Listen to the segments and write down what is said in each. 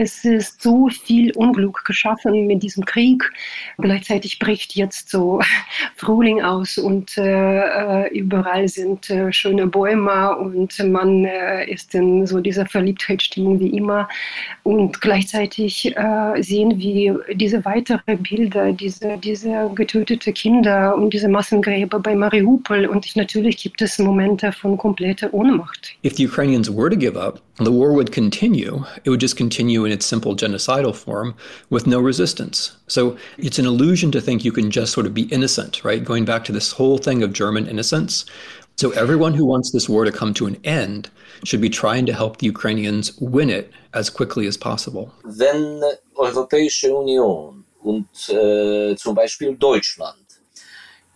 es ist so viel Unglück geschaffen mit diesem Krieg. Gleichzeitig bricht jetzt so Frühling aus und äh, äh, überall sind äh, schöne Bäume und man äh, ist in so dieser Verliebtheitsstimmung wie immer. Und gleichzeitig äh, sehen wir diese weiteren Bilder, diese, diese getötete Kinder und diese Massengräber bei Mariupol. Und natürlich gibt es Momente von kompletter Ohnmacht. If the Ukrainians were to give up, the war would continue. It would just continue in its simple genocidal form with no resistance. So it's an illusion to think you can just sort of be innocent, right? Going back to this whole thing of German innocence. So everyone who wants this war to come to an end should be trying to help the Ukrainians win it as quickly as possible. Wenn Europäische Union und äh, zum Beispiel Deutschland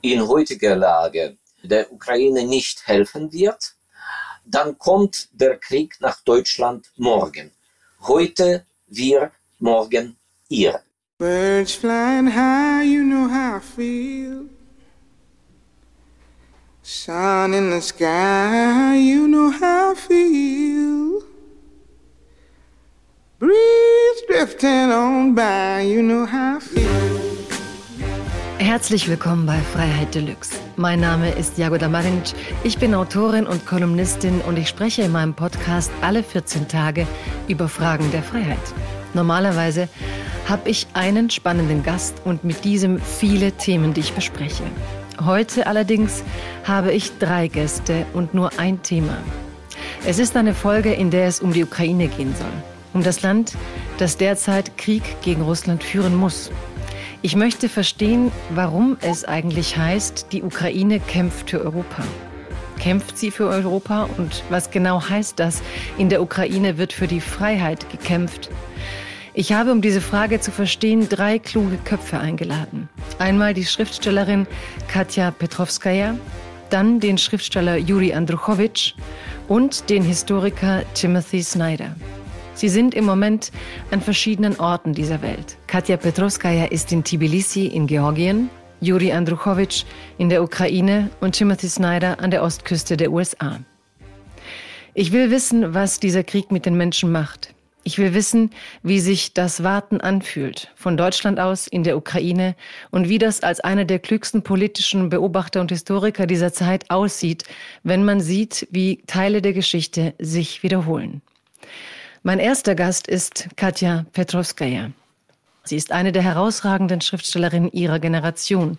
in heutiger Lage der Ukraine nicht helfen wird, dann kommt der Krieg nach Deutschland morgen. Heute wir, morgen ihr. Birds flying high, you know how I feel. Sun in the sky, you know how I feel. Breeze drifting on by, you know how I feel. Herzlich willkommen bei Freiheit Deluxe. Mein Name ist Jagoda Marinic. Ich bin Autorin und Kolumnistin und ich spreche in meinem Podcast alle 14 Tage über Fragen der Freiheit. Normalerweise habe ich einen spannenden Gast und mit diesem viele Themen, die ich bespreche. Heute allerdings habe ich drei Gäste und nur ein Thema. Es ist eine Folge, in der es um die Ukraine gehen soll. Um das Land, das derzeit Krieg gegen Russland führen muss. Ich möchte verstehen, warum es eigentlich heißt, die Ukraine kämpft für Europa. Kämpft sie für Europa und was genau heißt das? In der Ukraine wird für die Freiheit gekämpft. Ich habe, um diese Frage zu verstehen, drei kluge Köpfe eingeladen. Einmal die Schriftstellerin Katja Petrovskaya, dann den Schriftsteller Juri Andruchowitsch und den Historiker Timothy Snyder. Sie sind im Moment an verschiedenen Orten dieser Welt. Katja Petrovskaya ist in Tbilisi in Georgien, Juri Andruchowitsch in der Ukraine und Timothy Snyder an der Ostküste der USA. Ich will wissen, was dieser Krieg mit den Menschen macht. Ich will wissen, wie sich das Warten anfühlt, von Deutschland aus in der Ukraine und wie das als einer der klügsten politischen Beobachter und Historiker dieser Zeit aussieht, wenn man sieht, wie Teile der Geschichte sich wiederholen. Mein erster Gast ist Katja Petrovskaya. Sie ist eine der herausragenden Schriftstellerinnen ihrer Generation.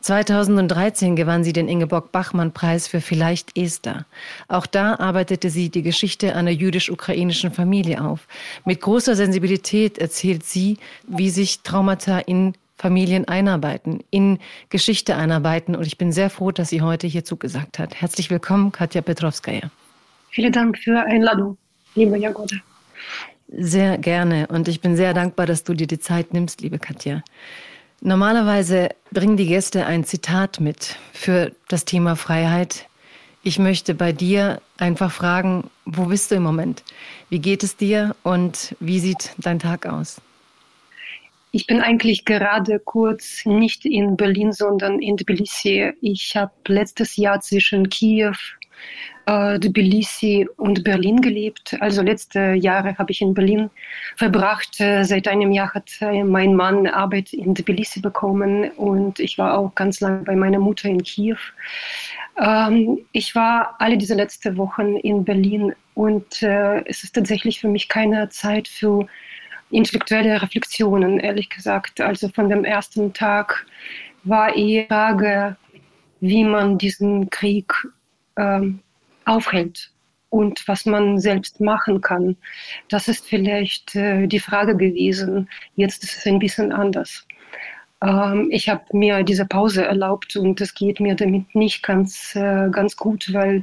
2013 gewann sie den Ingeborg-Bachmann-Preis für Vielleicht Esther. Auch da arbeitete sie die Geschichte einer jüdisch-ukrainischen Familie auf. Mit großer Sensibilität erzählt sie, wie sich Traumata in Familien einarbeiten, in Geschichte einarbeiten. Und ich bin sehr froh, dass sie heute hier zugesagt hat. Herzlich willkommen, Katja Petrovskaya. Vielen Dank für die Einladung, liebe Jagoda. Sehr gerne und ich bin sehr dankbar, dass du dir die Zeit nimmst, liebe Katja. Normalerweise bringen die Gäste ein Zitat mit für das Thema Freiheit. Ich möchte bei dir einfach fragen, wo bist du im Moment? Wie geht es dir und wie sieht dein Tag aus? Ich bin eigentlich gerade kurz nicht in Berlin, sondern in Tbilisi. Ich habe letztes Jahr zwischen Kiew äh, Tbilisi und Berlin gelebt. Also letzte Jahre habe ich in Berlin verbracht. Äh, seit einem Jahr hat äh, mein Mann Arbeit in Tbilisi bekommen und ich war auch ganz lange bei meiner Mutter in Kiew. Ähm, ich war alle diese letzten Wochen in Berlin und äh, es ist tatsächlich für mich keine Zeit für intellektuelle Reflexionen, ehrlich gesagt. Also von dem ersten Tag war eher Frage, wie man diesen Krieg ähm, aufhält und was man selbst machen kann. Das ist vielleicht äh, die Frage gewesen. Jetzt ist es ein bisschen anders. Ähm, ich habe mir diese Pause erlaubt und es geht mir damit nicht ganz, äh, ganz gut, weil,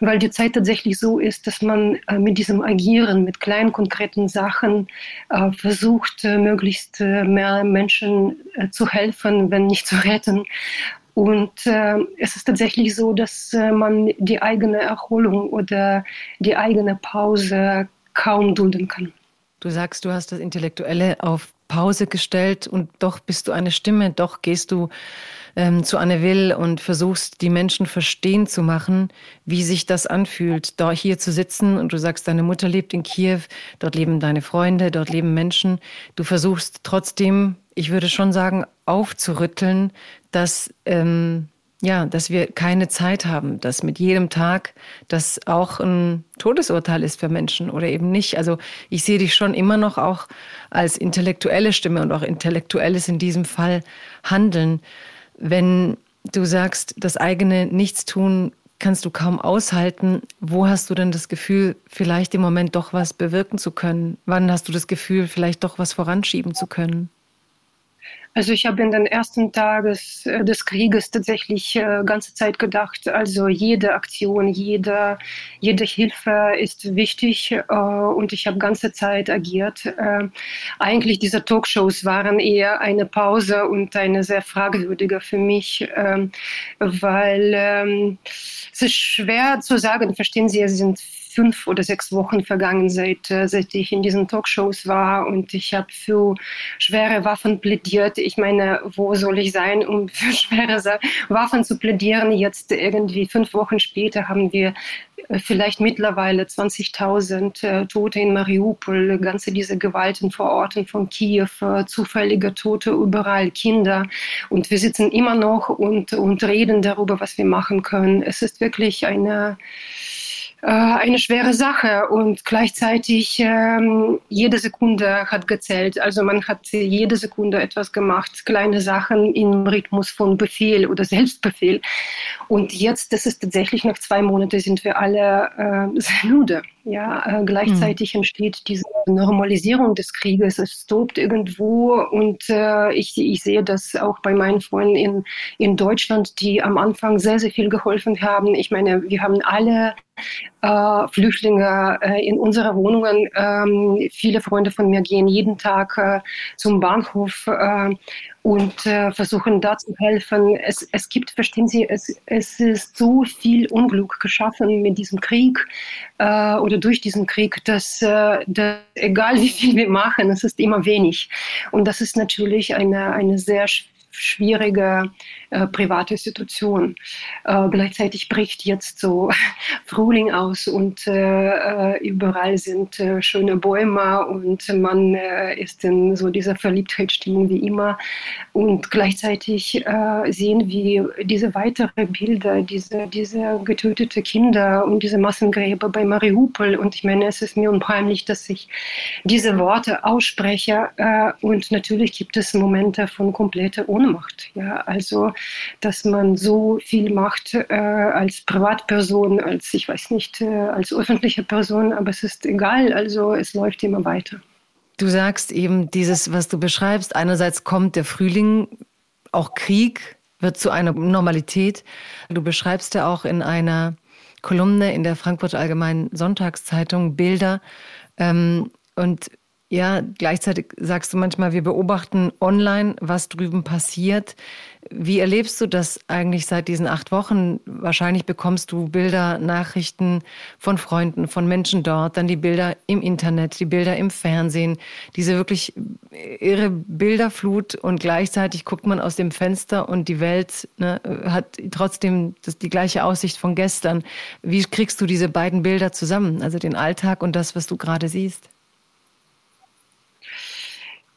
weil die Zeit tatsächlich so ist, dass man äh, mit diesem Agieren, mit kleinen konkreten Sachen äh, versucht, äh, möglichst äh, mehr Menschen zu helfen, wenn nicht zu retten. Und äh, es ist tatsächlich so, dass äh, man die eigene Erholung oder die eigene Pause kaum dulden kann. Du sagst, du hast das Intellektuelle auf Pause gestellt und doch bist du eine Stimme, doch gehst du ähm, zu Anne Will und versuchst, die Menschen verstehen zu machen, wie sich das anfühlt, da hier zu sitzen und du sagst, deine Mutter lebt in Kiew, dort leben deine Freunde, dort leben Menschen. Du versuchst trotzdem, ich würde schon sagen, aufzurütteln, dass ähm, ja, dass wir keine Zeit haben, dass mit jedem Tag das auch ein Todesurteil ist für Menschen oder eben nicht. Also ich sehe dich schon immer noch auch als intellektuelle Stimme und auch intellektuelles in diesem Fall Handeln. Wenn du sagst, das eigene Nichtstun kannst du kaum aushalten, wo hast du denn das Gefühl, vielleicht im Moment doch was bewirken zu können? Wann hast du das Gefühl, vielleicht doch was voranschieben zu können? Also ich habe in den ersten Tagen äh, des Krieges tatsächlich äh, ganze Zeit gedacht, also jede Aktion, jede, jede Hilfe ist wichtig äh, und ich habe ganze Zeit agiert. Äh, eigentlich diese Talkshows waren eher eine Pause und eine sehr fragwürdige für mich, ähm, weil ähm, es ist schwer zu sagen, verstehen Sie, es sind fünf oder sechs Wochen vergangen, seit, äh, seit ich in diesen Talkshows war und ich habe für schwere Waffen plädiert. Ich meine, wo soll ich sein, um für schwere Waffen zu plädieren? Jetzt irgendwie fünf Wochen später haben wir äh, vielleicht mittlerweile 20.000 äh, Tote in Mariupol, ganze diese Gewalten vor Orten von Kiew, äh, zufällige Tote überall, Kinder. Und wir sitzen immer noch und, und reden darüber, was wir machen können. Es ist wirklich eine eine schwere Sache und gleichzeitig ähm, jede Sekunde hat gezählt. Also man hat jede Sekunde etwas gemacht, kleine Sachen im Rhythmus von Befehl oder Selbstbefehl. Und jetzt, das ist tatsächlich nach zwei Monaten, sind wir alle äh, sehr müde. Ja, äh, gleichzeitig mhm. entsteht diese Normalisierung des Krieges. Es tobt irgendwo und äh, ich, ich sehe das auch bei meinen Freunden in, in Deutschland, die am Anfang sehr, sehr viel geholfen haben. Ich meine, wir haben alle äh, Flüchtlinge äh, in unsere Wohnungen. Ähm, viele Freunde von mir gehen jeden Tag äh, zum Bahnhof äh, und äh, versuchen da zu helfen. Es, es gibt, verstehen Sie, es, es ist so viel Unglück geschaffen mit diesem Krieg äh, oder durch diesen Krieg, dass, äh, dass egal wie viel wir machen, es ist immer wenig. Und das ist natürlich eine, eine sehr schwierige äh, private Situation. Äh, gleichzeitig bricht jetzt so Frühling aus und äh, äh überall sind äh, schöne Bäume und man ist in so dieser Verliebtheitsstimmung wie immer. Und gleichzeitig sehen wir diese weiteren Bilder, diese, diese getötete Kinder und diese Massengräber bei Mariupol. Und ich meine, es ist mir unheimlich, dass ich diese Worte ausspreche. und natürlich gibt es Momente von kompletter Ohnmacht. Ja, also dass man so viel macht äh, als Privatperson, als ich weiß nicht, äh, als öffentliche Person, aber es ist egal, also es läuft immer weiter. Du sagst eben dieses, was du beschreibst, einerseits kommt der Frühling, auch Krieg wird zu einer Normalität. Du beschreibst ja auch in einer Kolumne in der Frankfurter Allgemeinen Sonntagszeitung Bilder ähm, und ja, gleichzeitig sagst du manchmal, wir beobachten online, was drüben passiert. Wie erlebst du das eigentlich seit diesen acht Wochen? Wahrscheinlich bekommst du Bilder, Nachrichten von Freunden, von Menschen dort, dann die Bilder im Internet, die Bilder im Fernsehen, diese wirklich irre Bilderflut und gleichzeitig guckt man aus dem Fenster und die Welt ne, hat trotzdem das, die gleiche Aussicht von gestern. Wie kriegst du diese beiden Bilder zusammen, also den Alltag und das, was du gerade siehst?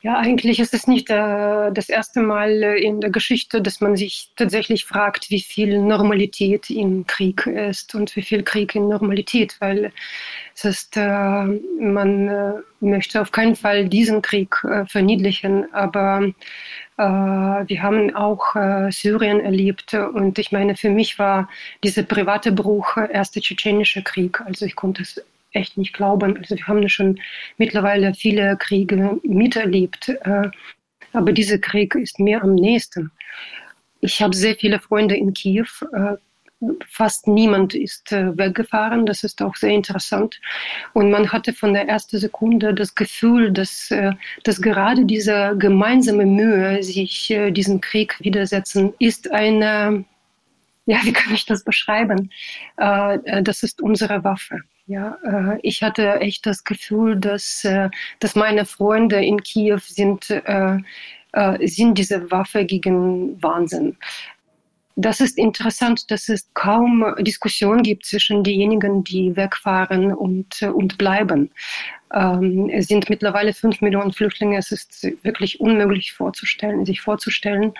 Ja, eigentlich ist es nicht äh, das erste Mal in der Geschichte, dass man sich tatsächlich fragt, wie viel Normalität im Krieg ist und wie viel Krieg in Normalität, weil es ist, äh, man äh, möchte auf keinen Fall diesen Krieg äh, verniedlichen, aber äh, wir haben auch äh, Syrien erlebt und ich meine, für mich war dieser private Bruch erste tschetschenische Krieg. Also ich konnte es echt nicht glauben. Also wir haben schon mittlerweile viele Kriege miterlebt, äh, aber dieser Krieg ist mir am nächsten. Ich habe sehr viele Freunde in Kiew. Äh, fast niemand ist äh, weggefahren. Das ist auch sehr interessant. Und man hatte von der ersten Sekunde das Gefühl, dass, dass gerade diese gemeinsame Mühe, sich diesem Krieg widersetzen, ist eine, ja, wie kann ich das beschreiben? Das ist unsere Waffe. Ja, äh, ich hatte echt das Gefühl, dass, äh, dass meine Freunde in Kiew sind, äh, äh, sind diese Waffe gegen Wahnsinn. Das ist interessant, dass es kaum Diskussion gibt zwischen denjenigen, die wegfahren und, und bleiben. Ähm, es sind mittlerweile fünf Millionen Flüchtlinge. Es ist wirklich unmöglich vorzustellen, sich vorzustellen.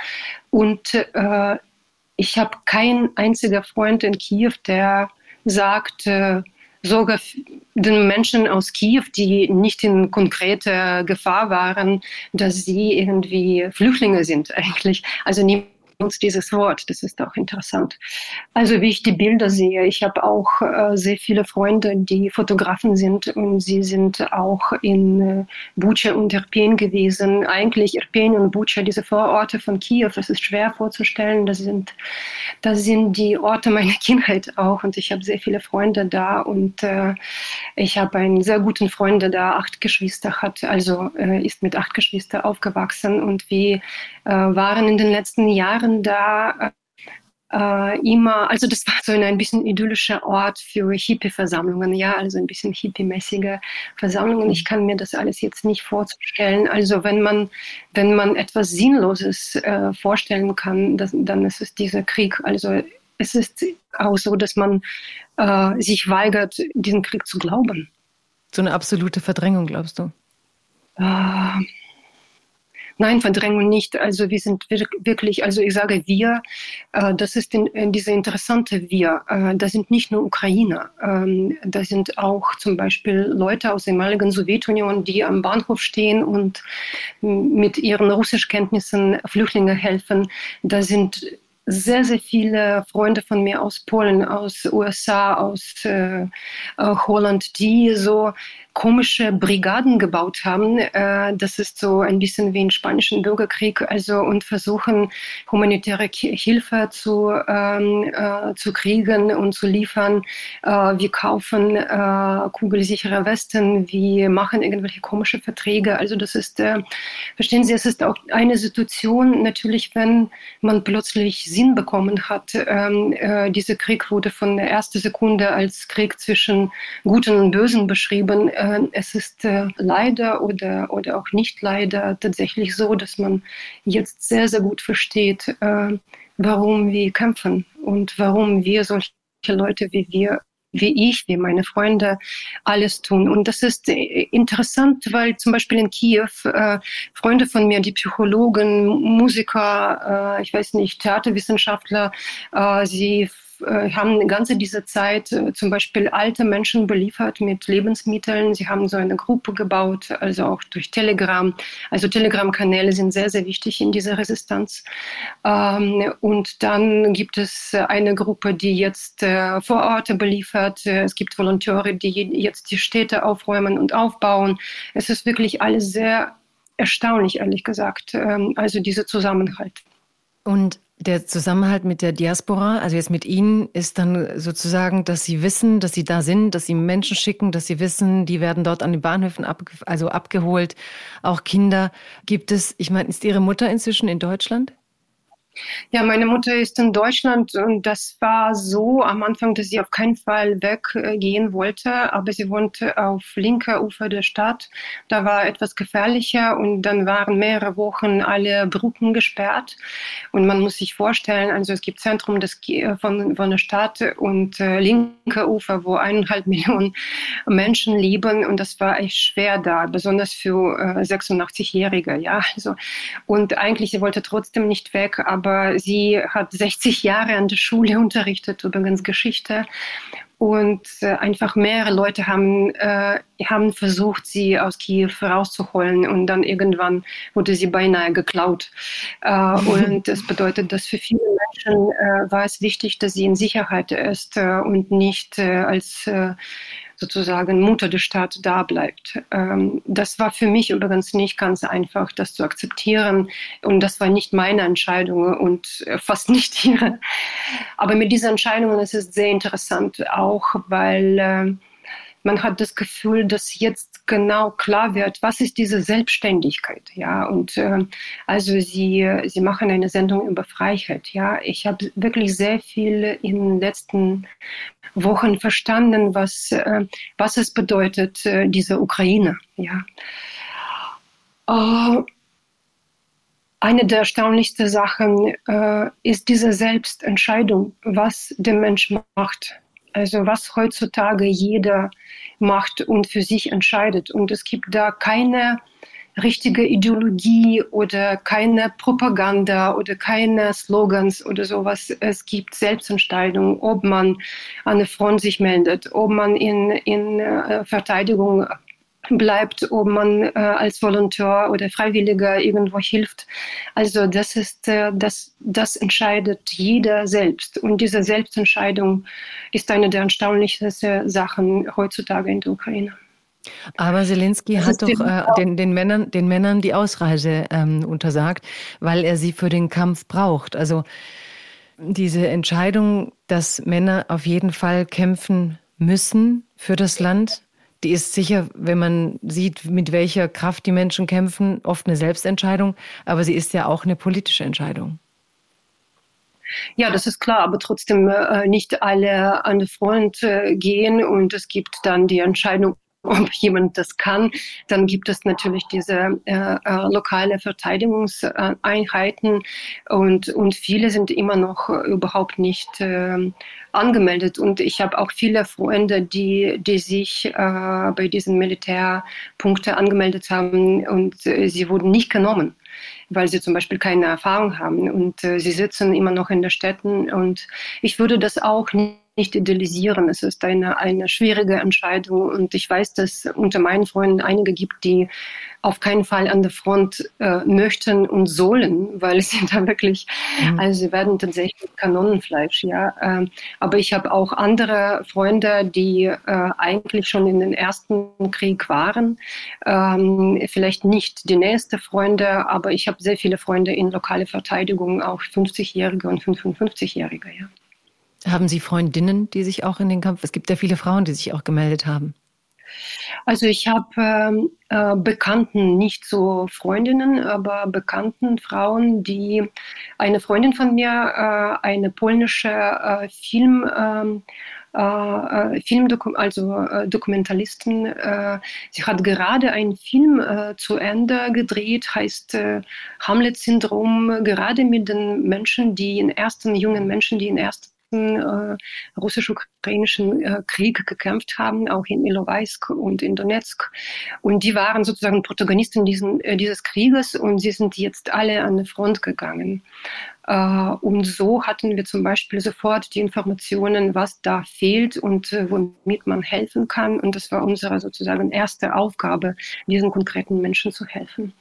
Und äh, ich habe keinen einzigen Freund in Kiew, der sagt, äh, sogar den Menschen aus Kiew, die nicht in konkreter Gefahr waren, dass sie irgendwie Flüchtlinge sind eigentlich. Also niemand nutzt dieses Wort. Das ist auch interessant. Also wie ich die Bilder sehe, ich habe auch äh, sehr viele Freunde, die Fotografen sind und sie sind auch in äh, Bucha und Irpin gewesen. Eigentlich Irpin und Bucha, diese Vororte von Kiew, es ist schwer vorzustellen. Das sind, das sind die Orte meiner Kindheit auch und ich habe sehr viele Freunde da und äh, ich habe einen sehr guten Freund, der da acht Geschwister hat, also äh, ist mit acht Geschwistern aufgewachsen und wir äh, waren in den letzten Jahren waren da äh, immer, also das war so ein, bisschen idyllischer Ort für Hippie-Versammlungen, ja, also ein bisschen hippie-mäßige Versammlungen. Ich kann mir das alles jetzt nicht vorzustellen. Also wenn man, wenn man etwas Sinnloses äh, vorstellen kann, das, dann ist es dieser Krieg. Also es ist auch so, dass man äh, sich weigert, diesen Krieg zu glauben. So eine absolute Verdrängung, glaubst du? Äh, Nein, Verdrängung nicht. Also wir sind wirklich, also ich sage wir, äh, das ist in, in diese interessante wir. Äh, das sind nicht nur Ukrainer, ähm, da sind auch zum Beispiel Leute aus der ehemaligen Sowjetunion, die am Bahnhof stehen und mit ihren Russischkenntnissen Flüchtlinge helfen. Da sind sehr, sehr viele Freunde von mir aus Polen, aus USA, aus äh, äh, Holland, die so komische Brigaden gebaut haben. Äh, das ist so ein bisschen wie im spanischen Bürgerkrieg, also und versuchen humanitäre Hilfe zu, ähm, äh, zu kriegen und zu liefern. Äh, wir kaufen äh, kugelsichere Westen, wir machen irgendwelche komische Verträge. Also das ist, verstehen Sie, es ist auch eine Situation natürlich, wenn man plötzlich Sinn bekommen hat. Ähm, äh, dieser Krieg wurde von der ersten Sekunde als Krieg zwischen Guten und Bösen beschrieben äh, es ist äh, leider oder, oder auch nicht leider tatsächlich so, dass man jetzt sehr, sehr gut versteht, äh, warum wir kämpfen und warum wir solche Leute wie wir wie ich, wie meine Freunde alles tun. Und das ist äh, interessant, weil zum Beispiel in Kiew äh, Freunde von mir, die Psychologen, Musiker, äh, ich weiß nicht, Theaterwissenschaftler, äh, sie äh, haben ganze diese Zeit äh, zum Beispiel alte Menschen beliefert mit Lebensmitteln. Sie haben so eine Gruppe gebaut, also auch durch Telegram. Also Telegram-Kanäle sind sehr, sehr wichtig in dieser Resistenz. Ähm, und dann gibt es eine Gruppe, die jetzt äh, Vororte beliefert. Es gibt Volontäre, die jetzt die Städte aufräumen und aufbauen. Es ist wirklich alles sehr erstaunlich, ehrlich gesagt. Ähm, also dieser Zusammenhalt. Und der Zusammenhalt mit der Diaspora, also jetzt mit Ihnen, ist dann sozusagen, dass Sie wissen, dass Sie da sind, dass Sie Menschen schicken, dass Sie wissen, die werden dort an den Bahnhöfen ab, also abgeholt, auch Kinder. Gibt es, ich meine, ist Ihre Mutter inzwischen in Deutschland? Ja, meine Mutter ist in Deutschland und das war so am Anfang, dass sie auf keinen Fall weggehen wollte, aber sie wohnte auf linker Ufer der Stadt. Da war etwas gefährlicher und dann waren mehrere Wochen alle Brücken gesperrt und man muss sich vorstellen, also es gibt Zentrum des, von, von der Stadt und äh, linker Ufer, wo eineinhalb Millionen Menschen leben und das war echt schwer da, besonders für äh, 86-Jährige, ja, also und eigentlich sie wollte trotzdem nicht weg, aber aber sie hat 60 Jahre an der Schule unterrichtet, übrigens Geschichte. Und äh, einfach mehrere Leute haben, äh, haben versucht, sie aus Kiew rauszuholen. Und dann irgendwann wurde sie beinahe geklaut. Äh, und das bedeutet, dass für viele Menschen äh, war es wichtig, dass sie in Sicherheit ist äh, und nicht äh, als sozusagen Mutter der Stadt da bleibt. Ähm, das war für mich übrigens nicht ganz einfach, das zu akzeptieren. Und das war nicht meine Entscheidung und fast nicht ihre. Aber mit dieser Entscheidung ist es sehr interessant, auch weil äh, man hat das Gefühl, dass jetzt genau klar wird, was ist diese Selbstständigkeit, ja. Und äh, also sie, sie machen eine Sendung über Freiheit, ja. Ich habe wirklich sehr viel in den letzten Wochen verstanden, was, äh, was es bedeutet, äh, diese Ukraine, ja. Uh, eine der erstaunlichsten Sachen äh, ist diese Selbstentscheidung, was der Mensch macht. Also was heutzutage jeder macht und für sich entscheidet. Und es gibt da keine richtige Ideologie oder keine Propaganda oder keine Slogans oder sowas. Es gibt Selbstentscheidung, ob man an der Front sich meldet, ob man in, in äh, Verteidigung bleibt, ob man äh, als Volontär oder Freiwilliger irgendwo hilft. Also das ist, äh, das, das entscheidet jeder selbst. Und diese Selbstentscheidung ist eine der erstaunlichsten Sachen heutzutage in der Ukraine. Aber Zelensky hat doch äh, den, den, Männern, den Männern die Ausreise ähm, untersagt, weil er sie für den Kampf braucht. Also diese Entscheidung, dass Männer auf jeden Fall kämpfen müssen für das Land, die ist sicher, wenn man sieht, mit welcher Kraft die Menschen kämpfen, oft eine Selbstentscheidung, aber sie ist ja auch eine politische Entscheidung. Ja, das ist klar, aber trotzdem äh, nicht alle an die Front äh, gehen und es gibt dann die Entscheidung, ob jemand das kann. Dann gibt es natürlich diese äh, äh, lokale Verteidigungseinheiten und, und viele sind immer noch überhaupt nicht äh, angemeldet. Und ich habe auch viele Freunde, die, die sich äh, bei diesen Militärpunkten angemeldet haben und äh, sie wurden nicht genommen weil sie zum Beispiel keine Erfahrung haben und äh, sie sitzen immer noch in den Städten und ich würde das auch nicht idealisieren. Es ist eine, eine schwierige Entscheidung und ich weiß, dass unter meinen Freunden einige gibt, die auf keinen Fall an der Front äh, möchten und sollen, weil sie da wirklich, mhm. also sie werden tatsächlich Kanonenfleisch, ja. Ähm, aber ich habe auch andere Freunde, die äh, eigentlich schon in den ersten Krieg waren. Ähm, vielleicht nicht die nächste Freunde, aber ich habe sehr viele Freunde in lokale Verteidigung, auch 50-Jährige und 55-Jährige, ja. Haben Sie Freundinnen, die sich auch in den Kampf? Es gibt ja viele Frauen, die sich auch gemeldet haben. Also ich habe ähm, äh, Bekannten, nicht so Freundinnen, aber Bekannten Frauen, die eine Freundin von mir, äh, eine polnische äh, Film, ähm, äh, Filmdokum also äh, Dokumentalisten. Äh, sie hat gerade einen Film äh, zu Ende gedreht, heißt äh, Hamlet-Syndrom, gerade mit den Menschen, die in ersten, jungen Menschen, die in ersten äh, russisch-ukrainischen äh, Krieg gekämpft haben, auch in Ilovaisk und in Donetsk. Und die waren sozusagen Protagonisten diesen, äh, dieses Krieges und sie sind jetzt alle an die Front gegangen. Äh, und so hatten wir zum Beispiel sofort die Informationen, was da fehlt und äh, womit man helfen kann. Und das war unsere sozusagen erste Aufgabe, diesen konkreten Menschen zu helfen.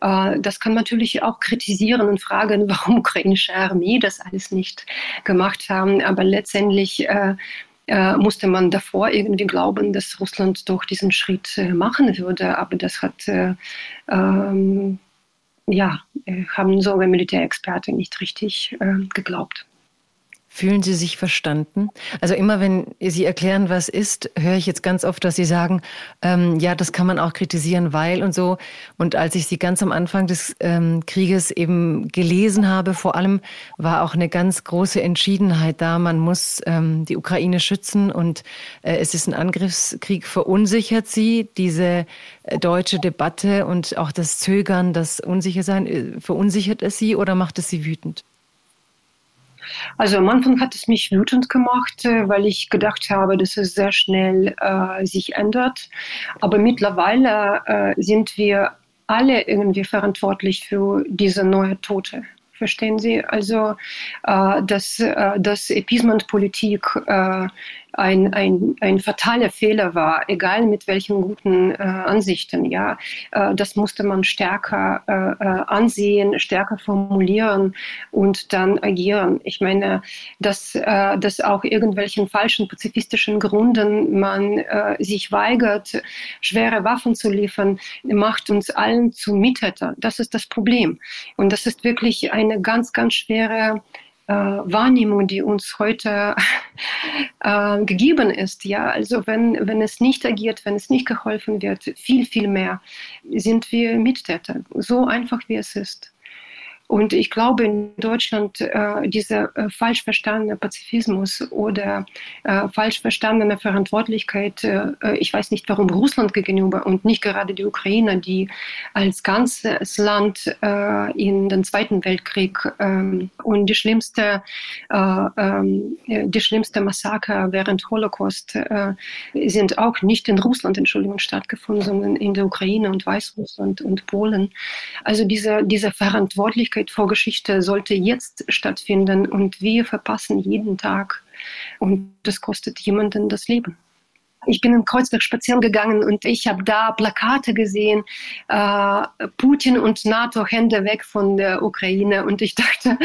Äh, das kann man natürlich auch kritisieren und fragen, warum ukrainische Armee das alles nicht gemacht haben. Aber letztendlich musste man davor irgendwie glauben, dass Russland doch diesen Schritt machen würde. Aber das hat ähm, ja, äh, haben sogar Militärexperten nicht richtig äh, geglaubt. Fühlen Sie sich verstanden? Also immer wenn Sie erklären, was ist, höre ich jetzt ganz oft, dass Sie sagen, ähm, ja, das kann man auch kritisieren, weil und so. Und als ich Sie ganz am Anfang des ähm, Krieges eben gelesen habe, vor allem war auch eine ganz große Entschiedenheit da. Man muss ähm, die Ukraine schützen und äh, es ist ein Angriffskrieg. Verunsichert Sie diese äh, deutsche Debatte und auch das Zögern, das Unsichersein, äh, verunsichert es Sie oder macht es Sie wütend? Also am Anfang hat es mich wütend gemacht, äh, weil ich gedacht habe, dass es sehr schnell äh, sich ändert. Aber mittlerweile äh, sind wir alle irgendwie verantwortlich für diese neue Tote. Verstehen Sie? Also, äh, dass, äh, dass Appeasement-Politik äh, ein, ein, ein fataler Fehler war, egal mit welchen guten äh, Ansichten. Ja, äh, das musste man stärker äh, äh, ansehen, stärker formulieren und dann agieren. Ich meine, dass, äh, dass auch irgendwelchen falschen pazifistischen Gründen man äh, sich weigert, schwere Waffen zu liefern, macht uns allen zu Mittäter. Das ist das Problem. Und das ist wirklich eine ganz, ganz schwere Wahrnehmung, die uns heute äh, gegeben ist. Ja, also wenn, wenn es nicht agiert, wenn es nicht geholfen wird, viel, viel mehr sind wir Mittäter. So einfach wie es ist. Und ich glaube, in Deutschland äh, dieser äh, falsch verstandene Pazifismus oder äh, falsch verstandene Verantwortlichkeit, äh, äh, ich weiß nicht, warum Russland gegenüber und nicht gerade die Ukraine, die als ganzes Land äh, in den Zweiten Weltkrieg ähm, und die schlimmste, ähm, die schlimmste Massaker während Holocaust sind auch nicht in Russland, Entschuldigung, stattgefunden, sondern in der Ukraine und Weißrussland und Polen. Also diese, diese Verantwortlichkeit Respekt vor Geschichte sollte jetzt stattfinden und wir verpassen jeden Tag und das kostet jemanden das Leben. Ich bin in Kreuzberg spazieren gegangen und ich habe da Plakate gesehen, äh, Putin und NATO Hände weg von der Ukraine. Und ich dachte,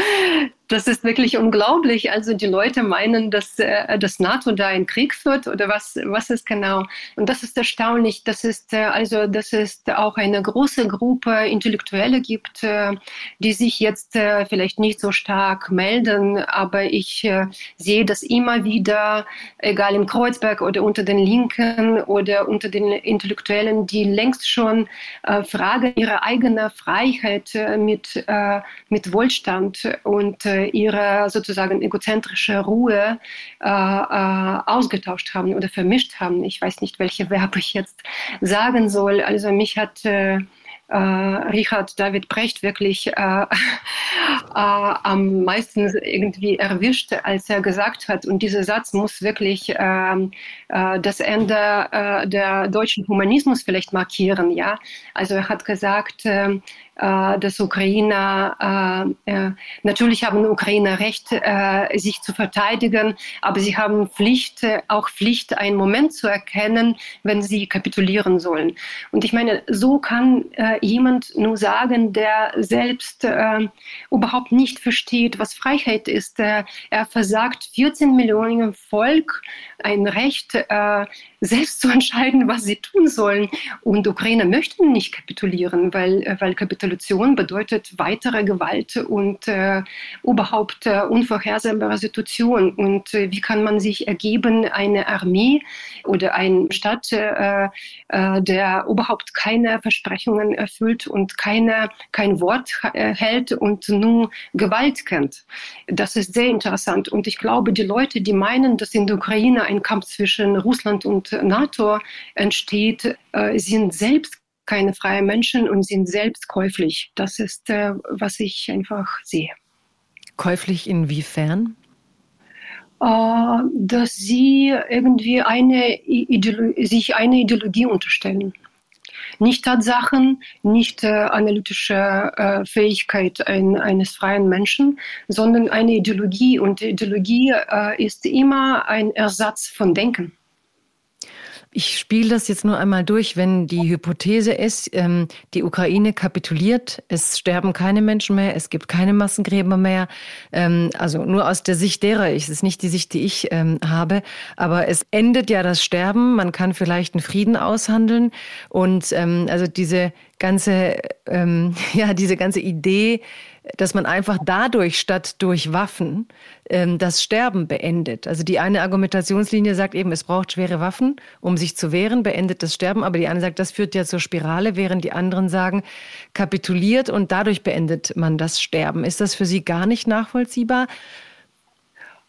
das ist wirklich unglaublich. Also die Leute meinen, dass äh, das NATO da einen Krieg führt oder was, was ist genau? Und das ist erstaunlich. Das ist äh, also, dass es auch eine große Gruppe Intellektuelle gibt, äh, die sich jetzt äh, vielleicht nicht so stark melden, aber ich äh, sehe das immer wieder, egal im Kreuzberg oder unter den Linken oder unter den Intellektuellen, die längst schon äh, fragen ihre eigene Freiheit äh, mit, äh, mit Wohlstand und äh, ihre sozusagen egozentrische Ruhe äh, äh, ausgetauscht haben oder vermischt haben. Ich weiß nicht, welche Verb ich jetzt sagen soll. Also mich hat äh, äh, Richard David Brecht wirklich äh, äh, am meisten irgendwie erwischt, als er gesagt hat, und dieser Satz muss wirklich äh, das Ende der deutschen Humanismus vielleicht markieren. Ja, also er hat gesagt, dass Ukrainer, äh, äh, natürlich haben Ukrainer Recht, sich zu verteidigen, aber sie haben Pflicht, auch Pflicht, einen Moment zu erkennen, wenn sie kapitulieren sollen. Und ich meine, so kann jemand nur sagen, der selbst überhaupt nicht versteht, was Freiheit ist. er versagt 14 Millionen Volk ein Recht, selbst zu entscheiden, was sie tun sollen. Und Ukraine möchten nicht kapitulieren, weil, weil Kapitulation bedeutet weitere Gewalt und äh, überhaupt äh, unvorhersehbare Situation. Und äh, wie kann man sich ergeben, eine Armee oder ein Staat, äh, äh, der überhaupt keine Versprechungen erfüllt und keine, kein Wort äh, hält und nur Gewalt kennt? Das ist sehr interessant. Und ich glaube, die Leute, die meinen, dass in der Ukraine ein Kampf zwischen Russland und NATO entsteht, äh, sind selbst keine freien Menschen und sind selbst käuflich. Das ist, äh, was ich einfach sehe. Käuflich inwiefern? Äh, dass sie irgendwie eine sich eine Ideologie unterstellen. Nicht Tatsachen, nicht äh, analytische äh, Fähigkeit ein, eines freien Menschen, sondern eine Ideologie. Und Ideologie äh, ist immer ein Ersatz von Denken. Ich spiele das jetzt nur einmal durch, wenn die Hypothese ist, ähm, die Ukraine kapituliert, es sterben keine Menschen mehr, es gibt keine Massengräber mehr. Ähm, also nur aus der Sicht derer, es ist nicht die Sicht, die ich ähm, habe, aber es endet ja das Sterben, man kann vielleicht einen Frieden aushandeln. Und ähm, also diese ganze, ähm, ja, diese ganze Idee, dass man einfach dadurch statt durch Waffen ähm, das Sterben beendet. Also die eine Argumentationslinie sagt eben, es braucht schwere Waffen, um sich zu wehren, beendet das Sterben. Aber die eine sagt, das führt ja zur Spirale, während die anderen sagen, kapituliert und dadurch beendet man das Sterben. Ist das für Sie gar nicht nachvollziehbar?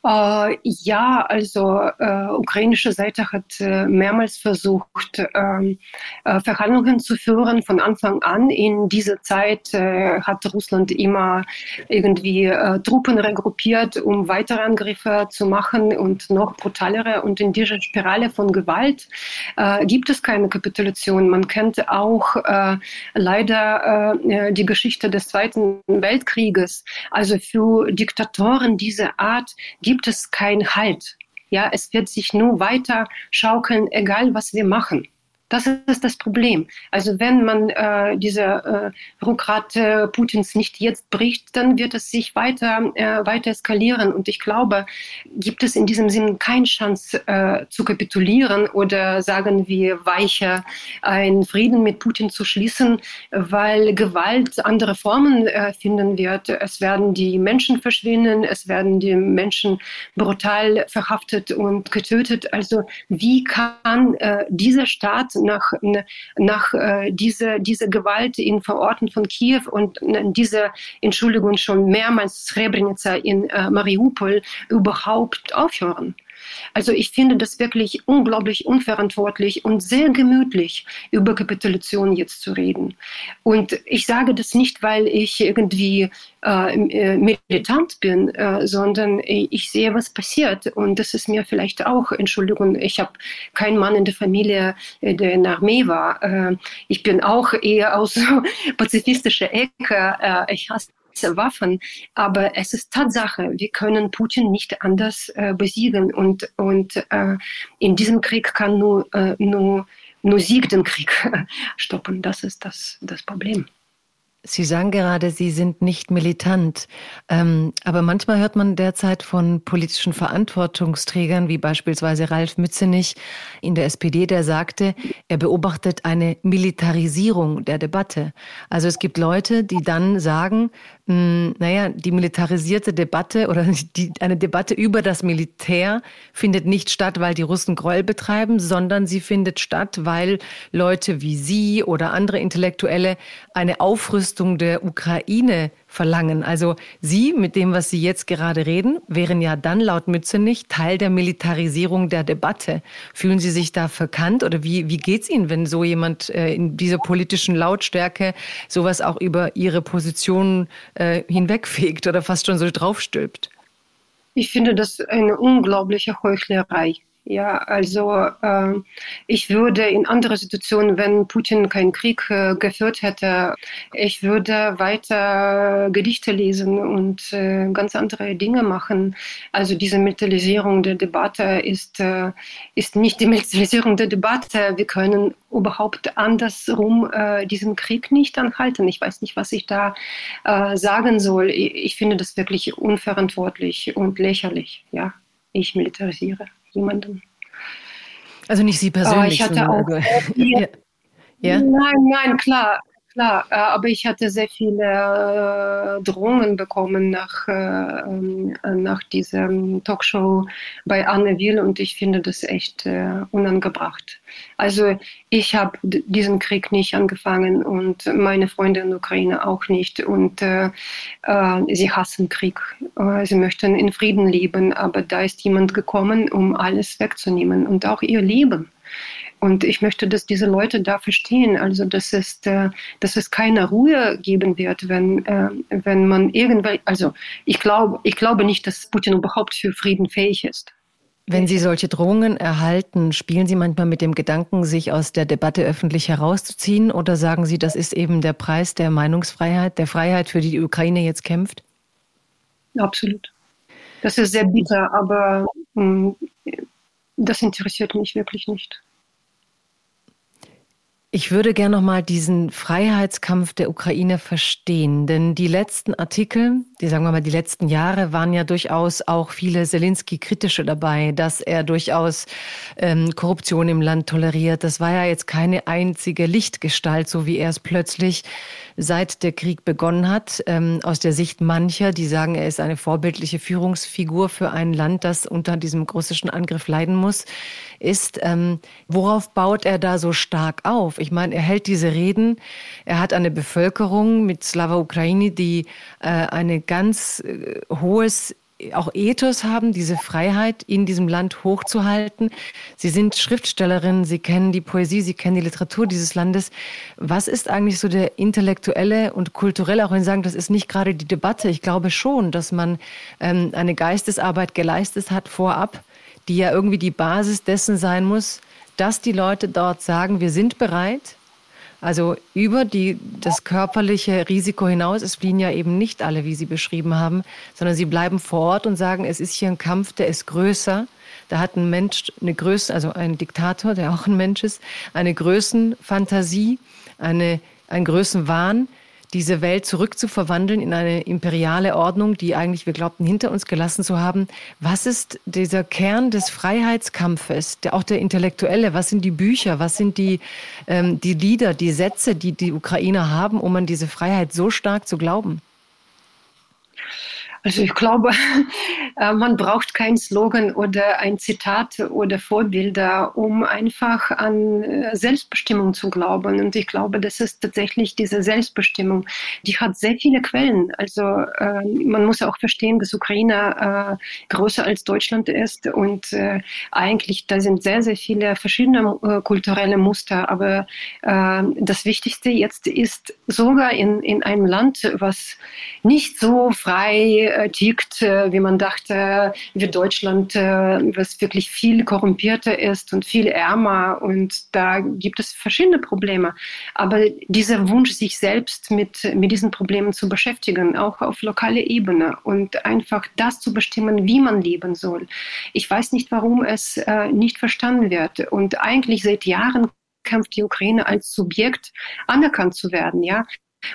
Äh, ja, also äh, ukrainische Seite hat äh, mehrmals versucht, ähm, äh, Verhandlungen zu führen von Anfang an. In dieser Zeit äh, hat Russland immer irgendwie äh, Truppen regruppiert, um weitere Angriffe zu machen und noch brutalere. Und in dieser Spirale von Gewalt gibt es keine Kapitulation. Man kennt auch leider die Geschichte des Zweiten Weltkrieges. Also für Diktatoren dieser Art gibt es keinen Halt. Ja, es wird sich nur weiter schaukeln, egal was wir machen. Das ist das Problem. Also wenn man äh, diese äh, Rückgrat äh, Putins nicht jetzt bricht, dann wird es sich weiter, äh, weiter eskalieren. Und ich glaube, gibt es in diesem Sinn keine Chance äh, zu kapitulieren oder sagen wir weicher einen Frieden mit Putin zu schließen, weil Gewalt andere Formen äh, finden wird. Es werden die Menschen verschwinden, es werden die Menschen brutal verhaftet und getötet. Also wie kann äh, dieser Staat nach, nach äh, dieser, dieser Gewalt in Verorten von Kiew und äh, diese Entschuldigung schon mehrmals Srebrenica in äh, Mariupol überhaupt aufhören? Also ich finde das wirklich unglaublich unverantwortlich und sehr gemütlich, über Kapitulation jetzt zu reden. Und ich sage das nicht, weil ich irgendwie äh, äh militant bin, äh, sondern ich sehe, was passiert. Und das ist mir vielleicht auch, Entschuldigung, ich habe keinen Mann in der Familie, äh, der in der Armee war. Äh, ich bin auch eher aus pazifistischer Ecke. Äh, ich hasse Waffen. Aber es ist Tatsache, wir können Putin nicht anders äh, besiegen. Und, und äh, in diesem Krieg kann nur, äh, nur, nur Sieg den Krieg stoppen. Das ist das, das Problem. Sie sagen gerade, Sie sind nicht militant. Ähm, aber manchmal hört man derzeit von politischen Verantwortungsträgern, wie beispielsweise Ralf Mützenich in der SPD, der sagte, er beobachtet eine Militarisierung der Debatte. Also es gibt Leute, die dann sagen, hm, naja, die militarisierte Debatte oder die, eine Debatte über das Militär findet nicht statt, weil die Russen Gräuel betreiben, sondern sie findet statt, weil Leute wie Sie oder andere Intellektuelle eine Aufrüstung der Ukraine verlangen. Also Sie, mit dem, was Sie jetzt gerade reden, wären ja dann laut Mützenich Teil der Militarisierung der Debatte. Fühlen Sie sich da verkannt oder wie, wie geht es Ihnen, wenn so jemand äh, in dieser politischen Lautstärke sowas auch über Ihre Position äh, hinwegfegt oder fast schon so draufstülpt? Ich finde das eine unglaubliche Heuchlerei. Ja, also äh, ich würde in anderen Situationen, wenn Putin keinen Krieg äh, geführt hätte, ich würde weiter Gedichte lesen und äh, ganz andere Dinge machen. Also diese Militarisierung der Debatte ist, äh, ist nicht die Militarisierung der Debatte. Wir können überhaupt andersrum äh, diesen Krieg nicht anhalten. Ich weiß nicht, was ich da äh, sagen soll. Ich, ich finde das wirklich unverantwortlich und lächerlich. Ja, ich militarisiere jemanden. Also nicht Sie persönlich. Aber ich hatte auch. ja. ja. Nein, nein, klar klar, äh, aber ich hatte sehr viele äh, Drohungen bekommen nach, äh, ähm, nach diesem Talkshow bei Anne Will und ich finde das echt unangebracht. Also ich habe diesen Krieg nicht angefangen und meine Freunde in der Ukraine auch nicht und äh, sie hassen Krieg. sie möchten in Frieden leben, aber da ist jemand gekommen, um alles wegzunehmen und auch ihr Leben. Und ich möchte, dass diese Leute da verstehen, also dass es, äh, dass es keine Ruhe geben wird, wenn, äh, wenn man irgendwann, also ich glaube, ich glaube nicht, dass Putin überhaupt für Frieden fähig ist. Wenn Sie solche Drohungen erhalten, spielen Sie manchmal mit dem Gedanken, sich aus der Debatte öffentlich herauszuziehen? Oder sagen Sie, das ist eben der Preis der Meinungsfreiheit, der Freiheit, für die die Ukraine jetzt kämpft? Absolut. Das ist sehr bitter, aber mh, hm, das interessiert mich wirklich nicht. Ich würde gerne noch mal diesen Freiheitskampf der Ukraine verstehen, denn die letzten Artikel, die sagen wir mal die letzten Jahre, waren ja durchaus auch viele Zelensky-kritische dabei, dass er durchaus ähm, Korruption im Land toleriert. Das war ja jetzt keine einzige Lichtgestalt, so wie er es plötzlich seit der Krieg begonnen hat. Ähm, aus der Sicht mancher, die sagen, er ist eine vorbildliche Führungsfigur für ein Land, das unter diesem russischen Angriff leiden muss, ist, ähm, worauf baut er da so stark auf? Ich meine, er hält diese Reden, er hat eine Bevölkerung mit Slava Ukraini, die äh, eine ganz äh, hohes auch Ethos haben, diese Freiheit in diesem Land hochzuhalten. Sie sind Schriftstellerin, Sie kennen die Poesie, Sie kennen die Literatur dieses Landes. Was ist eigentlich so der intellektuelle und kulturelle, auch wenn Sie sagen, das ist nicht gerade die Debatte. Ich glaube schon, dass man ähm, eine Geistesarbeit geleistet hat vorab, die ja irgendwie die Basis dessen sein muss, dass die Leute dort sagen, wir sind bereit. Also über die, das körperliche Risiko hinaus, es fliehen ja eben nicht alle, wie Sie beschrieben haben, sondern sie bleiben vor Ort und sagen, es ist hier ein Kampf, der ist größer. Da hat ein Mensch eine Größe, also ein Diktator, der auch ein Mensch ist, eine Größenfantasie, eine, einen Größenwahn, diese Welt zurückzuverwandeln in eine imperiale Ordnung, die eigentlich wir glaubten hinter uns gelassen zu haben. Was ist dieser Kern des Freiheitskampfes, der, auch der intellektuelle? Was sind die Bücher? Was sind die, ähm, die Lieder, die Sätze, die die Ukrainer haben, um an diese Freiheit so stark zu glauben? Also ich glaube, äh, man braucht kein Slogan oder ein Zitat oder Vorbilder, um einfach an äh, Selbstbestimmung zu glauben. Und ich glaube, das ist tatsächlich diese Selbstbestimmung. Die hat sehr viele Quellen. Also äh, man muss auch verstehen, dass Ukraine größer als Deutschland ist und eigentlich da sind sehr, sehr viele verschiedene kulturelle Muster. Aber das Wichtigste jetzt ist sogar in, in einem Land, was nicht so frei äh, tickt, äh, wie man dachte, wie Deutschland, äh, was wirklich viel korrumpierter ist und viel ärmer. Und da gibt es verschiedene Probleme. Aber dieser Wunsch, sich selbst mit, mit diesen Problemen zu beschäftigen, auch auf lokaler Ebene und einfach das zu bestimmen, wie man leben soll. Ich weiß nicht, warum es äh, nicht verstanden wird. Und eigentlich seit Jahren kämpft die Ukraine als Subjekt anerkannt zu werden, ja.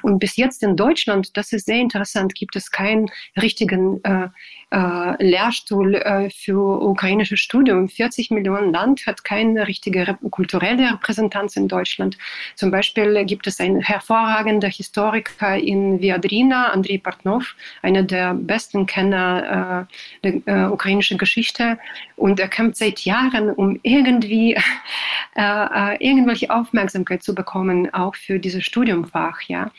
Und bis jetzt in Deutschland, das ist sehr interessant, gibt es keinen richtigen äh, äh, Lehrstuhl äh, für ukrainisches Studium. 40 Millionen Land hat keine richtige rep kulturelle Repräsentanz in Deutschland. Zum Beispiel gibt es einen hervorragenden Historiker in Viadrina, Andrei Partnov, einer der besten Kenner äh, der äh, ukrainischen Geschichte. Und er kämpft seit Jahren, um irgendwie äh, äh, irgendwelche Aufmerksamkeit zu bekommen, auch für dieses Studiumfach. Ja.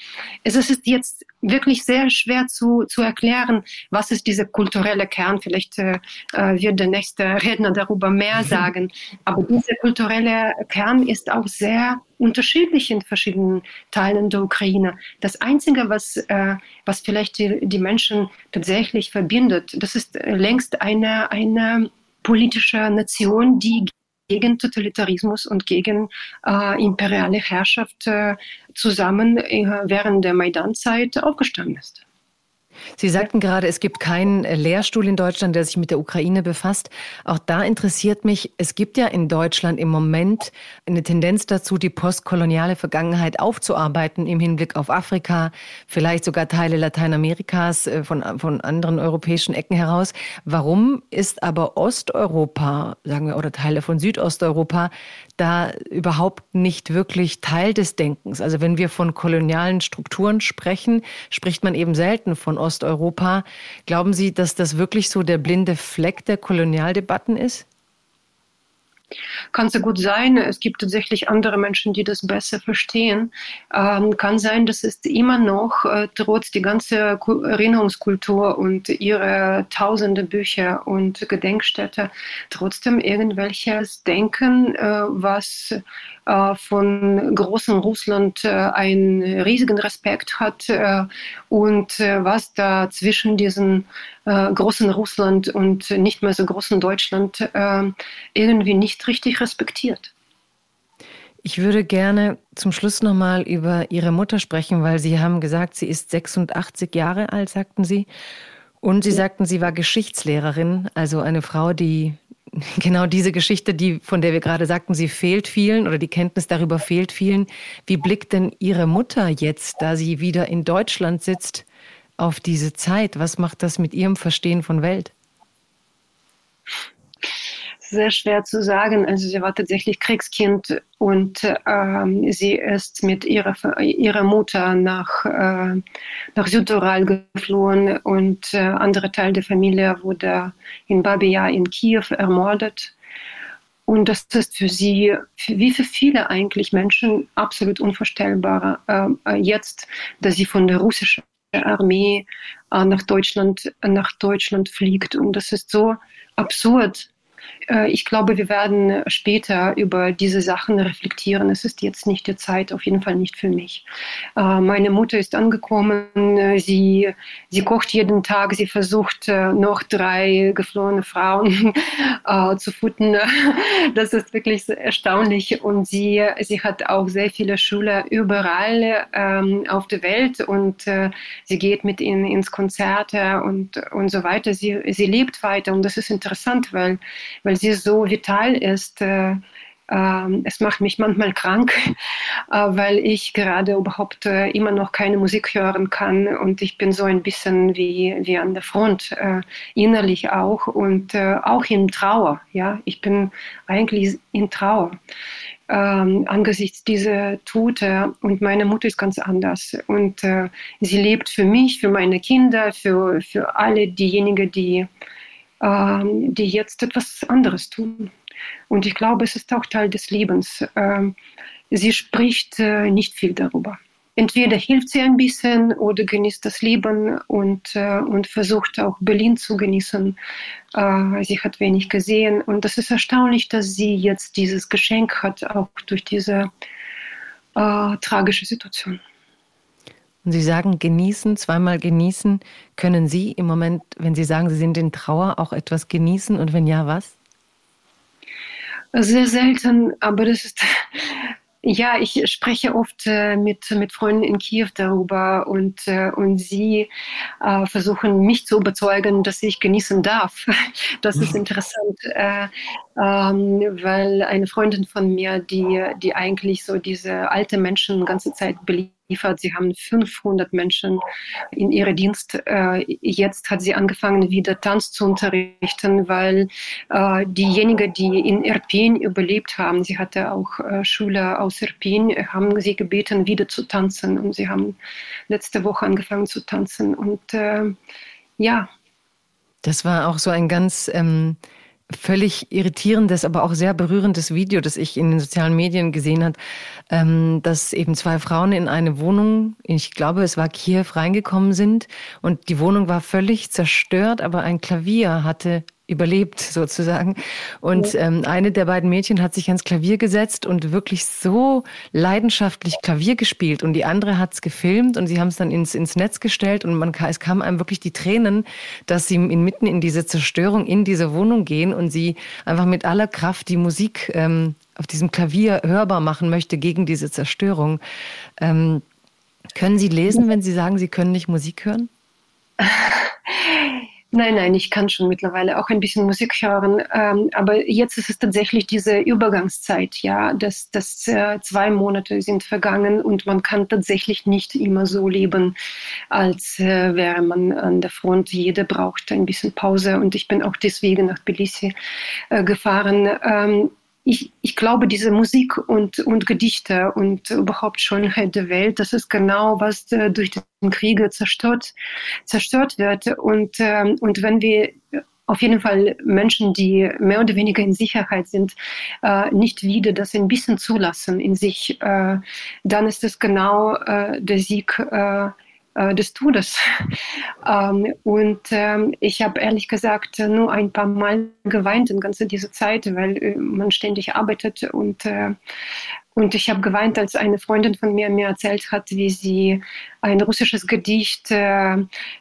Es ist jetzt wirklich sehr schwer zu, zu erklären, was ist dieser kulturelle Kern. Vielleicht äh, äh wird der nächste Redner darüber mehr sagen. Aber dieser kulturelle Kern ist auch sehr unterschiedlich in verschiedenen Teilen der Ukraine. Das Einzige, was, äh, was vielleicht die, die Menschen tatsächlich verbindet, das ist längst eine, eine politische Nation, die gegen Totalitarismus und gegen äh, imperiale Herrschaft äh, zusammen äh, während der Maidan-Zeit aufgestanden ist. Sie sagten gerade, es gibt keinen Lehrstuhl in Deutschland, der sich mit der Ukraine befasst. Auch da interessiert mich, es gibt ja in Deutschland im Moment eine Tendenz dazu, die postkoloniale Vergangenheit aufzuarbeiten im Hinblick auf Afrika, vielleicht sogar Teile Lateinamerikas äh, von, von anderen europäischen Ecken heraus. Warum ist aber Osteuropa, sagen wir, oder Teile von Südosteuropa da überhaupt nicht wirklich Teil des Denkens? Also wenn wir von kolonialen Strukturen sprechen, spricht man eben selten von Osteuropa. Glauben Sie, dass das wirklich so der blinde Fleck der Kolonialdebatten ist? Kann sehr gut sein. Es gibt tatsächlich andere Menschen, die das besser verstehen. Ähm, kann sein, dass es immer noch, äh, trotz die ganze Erinnerungskultur und ihre tausende Bücher und Gedenkstätte, trotzdem irgendwelches Denken, äh, was von großem Russland äh, einen riesigen Respekt hat äh, und äh, was da zwischen diesen großen Russland und nicht mehr so großen Deutschland irgendwie nicht richtig respektiert. Ich würde gerne zum Schluss nochmal über Ihre Mutter sprechen, weil Sie haben gesagt, sie ist 86 Jahre alt, sagten Sie. Und Sie sagten, sie war Geschichtslehrerin, also eine Frau, die genau diese Geschichte, die, von der wir gerade sagten, sie fehlt vielen oder die Kenntnis darüber fehlt vielen. Wie blickt denn Ihre Mutter jetzt, da sie wieder in Deutschland sitzt, auf diese Zeit? Was macht das mit Ihrem Verstehen von Welt? Sehr schwer zu sagen. Also sie war tatsächlich Kriegskind und ähm, sie ist mit ihrer, ihrer Mutter nach, äh, nach Südural geflohen und äh, andere Teil der Familie wurde in Babia in Kiew ermordet. Und das ist für sie, wie für viele eigentlich Menschen, absolut unvorstellbar. Äh, jetzt, dass sie von der russischen Armee äh, nach Deutschland, nach Deutschland fliegt. Und das ist so absurd, äh, ich glaube, wir werden später über diese Sachen reflektieren. Es ist jetzt nicht die Zeit, auf jeden Fall nicht für mich. Äh, meine Mutter ist angekommen. Sie, sie kocht jeden Tag. Sie versucht, äh, noch drei geflohene Frauen zu futtern. Das ist wirklich erstaunlich. Und sie, sie hat auch sehr viele Schüler überall ähm, auf der Welt und sie geht mit ihnen ins Konzerte und, und so weiter. Sie, sie lebt weiter und das ist interessant, weil weil sie so vital ist. Äh, ähm, es macht mich manchmal krank, äh, weil ich gerade überhaupt äh, immer noch keine Musik hören kann und ich bin so ein bisschen wie, wie an der Front, innerlich auch und auch in Trauer. Ja, ich bin eigentlich in Trauer. Ähm, angesichts dieser Tote und meine Mutter ist ganz anders und äh, sie lebt für mich, für meine Kinder, für, für alle diejenigen, die, die jetzt etwas anderes tun. Und ich glaube, es ist auch Teil des Lebens. Ähm, sie spricht äh, nicht viel darüber. Entweder hilft sie ein bisschen oder genießt das Leben und, äh, und versucht auch Berlin zu genießen. Äh, sie hat wenig gesehen und das ist erstaunlich, dass sie jetzt dieses Geschenk hat, auch durch diese tragische Situation. Und Sie sagen genießen, zweimal genießen. Können Sie im Moment, wenn Sie sagen, Sie sind in Trauer, auch etwas genießen? Und wenn ja, was? Sehr selten, aber das ist, ja, ich spreche oft äh, mit, mit Freunden in Kiew darüber und, äh, und sie äh, versuchen mich zu überzeugen, dass ich genießen darf. Das ist interessant, äh, ähm, weil eine Freundin von mir, die, die eigentlich so diese alte Menschen ganze Zeit beliebt, geliefert. Sie haben 500 Menschen in ihrem Dienst. Äh, jetzt hat sie angefangen, wieder Tanz zu unterrichten, weil äh, diejenigen, die in Irpin überlebt haben, sie hatte auch äh, Schüler aus Irpin, haben sie gebeten, wieder zu tanzen. Und sie haben letzte Woche angefangen zu tanzen. Und ja. Das war auch so ein ganz ähm, völlig irritierendes, aber auch sehr berührendes Video, das ich in den sozialen Medien gesehen habe, ähm, dass eben zwei Frauen in eine Wohnung, ich glaube, es war Kiew, reingekommen sind. Und die Wohnung war völlig zerstört, aber ein Klavier hatte überlebt sozusagen. Und ähm, eine der beiden Mädchen hat sich ans Klavier gesetzt und wirklich so leidenschaftlich Klavier gespielt und die andere hat es gefilmt und sie haben es dann ins, ins Netz gestellt und man, es kam einem wirklich die Tränen, dass sie inmitten in diese Zerstörung in diese Wohnung gehen und sie einfach mit aller Kraft die Musik ähm, auf diesem Klavier hörbar machen möchte gegen diese Zerstörung. Ähm, können Sie lesen, wenn Sie sagen, Sie können nicht Musik hören? Nein, nein, ich kann schon mittlerweile auch ein bisschen Musik hören. Ähm, aber jetzt ist es tatsächlich diese Übergangszeit, ja, dass, dass äh, zwei Monate sind vergangen und man kann tatsächlich nicht immer so leben, als äh, wäre man an der Front. Jeder braucht ein bisschen Pause und ich bin auch deswegen nach Tbilisi äh, gefahren. Ähm, ich, ich glaube, diese Musik und, und Gedichte und überhaupt Schönheit der Welt, das ist genau, was äh, durch den Kriege zerstört, zerstört wird. Und, ähm, und wenn wir auf jeden Fall Menschen, die mehr oder weniger in Sicherheit sind, äh, nicht wieder das ein bisschen zulassen in sich, äh, dann ist es genau äh, der Sieg äh, des Todes. ähm, und ähm, ich habe ehrlich gesagt nur ein paar Mal geweint in ganze diese Zeit, weil äh, man ständig arbeitet und äh, und ich habe geweint, als eine Freundin von mir mir erzählt hat, wie sie ein russisches Gedicht äh,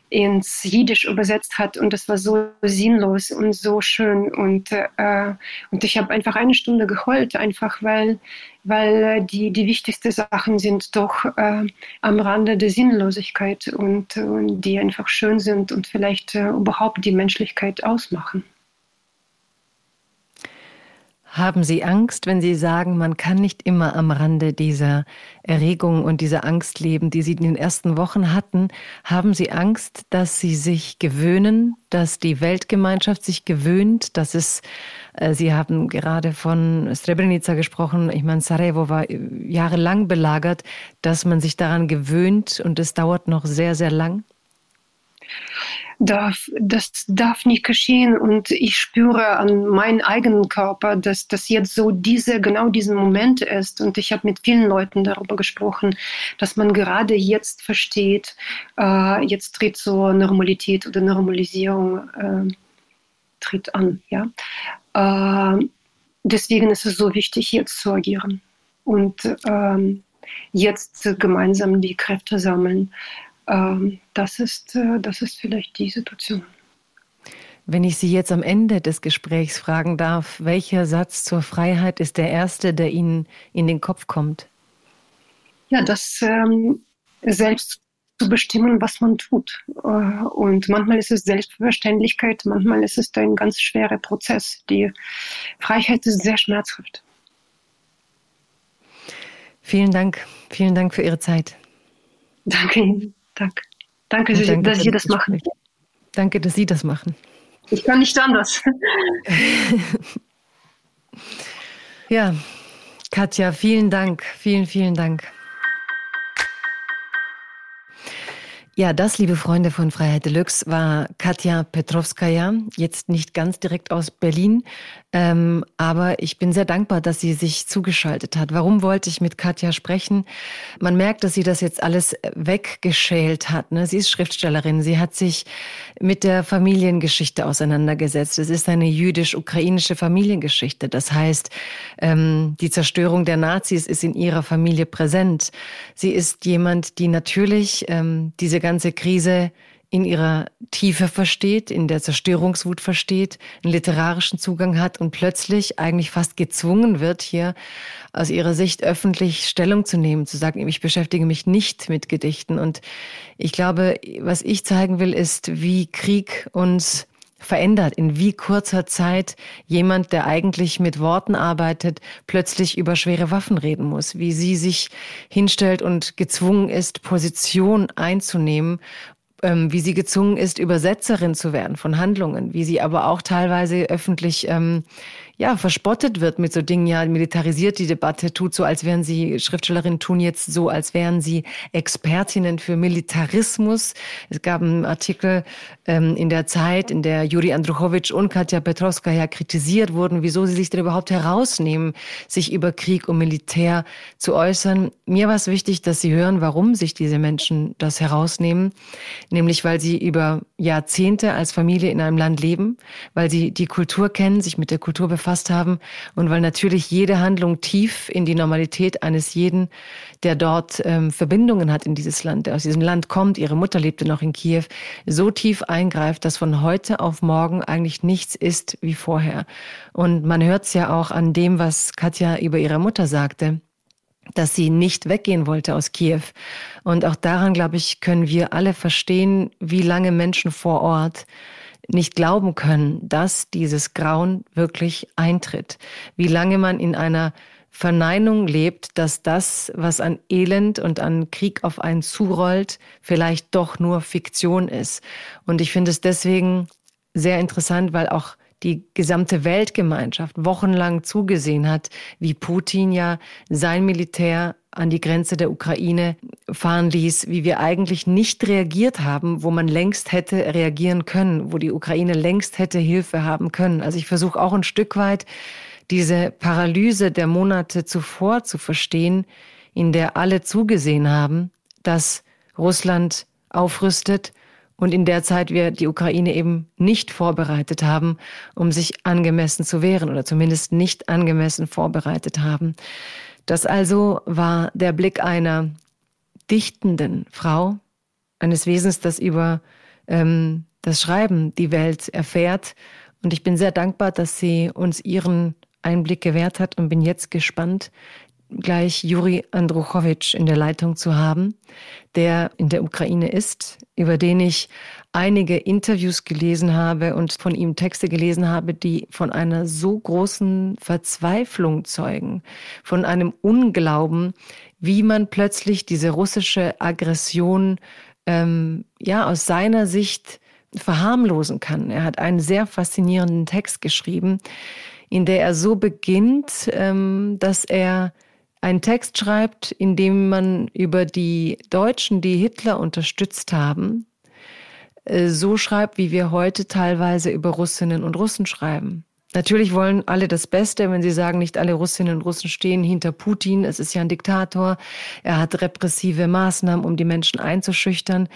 ins Jiddisch übersetzt hat. Und das war so sinnlos und so schön. Und, äh, und ich habe einfach eine Stunde geheult, einfach weil, weil die, die wichtigsten Sachen sind doch äh, am Rande der Sinnlosigkeit und, und die einfach schön sind und vielleicht äh, überhaupt die Menschlichkeit ausmachen. Haben Sie Angst, wenn Sie sagen, man kann nicht immer am Rande dieser Erregung und dieser Angst leben, die Sie in den ersten Wochen hatten? Haben Sie Angst, dass Sie sich gewöhnen, dass die Weltgemeinschaft sich gewöhnt, dass es, äh, Sie haben gerade von Srebrenica gesprochen, ich meine, Sarajevo war jahrelang belagert, dass man sich daran gewöhnt und es dauert noch sehr, sehr lang? Darf, das darf nicht geschehen. Und ich spüre an meinem eigenen Körper, dass das jetzt so diese, genau diesen Moment ist. Und ich habe mit vielen Leuten darüber gesprochen, dass man gerade jetzt versteht, äh, jetzt tritt so Normalität oder Normalisierung äh, tritt an. Ja? Äh, deswegen ist es so wichtig, jetzt zu agieren und ähm, jetzt gemeinsam die Kräfte sammeln das, ist, äh, das ist vielleicht die Situation. Wenn ich Sie jetzt am Ende des Gesprächs fragen darf, welcher Satz zur Freiheit ist der erste, der Ihnen in den Kopf kommt? Ja, dass ähm, selbst zu bestimmen, was man tut. Äh, und manchmal ist es Selbstverständlichkeit, manchmal ist es ein ganz schwerer Prozess. Die Freiheit ist sehr schmerzhaft. Vielen Dank. Vielen Dank für Ihre Zeit. Danke Ihnen. Danke. Danke, danke dass Sie das machen. Danke, dass Sie das machen. Ich kann nicht anders. ja, Katja, vielen Dank. Vielen, vielen Dank. Ja, das, liebe Freunde von Freiheit Deluxe, war Katja Petrovskaya, jetzt nicht ganz direkt aus Berlin, ähm, aber ich bin sehr dankbar, dass sie sich zugeschaltet hat. Warum wollte ich mit Katja sprechen? Man merkt, dass sie das jetzt alles weggeschält hat. Ne? Sie ist Schriftstellerin, sie hat sich mit der Familiengeschichte auseinandergesetzt. Es ist eine jüdisch-ukrainische Familiengeschichte. Das heißt, ähm, die Zerstörung der Nazis ist in ihrer Familie präsent. Sie ist jemand, die natürlich ähm, diese ganze Krise in ihrer Tiefe versteht, in der Zerstörungswut versteht, einen literarischen Zugang hat und plötzlich eigentlich fast gezwungen wird, hier aus ihrer Sicht öffentlich Stellung zu nehmen, zu sagen, ich beschäftige mich nicht mit Gedichten. Und ich glaube, was ich zeigen will, ist, wie Krieg uns verändert, in wie kurzer Zeit jemand, der eigentlich mit Worten arbeitet, plötzlich über schwere Waffen reden muss, wie sie sich hinstellt und gezwungen ist, Position einzunehmen ähm, wie sie gezwungen ist, Übersetzerin zu werden von Handlungen, wie sie aber auch teilweise öffentlich ähm, ja, verspottet wird mit so Dingen, ja, militarisiert die Debatte, tut so, als wären sie, Schriftstellerinnen tun jetzt so, als wären sie Expertinnen für Militarismus. Es gab einen Artikel ähm, in der Zeit, in der Juri Andruchowitsch und Katja Petrovskaya kritisiert wurden, wieso sie sich denn überhaupt herausnehmen, sich über Krieg und Militär zu äußern. Mir war es wichtig, dass sie hören, warum sich diese Menschen das herausnehmen, nämlich weil sie über Jahrzehnte als Familie in einem Land leben, weil sie die Kultur kennen, sich mit der Kultur befassen, befasst haben und weil natürlich jede Handlung tief in die Normalität eines jeden, der dort ähm, Verbindungen hat in dieses Land, der aus diesem Land kommt, ihre Mutter lebte noch in Kiew, so tief eingreift, dass von heute auf morgen eigentlich nichts ist wie vorher. Und man hört es ja auch an dem, was Katja über ihre Mutter sagte dass sie nicht weggehen wollte aus Kiew. Und auch daran, glaube ich, können wir alle verstehen, wie lange Menschen vor Ort nicht glauben können, dass dieses Grauen wirklich eintritt. Wie lange man in einer Verneinung lebt, dass das, was an Elend und an Krieg auf einen zurollt, vielleicht doch nur Fiktion ist. Und ich finde es deswegen sehr interessant, weil auch die gesamte Weltgemeinschaft wochenlang zugesehen hat, wie Putin ja sein Militär an die Grenze der Ukraine fahren ließ, wie wir eigentlich nicht reagiert haben, wo man längst hätte reagieren können, wo die Ukraine längst hätte Hilfe haben können. Also ich versuche auch ein Stück weit diese Paralyse der Monate zuvor zu verstehen, in der alle zugesehen haben, dass Russland aufrüstet und in der Zeit wir die Ukraine eben nicht vorbereitet haben, um sich angemessen zu wehren oder zumindest nicht angemessen vorbereitet haben. Das also war der Blick einer dichtenden Frau, eines Wesens, das über ähm, das Schreiben die Welt erfährt. Und ich bin sehr dankbar, dass sie uns ihren Einblick gewährt hat und bin jetzt gespannt, gleich Juri Andruchowitsch in der Leitung zu haben, der in der Ukraine ist, über den ich einige Interviews gelesen habe und von ihm Texte gelesen habe, die von einer so großen Verzweiflung zeugen, von einem Unglauben, wie man plötzlich diese russische Aggression ähm, ja aus seiner Sicht verharmlosen kann. Er hat einen sehr faszinierenden Text geschrieben, in der er so beginnt, ähm, dass er einen Text schreibt, in dem man über die Deutschen, die Hitler unterstützt haben, so schreibt, wie wir heute teilweise über Russinnen und Russen schreiben. Natürlich wollen alle das Beste, wenn sie sagen, nicht alle Russinnen und Russen stehen hinter Putin. Es ist ja ein Diktator. Er hat repressive Maßnahmen, um die Menschen einzuschüchtern.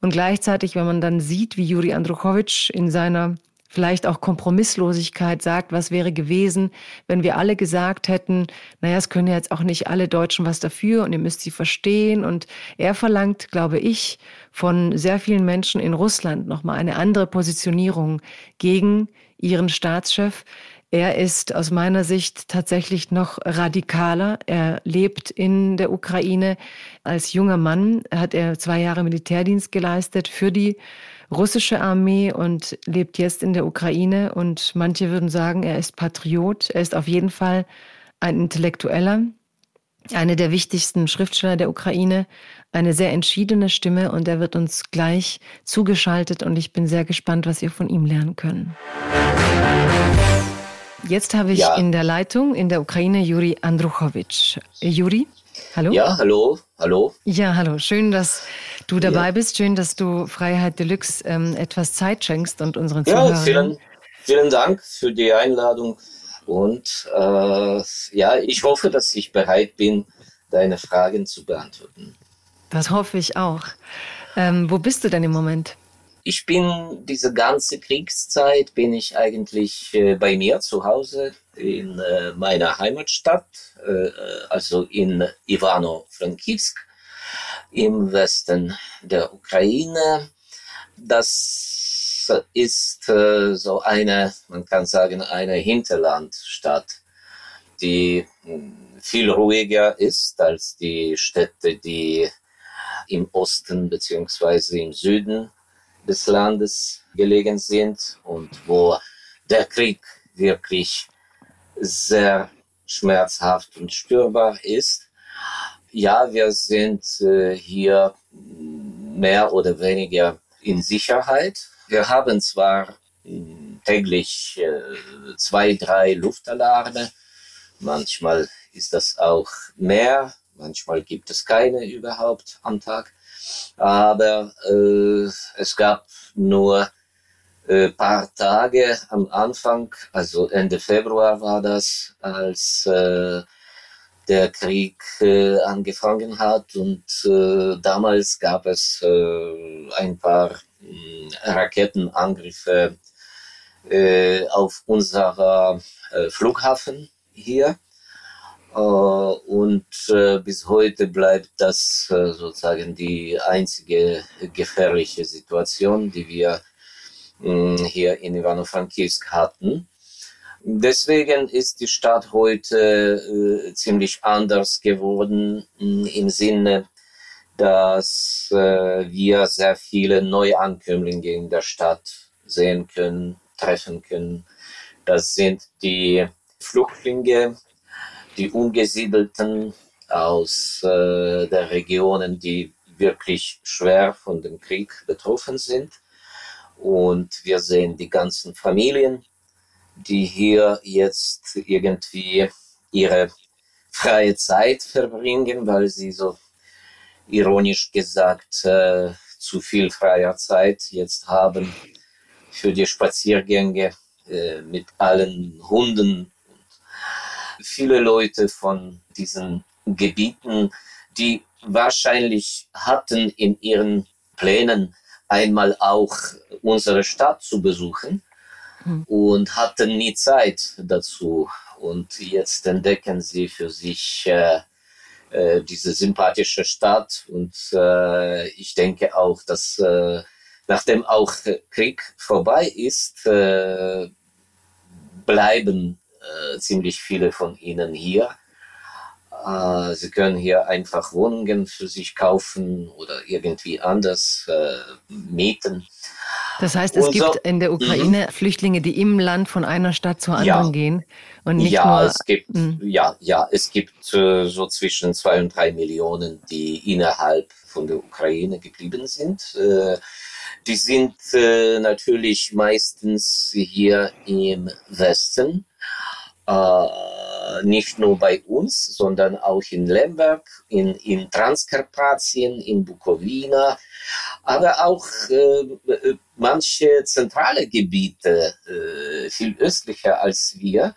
Und gleichzeitig, wenn man dann sieht, wie Juri Andruchowitsch in seiner vielleicht auch Kompromisslosigkeit sagt, was wäre gewesen, wenn wir alle gesagt hätten, naja, es können jetzt auch nicht alle Deutschen was dafür und ihr müsst sie verstehen. Und er verlangt, glaube ich, von sehr vielen Menschen in Russland nochmal eine andere Positionierung gegen ihren Staatschef. Er ist aus meiner Sicht tatsächlich noch radikaler. Er lebt in der Ukraine. Als junger Mann hat er zwei Jahre Militärdienst geleistet für die russische Armee und lebt jetzt in der Ukraine. Und manche würden sagen, er ist Patriot. Er ist auf jeden Fall ein Intellektueller, einer der wichtigsten Schriftsteller der Ukraine, eine sehr entschiedene Stimme und er wird uns gleich zugeschaltet und ich bin sehr gespannt, was wir von ihm lernen können. Jetzt habe ich ja. in der Leitung in der Ukraine Juri Andruchowitsch. Juri, hallo? Ja, hallo, hallo. Ja, hallo. Schön, dass du dabei ja. bist. Schön, dass du Freiheit Deluxe ähm, etwas Zeit schenkst und unseren Zuhörern. Ja, vielen, vielen Dank für die Einladung. Und äh, ja, ich hoffe, dass ich bereit bin, deine Fragen zu beantworten. Das hoffe ich auch. Ähm, wo bist du denn im Moment? Ich bin diese ganze Kriegszeit bin ich eigentlich äh, bei mir zu Hause in äh, meiner Heimatstadt, äh, also in Ivano-Frankivsk im Westen der Ukraine. Das ist äh, so eine, man kann sagen, eine Hinterlandstadt, die hm, viel ruhiger ist als die Städte, die im Osten beziehungsweise im Süden des Landes gelegen sind und wo der Krieg wirklich sehr schmerzhaft und spürbar ist. Ja, wir sind äh, hier mehr oder weniger in Sicherheit, wir haben zwar täglich äh, zwei, drei Luftalarme. Manchmal ist das auch mehr, manchmal gibt es keine überhaupt am Tag. Aber äh, es gab nur äh, paar Tage am Anfang, also Ende Februar war das, als äh, der Krieg äh, angefangen hat. Und äh, damals gab es äh, ein paar äh, Raketenangriffe äh, auf unserer äh, Flughafen hier. Äh, und bis heute bleibt das sozusagen die einzige gefährliche Situation, die wir hier in Ivano-Frankivsk hatten. Deswegen ist die Stadt heute ziemlich anders geworden im Sinne dass äh, wir sehr viele Neuankömmlinge in der Stadt sehen können, treffen können. Das sind die Flüchtlinge, die Umgesiedelten aus äh, der Regionen, die wirklich schwer von dem Krieg betroffen sind. Und wir sehen die ganzen Familien, die hier jetzt irgendwie ihre freie Zeit verbringen, weil sie so ironisch gesagt äh, zu viel freier Zeit jetzt haben für die Spaziergänge äh, mit allen Hunden. Viele Leute von diesen Gebieten, die wahrscheinlich hatten in ihren Plänen einmal auch unsere Stadt zu besuchen hm. und hatten nie Zeit dazu. Und jetzt entdecken sie für sich äh, äh, diese sympathische Stadt. Und äh, ich denke auch, dass äh, nachdem auch Krieg vorbei ist, äh, bleiben ziemlich viele von ihnen hier. Sie können hier einfach Wohnungen für sich kaufen oder irgendwie anders mieten. Das heißt, es gibt in der Ukraine mhm. Flüchtlinge, die im Land von einer Stadt zur anderen ja. gehen und nicht ja, nur. Es gibt, mh. ja, ja, es gibt äh, so zwischen zwei und drei Millionen, die innerhalb von der Ukraine geblieben sind. Äh, die sind äh, natürlich meistens hier im Westen. Äh, nicht nur bei uns, sondern auch in Lemberg, in, in Transkarpatien, in Bukowina, aber auch äh, manche zentrale Gebiete, äh, viel östlicher als wir,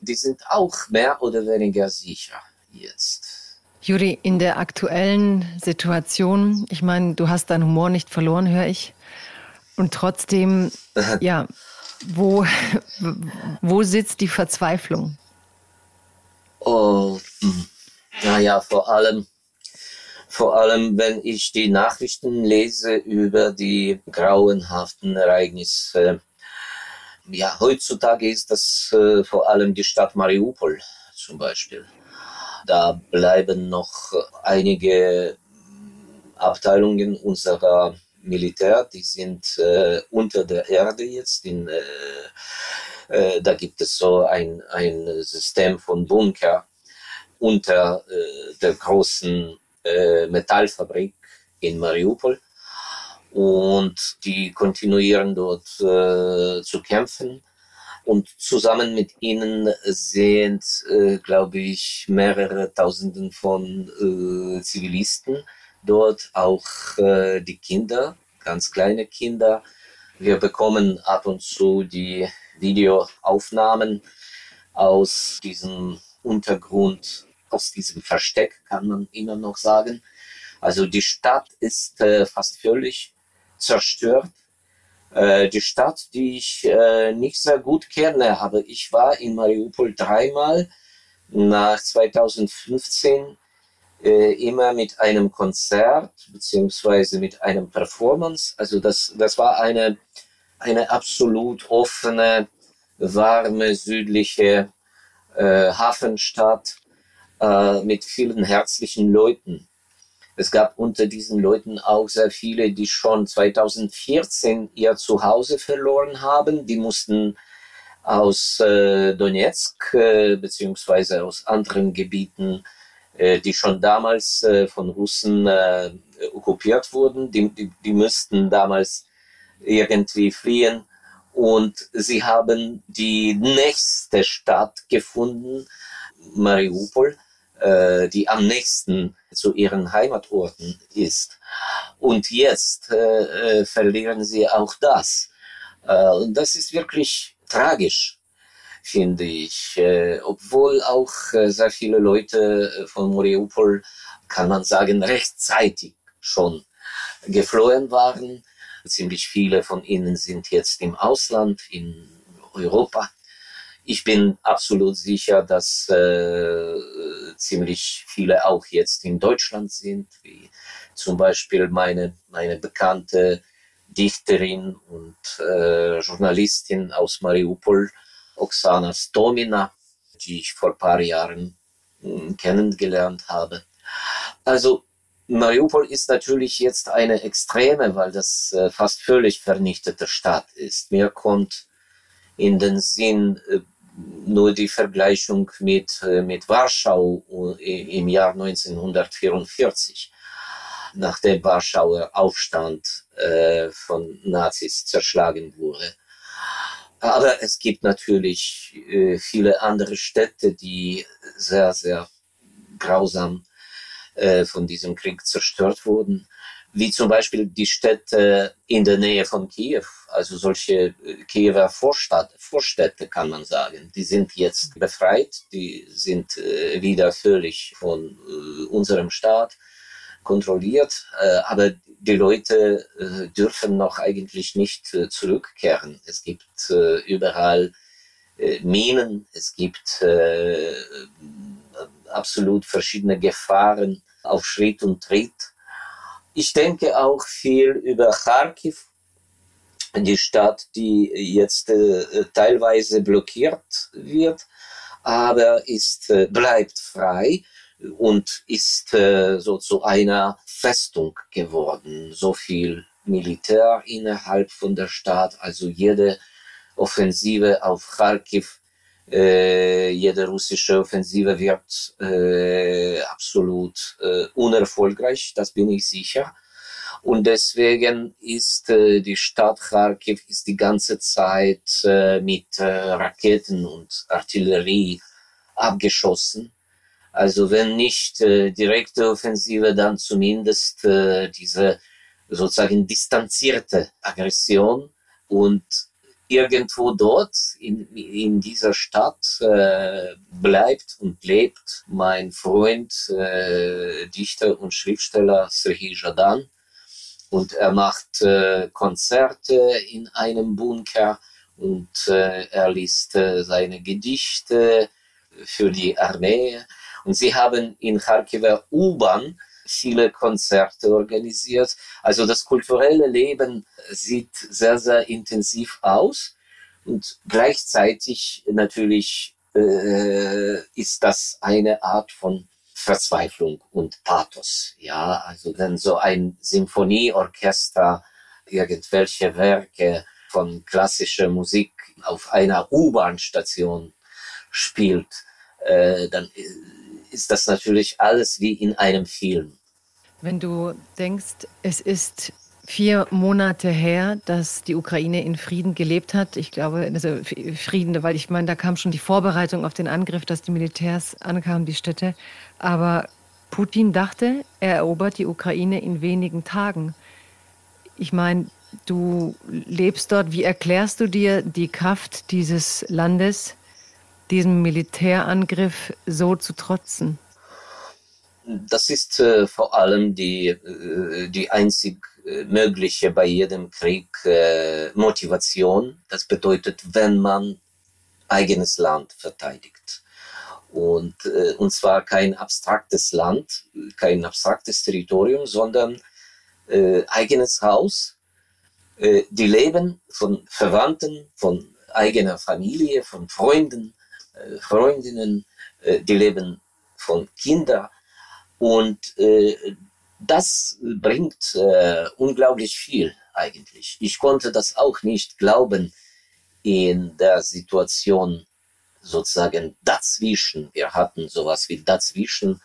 die sind auch mehr oder weniger sicher jetzt. Juri, in der aktuellen Situation, ich meine, du hast deinen Humor nicht verloren, höre ich. Und trotzdem, ja, wo, wo sitzt die Verzweiflung? Oh, hm. naja, vor allem, vor allem, wenn ich die Nachrichten lese über die grauenhaften Ereignisse Ja, heutzutage ist das äh, vor allem die Stadt Mariupol zum Beispiel. Da bleiben noch einige Abteilungen unserer Militär, die sind äh, unter der Erde jetzt. In, äh, äh, da gibt es so ein, ein System von Bunker unter äh, der großen äh, Metallfabrik in Mariupol. Und die kontinuieren dort äh, zu kämpfen. Und zusammen mit ihnen sind, glaube ich, mehrere Tausenden von Zivilisten dort auch äh, die Kinder, ganz kleine Kinder. Wir bekommen ab und zu die Videoaufnahmen aus diesem Untergrund, aus diesem Versteck, kann man immer noch sagen. Also die Stadt ist äh, fast völlig zerstört. Äh, die Stadt, die ich äh, nicht sehr gut kenne, aber ich war in Mariupol dreimal. Nach 2015 äh, immer mit einem Konzert beziehungsweise mit einem Performance. Also das, das war eine, eine absolut offene, warme, südliche Hafenstadt äh, mit vielen herzlichen Leuten. Es gab unter diesen Leuten auch sehr viele, die schon 2014 ihr Zuhause verloren haben. Die mussten aus äh, Donetsk äh, beziehungsweise aus anderen Gebieten äh, die schon damals äh, von Russen äh, okkupiert wurden. Die, die, die müssten damals irgendwie fliehen. Und sie haben die nächste Stadt gefunden, Mariupol, die am nächsten zu ihren Heimatorten ist. Und jetzt äh, verlieren sie auch das. Äh, und das ist wirklich tragisch finde ich. Äh, obwohl auch äh, sehr viele Leute äh, von Mariupol, kann man sagen, rechtzeitig schon geflohen waren. Ziemlich viele von ihnen sind jetzt im Ausland, in Europa. Ich bin absolut sicher, dass äh, ziemlich viele auch jetzt in Deutschland sind, wie zum Beispiel meine, meine bekannte Dichterin und äh, Journalistin aus Mariupol, Oksana Stomina, die ich vor ein paar Jahren hm, kennengelernt habe. Also Mariupol ist natürlich jetzt eine Extreme, weil das äh, fast völlig vernichtete Stadt ist. Mir kommt in den Sinn äh, nur die Vergleichung mit, äh, mit Warschau im Jahr 1944, nachdem Warschauer Aufstand von Nazis zerschlagen wurde. Aber es gibt natürlich äh, viele andere Städte, die sehr, sehr grausam äh, von diesem Krieg zerstört wurden, wie zum Beispiel die Städte in der Nähe von Kiew, also solche äh, Kiewer Vorstadt, Vorstädte kann man sagen. Die sind jetzt befreit, die sind äh, wieder völlig von äh, unserem Staat kontrolliert, aber die Leute dürfen noch eigentlich nicht zurückkehren. Es gibt überall Minen, es gibt absolut verschiedene Gefahren auf Schritt und Tritt. Ich denke auch viel über Kharkiv, die Stadt, die jetzt äh, teilweise blockiert wird, aber ist, äh, bleibt frei und ist äh, so zu einer Festung geworden. So viel Militär innerhalb von der Stadt, also jede Offensive auf Kharkiv, jede russische Offensive wird äh, absolut äh, unerfolgreich, das bin ich sicher. Und deswegen ist äh, die Stadt Kharkiv ist die ganze Zeit äh, mit äh, Raketen und Artillerie abgeschossen. Also wenn nicht äh, direkte Offensive, dann zumindest äh, diese sozusagen distanzierte Aggression und irgendwo dort in, in dieser Stadt äh, bleibt und lebt mein Freund, äh, Dichter und Schriftsteller Serhii Jadan. Und er macht äh, Konzerte in einem Bunker und äh, er liest äh, seine Gedichte für die Armee. Und sie haben in Kharkiver U-Bahn viele Konzerte organisiert. Also das kulturelle Leben sieht sehr, sehr intensiv aus. Und gleichzeitig natürlich äh, ist das eine Art von Verzweiflung und Pathos. Ja, also wenn so ein Symphonieorchester irgendwelche Werke von klassischer Musik auf einer U-Bahn-Station spielt, äh, dann ist das natürlich alles wie in einem Film. Wenn du denkst, es ist vier Monate her, dass die Ukraine in Frieden gelebt hat. Ich glaube, also Frieden, weil ich meine, da kam schon die Vorbereitung auf den Angriff, dass die Militärs ankamen, die Städte. Aber Putin dachte, er erobert die Ukraine in wenigen Tagen. Ich meine, du lebst dort. Wie erklärst du dir die Kraft dieses Landes, diesem Militärangriff so zu trotzen? Das ist äh, vor allem die, äh, die einzig äh, mögliche bei jedem Krieg äh, Motivation. Das bedeutet, wenn man eigenes Land verteidigt. Und, äh, und zwar kein abstraktes Land, kein abstraktes Territorium, sondern eigenes Haus. Die leben von Verwandten, von eigener Familie, von Freunden, Freundinnen, die leben von Kindern. Und äh, das bringt äh, unglaublich viel eigentlich. Ich konnte das auch nicht glauben in der Situation sozusagen dazwischen. Wir hatten sowas wie dazwischen.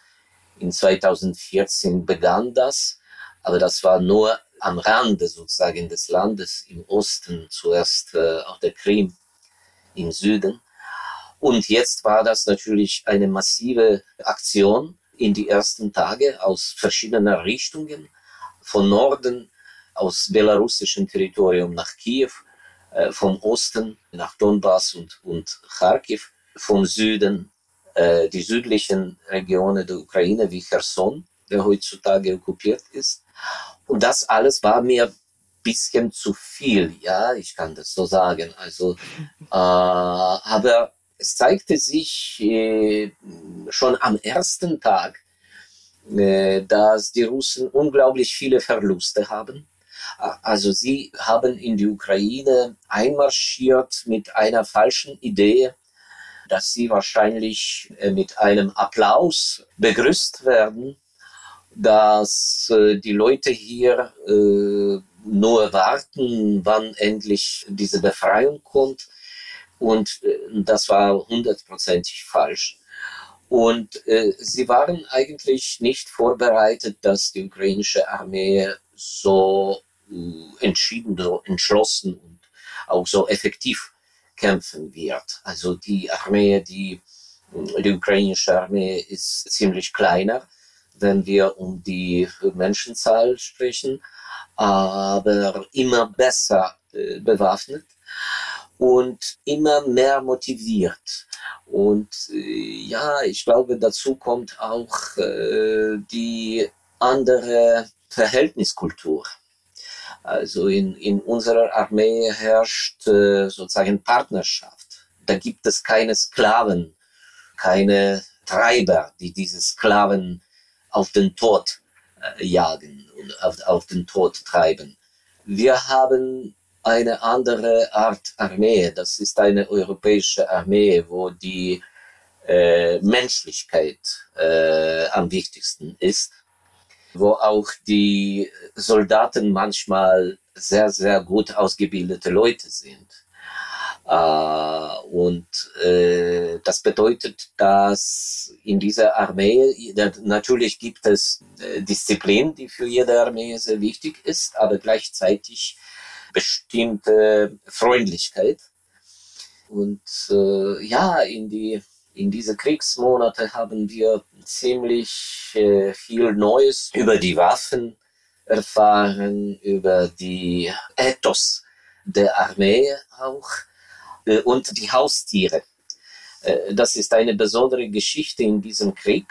In 2014 begann das, aber das war nur am Rande sozusagen des Landes im Osten, zuerst äh, auf der Krim im Süden. Und jetzt war das natürlich eine massive Aktion in die ersten Tage aus verschiedenen Richtungen, von Norden aus belarussischem Territorium nach Kiew, äh, vom Osten nach Donbass und, und Kharkiv, vom Süden äh, die südlichen Regionen der Ukraine wie Cherson, der heutzutage okkupiert ist. Und das alles war mir bisschen zu viel, ja, ich kann das so sagen. Also, äh, aber es zeigte sich äh, schon am ersten Tag, äh, dass die Russen unglaublich viele Verluste haben. Also sie haben in die Ukraine einmarschiert mit einer falschen Idee, dass sie wahrscheinlich äh, mit einem Applaus begrüßt werden, dass äh, die Leute hier äh, nur warten, wann endlich diese Befreiung kommt. Und äh, das war hundertprozentig falsch. Und äh, sie waren eigentlich nicht vorbereitet, dass die ukrainische Armee so äh, entschieden, so entschlossen und auch so effektiv kämpfen wird. Also die Armee, die, die ukrainische Armee ist ziemlich kleiner, wenn wir um die Menschenzahl sprechen, aber immer besser äh, bewaffnet und immer mehr motiviert. Und äh, ja, ich glaube, dazu kommt auch äh, die andere Verhältniskultur. Also in, in unserer Armee herrscht äh, sozusagen Partnerschaft. Da gibt es keine Sklaven, keine Treiber, die diese Sklaven auf den Tod äh, jagen und auf, auf den Tod treiben. Wir haben eine andere Art Armee. Das ist eine europäische Armee, wo die äh, Menschlichkeit äh, am wichtigsten ist, wo auch die Soldaten manchmal sehr, sehr gut ausgebildete Leute sind. Uh, und äh, das bedeutet, dass in dieser Armee natürlich gibt es äh, Disziplin, die für jede Armee sehr wichtig ist, aber gleichzeitig bestimmte Freundlichkeit. Und äh, ja, in, die, in diese Kriegsmonate haben wir ziemlich äh, viel Neues über die Waffen erfahren, über die Ethos der Armee auch äh, und die Haustiere. Äh, das ist eine besondere Geschichte in diesem Krieg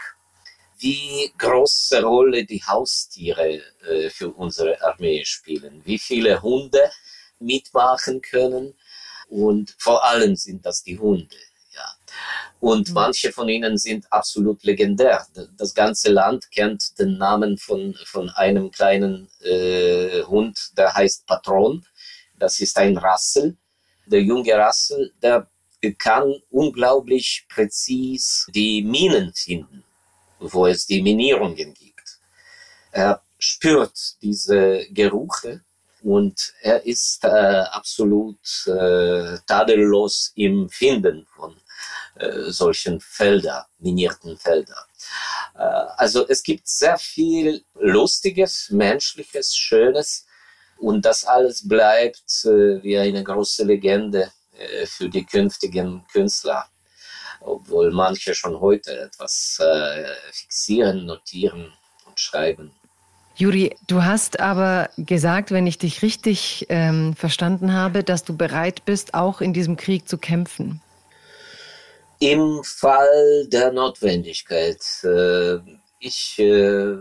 wie große Rolle die Haustiere äh, für unsere Armee spielen, wie viele Hunde mitmachen können und vor allem sind das die Hunde. Ja. Und mhm. manche von ihnen sind absolut legendär. Das ganze Land kennt den Namen von, von einem kleinen äh, Hund, der heißt Patron. Das ist ein Rassel. Der junge Russell, der kann unglaublich präzis die Minen finden, wo es die Minierungen gibt. Er spürt diese Gerüche und er ist äh, absolut äh, tadellos im Finden von äh, solchen Felder, minierten Felder. Äh, also es gibt sehr viel Lustiges, Menschliches, Schönes und das alles bleibt äh, wie eine große Legende äh, für die künftigen Künstler obwohl manche schon heute etwas äh, fixieren, notieren und schreiben. Juri, du hast aber gesagt, wenn ich dich richtig ähm, verstanden habe, dass du bereit bist, auch in diesem Krieg zu kämpfen. Im Fall der Notwendigkeit. Äh, ich äh,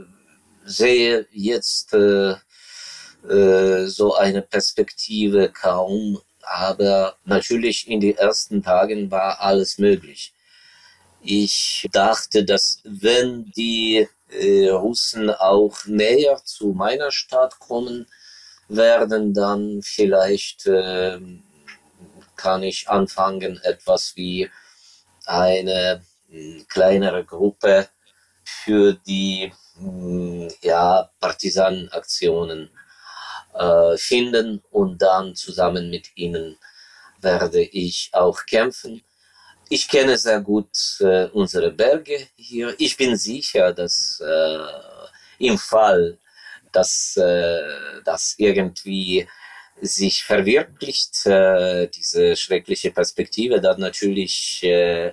sehe jetzt äh, äh so eine Perspektive kaum, aber natürlich in den ersten Tagen war alles möglich. Ich dachte, dass wenn die äh, Russen auch näher zu meiner Stadt kommen werden, dann vielleicht äh, kann ich anfangen, etwas wie eine äh, kleinere Gruppe für die hm, ja, Partisanenaktionen äh, finden und dann zusammen mit ihnen werde ich auch kämpfen. Ich kenne sehr gut äh, unsere Berge hier. Ich bin sicher, dass äh, im Fall, dass äh, das irgendwie sich verwirklicht, äh, diese schreckliche Perspektive, dann natürlich äh,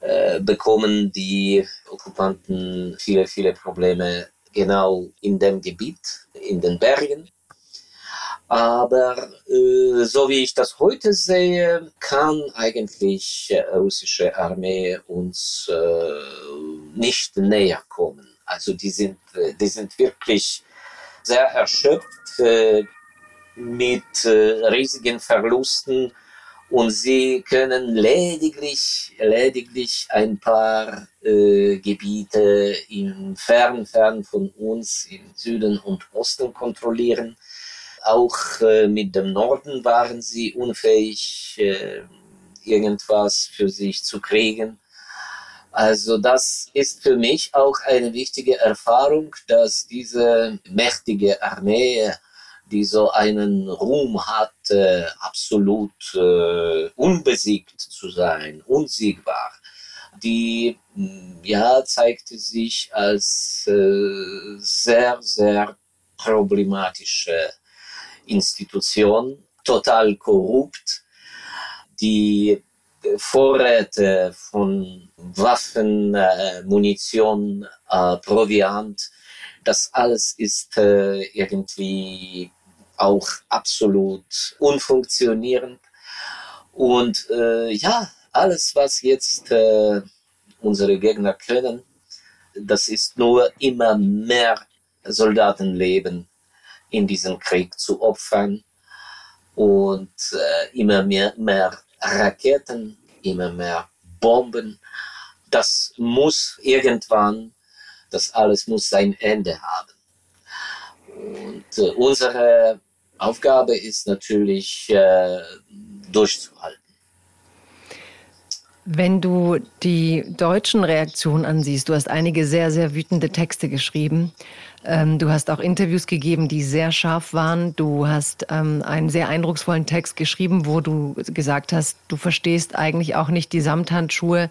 äh, bekommen die Okkupanten viele, viele Probleme genau in dem Gebiet, in den Bergen. Aber äh, so wie ich das heute sehe, kann eigentlich äh, russische Armee uns äh, nicht näher kommen. Also die sind, äh, die sind wirklich sehr erschöpft äh, mit äh, riesigen Verlusten und sie können lediglich, lediglich ein paar äh, Gebiete im fern, fern von uns im Süden und Osten kontrollieren. Auch äh, mit dem Norden waren sie unfähig, äh, irgendwas für sich zu kriegen. Also das ist für mich auch eine wichtige Erfahrung, dass diese mächtige Armee, die so einen Ruhm hat, äh, absolut äh, unbesiegt zu sein, unsiegbar, die ja zeigte sich als äh, sehr, sehr problematische Institution, total korrupt. Die Vorräte von Waffen, äh, Munition, äh, Proviant, das alles ist äh, irgendwie auch absolut unfunktionierend. Und ja, alles, was jetzt unsere Gegner können, das ist nur immer mehr Soldatenleben in diesem Krieg zu opfern und äh, immer mehr, mehr Raketen, immer mehr Bomben. Das muss irgendwann, das alles muss sein Ende haben. Und äh, unsere Aufgabe ist natürlich äh, durchzuhalten. Wenn du die deutschen Reaktionen ansiehst, du hast einige sehr, sehr wütende Texte geschrieben. Ähm, du hast auch Interviews gegeben, die sehr scharf waren. Du hast ähm, einen sehr eindrucksvollen Text geschrieben, wo du gesagt hast, du verstehst eigentlich auch nicht die Samthandschuhe,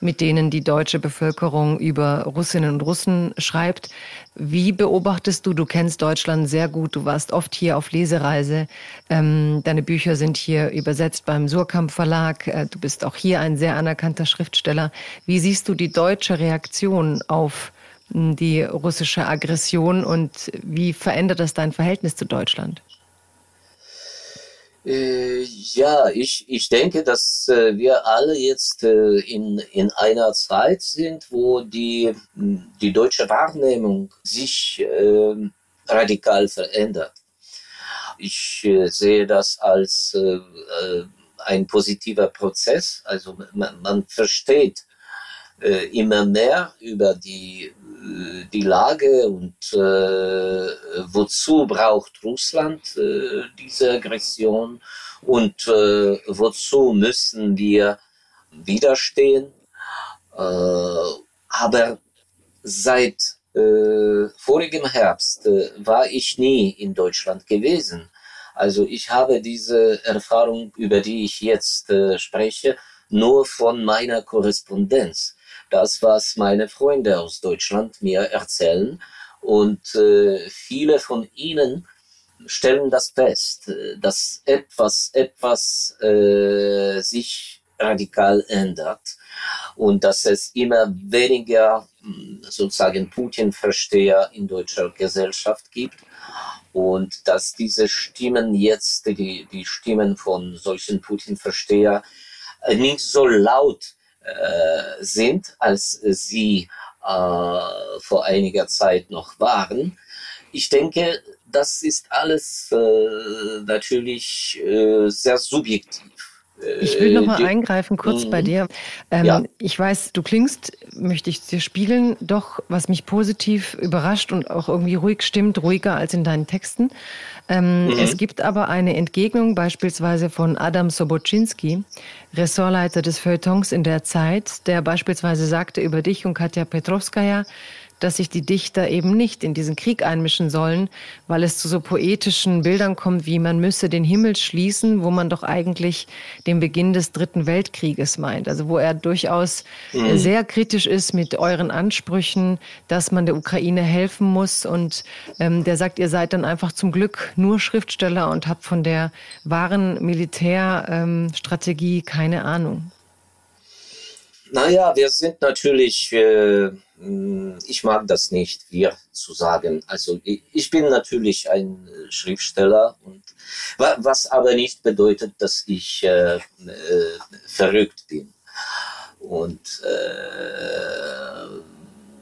mit denen die deutsche Bevölkerung über Russinnen und Russen schreibt. Wie beobachtest du, du kennst Deutschland sehr gut, du warst oft hier auf Lesereise, ähm, deine Bücher sind hier übersetzt beim Surkamp Verlag, äh, du bist auch hier ein sehr anerkannter Schriftsteller. Wie siehst du die deutsche Reaktion auf die russische Aggression und wie verändert das dein Verhältnis zu Deutschland? Äh, ja, ich, ich denke, dass äh, wir alle jetzt äh, in, in einer Zeit sind, wo die, die deutsche Wahrnehmung sich radikal verändert. Ich sehe das als ein positiver Prozess. Also man, man versteht immer mehr über die die Lage und äh, wozu braucht Russland äh, diese Aggression und äh, wozu müssen wir widerstehen. Aber seit vorigem Herbst war ich nie in Deutschland gewesen. Also ich habe diese Erfahrung, über die ich jetzt spreche, nur von meiner Korrespondenz. Das, was meine Freunde aus Deutschland mir erzählen. Und äh, viele von ihnen stellen das fest, äh, dass etwas, etwas äh, sich radikal ändert und dass es immer weniger hm, sozusagen Putin-Versteher in deutscher Gesellschaft gibt und dass diese Stimmen jetzt, die, die Stimmen von solchen Putin-Versteher, äh, nicht so laut äh, sind, als sie äh, vor einiger Zeit noch waren. Ich denke, das ist alles äh, natürlich äh, sehr subjektiv. Ich will noch mal eingreifen, kurz bei mhm. dir. Ähm, ja. Ich weiß, du klingst, möchte ich dir spiegeln, doch was mich positiv überrascht und auch irgendwie ruhig stimmt, ruhiger als in deinen Texten. Ähm, mhm. Es gibt aber eine Entgegnung beispielsweise von Adam Sobocinski, Ressortleiter des Feuilletons in der Zeit, der beispielsweise sagte über dich und Katja Petrovskaya, dass sich die Dichter eben nicht in diesen Krieg einmischen sollen, weil es zu so poetischen Bildern kommt, wie man müsse den Himmel schließen, wo man doch eigentlich den Beginn des Dritten Weltkrieges meint. Also wo er durchaus mhm. sehr kritisch ist mit euren Ansprüchen, dass man der Ukraine helfen muss. Und ähm, der sagt, ihr seid dann einfach zum Glück nur Schriftsteller und habt von der wahren Militärstrategie ähm, keine Ahnung. Naja, wir sind natürlich, äh, ich mag das nicht, wir zu sagen. Also ich bin natürlich ein Schriftsteller, und, was aber nicht bedeutet, dass ich äh, äh, verrückt bin. Und äh,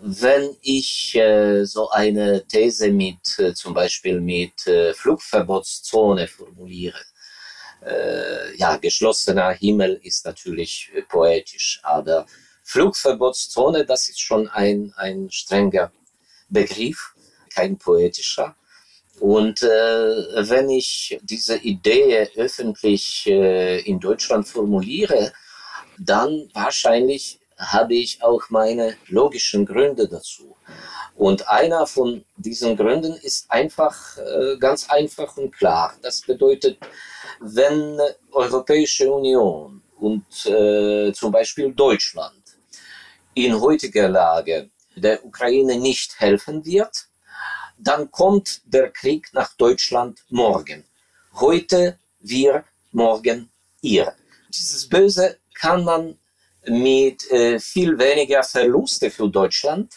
wenn ich äh, so eine These mit, äh, zum Beispiel mit äh, Flugverbotszone formuliere, äh, ja, geschlossener Himmel ist natürlich äh, poetisch, aber Flugverbotszone, das ist schon ein, ein strenger Begriff, kein poetischer. Und äh, wenn ich diese Idee öffentlich äh, in Deutschland formuliere, dann wahrscheinlich habe ich auch meine logischen Gründe dazu. Und einer von diesen Gründen ist einfach äh, ganz einfach und klar. Das bedeutet, wenn Europäische Union und äh, zum Beispiel Deutschland in heutiger Lage der Ukraine nicht helfen wird, dann kommt der Krieg nach Deutschland morgen. Heute wir, morgen ihr. Dieses Böse kann man mit äh, viel weniger Verluste für Deutschland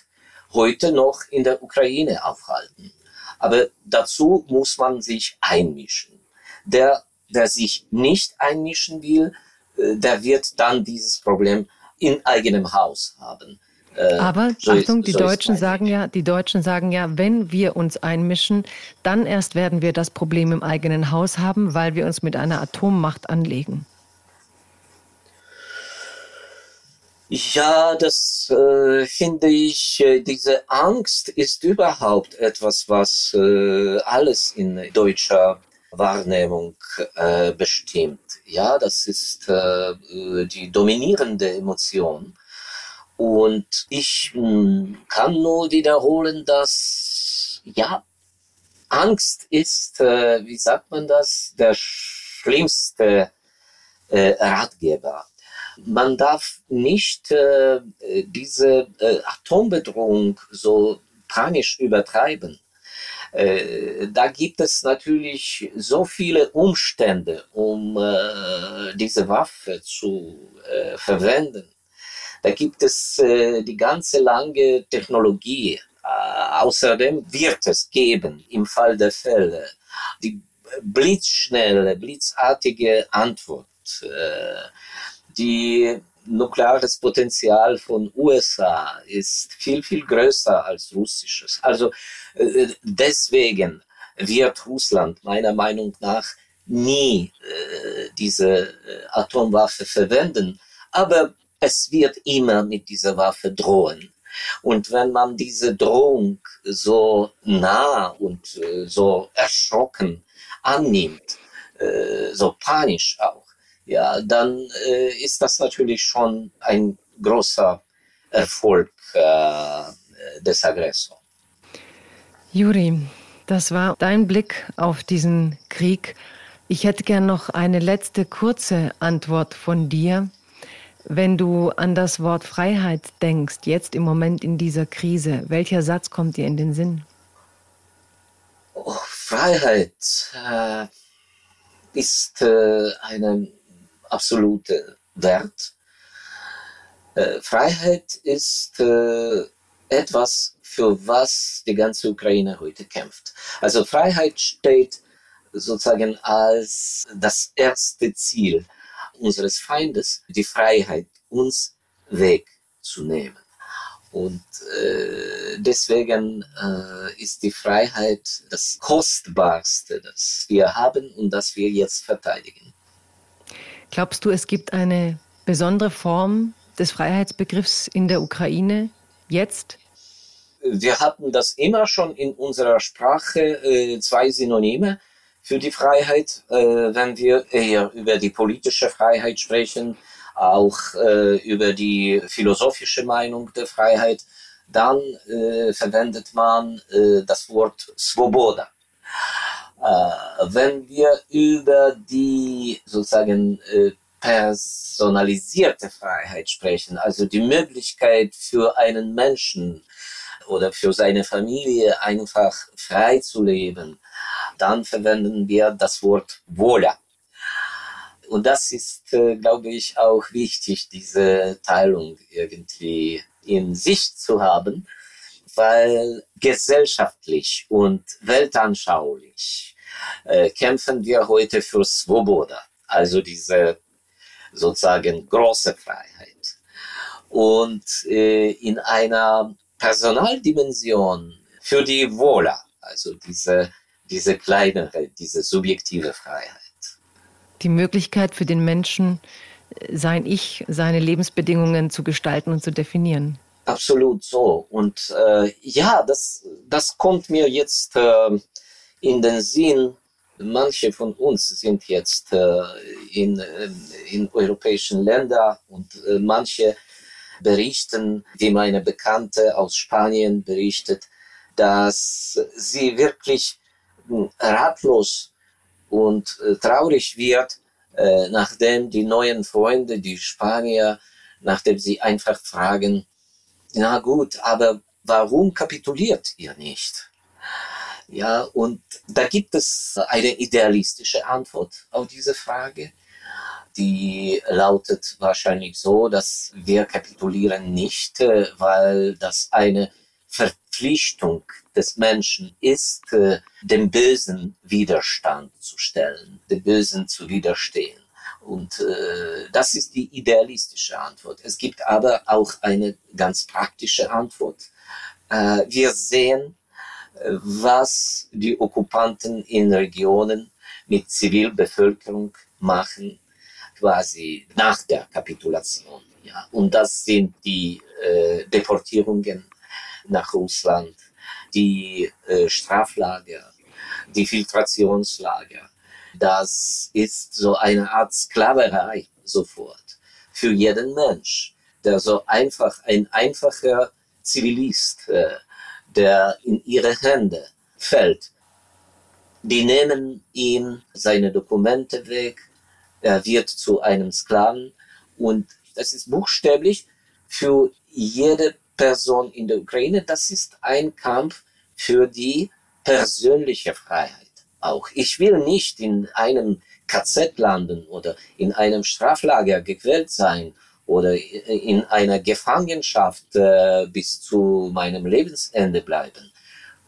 heute noch in der Ukraine aufhalten. Aber dazu muss man sich einmischen. Der, der sich nicht einmischen will, äh, der wird dann dieses Problem in eigenem Haus haben. Äh, Aber so Achtung, ist, die so Deutschen sagen ja, die Deutschen sagen ja, wenn wir uns einmischen, dann erst werden wir das Problem im eigenen Haus haben, weil wir uns mit einer Atommacht anlegen. Ja, das äh, finde ich, äh, diese Angst ist überhaupt etwas, was äh, alles in deutscher Wahrnehmung äh, bestimmt. Ja, das ist äh, die dominierende Emotion. Und ich mh, hm, kann nur wiederholen, dass ja, Angst ist, äh, wie sagt man das, der schlimmste Ratgeber man darf nicht äh, diese äh, Atombedrohung so panisch übertreiben. Äh, da gibt es natürlich so viele Umstände, um äh, diese Waffe zu äh, verwenden. Da gibt es äh, die ganze lange Technologie. außerdem wird es geben, im Fall der Fälle, die blitzschnelle, blitzartige Antwort die nukleares Potenzial von USA ist viel, viel größer als russisches. Also äh, deswegen wird Russland meiner Meinung nach nie äh, diese äh, Atomwaffe verwenden, aber es wird immer mit dieser Waffe drohen. Und wenn man diese Drohung so nah und äh, so erschrocken annimmt, äh, so panisch auch, ja, dann äh, ist das natürlich schon ein großer Erfolg äh, des Aggressors. Juri, das war dein Blick auf diesen Krieg. Ich hätte gern noch eine letzte kurze Antwort von dir. Wenn du an das Wort Freiheit denkst, jetzt im Moment in dieser Krise, welcher Satz kommt dir in den Sinn? Oh, Freiheit äh, ist äh, eine absolute Wert. Äh, Freiheit ist äh, etwas, für was die ganze Ukraine heute kämpft. Also Freiheit steht sozusagen als das erste Ziel unseres Feindes, die Freiheit, uns wegzunehmen. Und äh, deswegen äh, ist die Freiheit das Kostbarste, das wir haben und das wir jetzt verteidigen. Glaubst du, es gibt eine besondere Form des Freiheitsbegriffs in der Ukraine jetzt? Wir hatten das immer schon in unserer Sprache, äh, zwei Synonyme für die Freiheit, äh, wenn wir eher über die politische Freiheit sprechen, auch äh, über die philosophische Meinung der Freiheit, dann äh, verwendet man äh, das Wort Svoboda. Äh, wenn wir über die sozusagen äh, personalisierte Freiheit sprechen, also die Möglichkeit für einen Menschen oder für seine Familie einfach frei zu leben, dann verwenden wir das Wort Wohler. Und das ist, äh, glaube ich, auch wichtig, diese Teilung irgendwie in Sicht zu haben, weil gesellschaftlich und weltanschaulich äh, kämpfen wir heute für Svoboda, also diese sozusagen große Freiheit. Und äh, in einer Personaldimension für die Wohler, also diese diese kleinere, diese subjektive Freiheit. Die Möglichkeit für den Menschen, sein Ich, seine Lebensbedingungen zu gestalten und zu definieren. Absolut so. Und äh, ja, das, das kommt mir jetzt äh, in den Sinn. Manche von uns sind jetzt äh, in, äh, in europäischen Ländern und äh, manche berichten, wie meine Bekannte aus Spanien berichtet, dass sie wirklich ratlos und äh, traurig wird, äh, nachdem die neuen Freunde, die Spanier, nachdem sie einfach fragen, na gut, aber warum kapituliert ihr nicht? Ja, und da gibt es eine idealistische Antwort auf diese Frage. Die lautet wahrscheinlich so, dass wir kapitulieren nicht, äh, weil das eine Verpflichtung des Menschen ist, äh, dem Bösen Widerstand zu stellen, dem Bösen zu widerstehen. Und äh, das ist die idealistische Antwort. Es gibt aber auch eine ganz praktische Antwort. Äh, wir sehen, äh, was die Okkupanten in Regionen mit Zivilbevölkerung machen, quasi nach der Kapitulation. Ja. Und das sind die äh, Deportierungen nach Russland, die äh, Straflager, die Filtrationslager. Das ist so eine Art Sklaverei sofort für jeden Mensch, der so einfach ein einfacher Zivilist, äh, der in ihre Hände fällt. Die nehmen ihm seine Dokumente weg, er wird zu einem Sklaven und das ist buchstäblich für jede Person in der Ukraine, das ist ein Kampf für die persönliche Freiheit. Auch ich will nicht in einem KZ landen oder in einem Straflager gequält sein oder in einer Gefangenschaft äh, bis zu meinem Lebensende bleiben.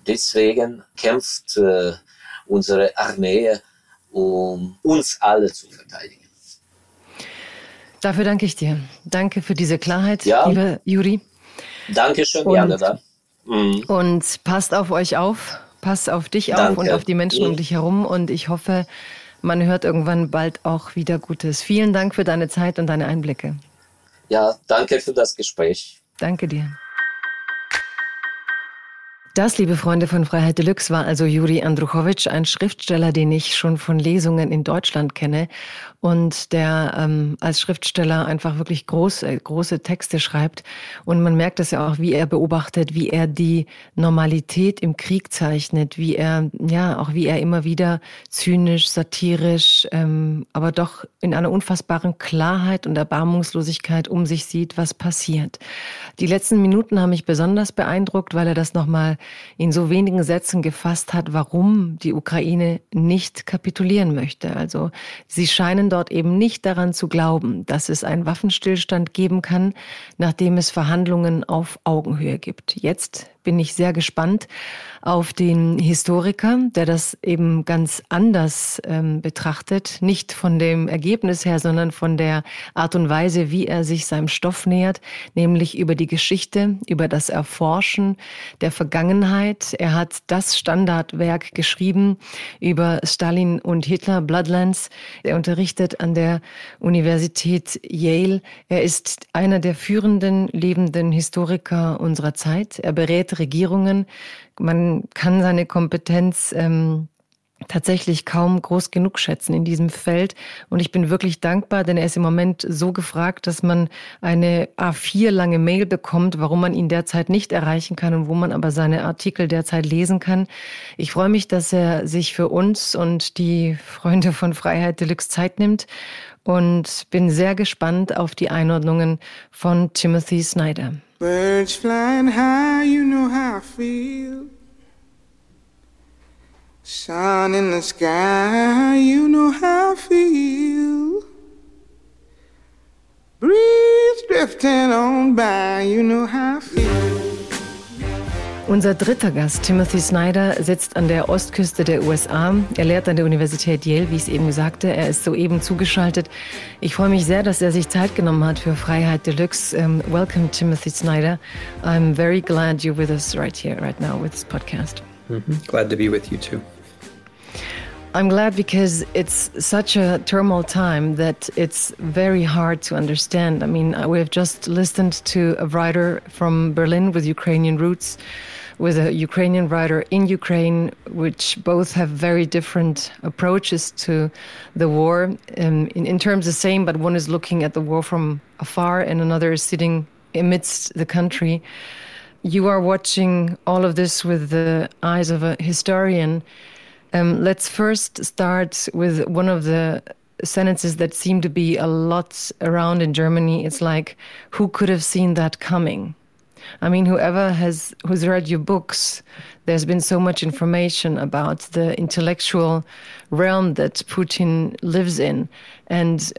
Deswegen kämpft äh, unsere Armee, um uns alle zu verteidigen. Dafür danke ich dir. Danke für diese Klarheit, ja. lieber Juri. Dankeschön, gerne da. Mhm. Und passt auf euch auf, passt auf dich Danke. auf und auf die Menschen mhm. um dich herum. Und ich hoffe, man hört irgendwann bald auch wieder Gutes. Vielen Dank für deine Zeit und deine Einblicke. Ja, danke für das Gespräch. Danke dir. Das, liebe Freunde von Freiheit Deluxe, war also Juri Andruchowitsch, ein Schriftsteller, den ich schon von Lesungen in Deutschland kenne und der ähm, als Schriftsteller einfach wirklich große, große Texte schreibt. Und man merkt das ja auch, wie er beobachtet, wie er die Normalität im Krieg zeichnet, wie er, ja, auch wie er immer wieder zynisch, satirisch, ähm, aber doch in einer unfassbaren Klarheit und Erbarmungslosigkeit um sich sieht, was passiert. Die letzten Minuten haben mich besonders beeindruckt, weil er das nochmal in so wenigen Sätzen gefasst hat, warum die Ukraine nicht kapitulieren möchte. Also sie scheinen dort eben nicht daran zu glauben, dass es einen Waffenstillstand geben kann, nachdem es Verhandlungen auf Augenhöhe gibt. Jetzt bin ich sehr gespannt auf den Historiker, der das eben ganz anders ähm, betrachtet. Nicht von dem Ergebnis her, sondern von der Art und Weise, wie er sich seinem Stoff nähert, nämlich über die Geschichte, über das Erforschen der Vergangenheit. Er hat das Standardwerk geschrieben über Stalin und Hitler, Bloodlands. Er unterrichtet an der Universität Yale. Er ist einer der führenden lebenden Historiker unserer Zeit. Er berät Regierungen. Man kann seine Kompetenz ähm, tatsächlich kaum groß genug schätzen in diesem Feld. Und ich bin wirklich dankbar, denn er ist im Moment so gefragt, dass man eine A4 lange Mail bekommt, warum man ihn derzeit nicht erreichen kann und wo man aber seine Artikel derzeit lesen kann. Ich freue mich, dass er sich für uns und die Freunde von Freiheit Deluxe Zeit nimmt und bin sehr gespannt auf die Einordnungen von Timothy Snyder. Birds flying high, you know how I feel. Sun in the sky, you know how I feel. Breeze drifting on by, you know how I feel. Unser dritter Gast, Timothy Snyder, sitzt an der Ostküste der USA. Er lehrt an der Universität Yale, wie ich es eben sagte. Er ist soeben zugeschaltet. Ich freue mich sehr, dass er sich Zeit genommen hat für Freiheit Deluxe. Um, welcome, Timothy Snyder. I'm very glad you're with us right here, right now, with this podcast. Mm -hmm. Glad to be with you too. I'm glad because it's such a turmoil time that it's very hard to understand. I mean, we've just listened to a writer from Berlin with Ukrainian roots with a Ukrainian writer in Ukraine, which both have very different approaches to the war. Um, in, in terms the same, but one is looking at the war from afar and another is sitting amidst the country. You are watching all of this with the eyes of a historian. Um, let's first start with one of the sentences that seem to be a lot around in Germany. It's like, who could have seen that coming? I mean, whoever has who's read your books, there's been so much information about the intellectual realm that Putin lives in, and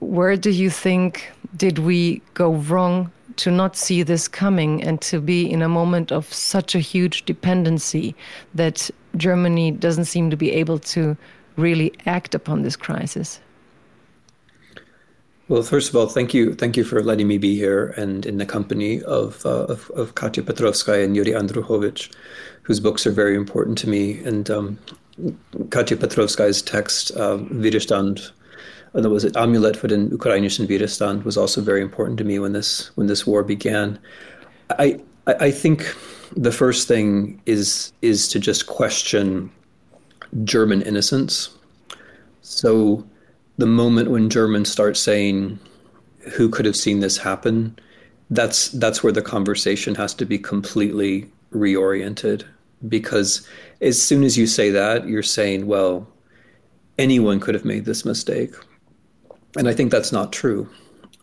where do you think did we go wrong to not see this coming and to be in a moment of such a huge dependency that Germany doesn't seem to be able to really act upon this crisis? Well, first of all, thank you, thank you for letting me be here and in the company of uh, of, of Katya Petrovskaya and Yuri Andruhovich, whose books are very important to me. And um, Katya Petrovskaya's text, uh, Widerstand, uh, was it Amulet for den ukrainischen Widerstand, was also very important to me when this when this war began. I I think the first thing is is to just question German innocence. So the moment when Germans start saying, "Who could have seen this happen?" That's that's where the conversation has to be completely reoriented because as soon as you say that, you're saying, "Well, anyone could have made this mistake," and I think that's not true.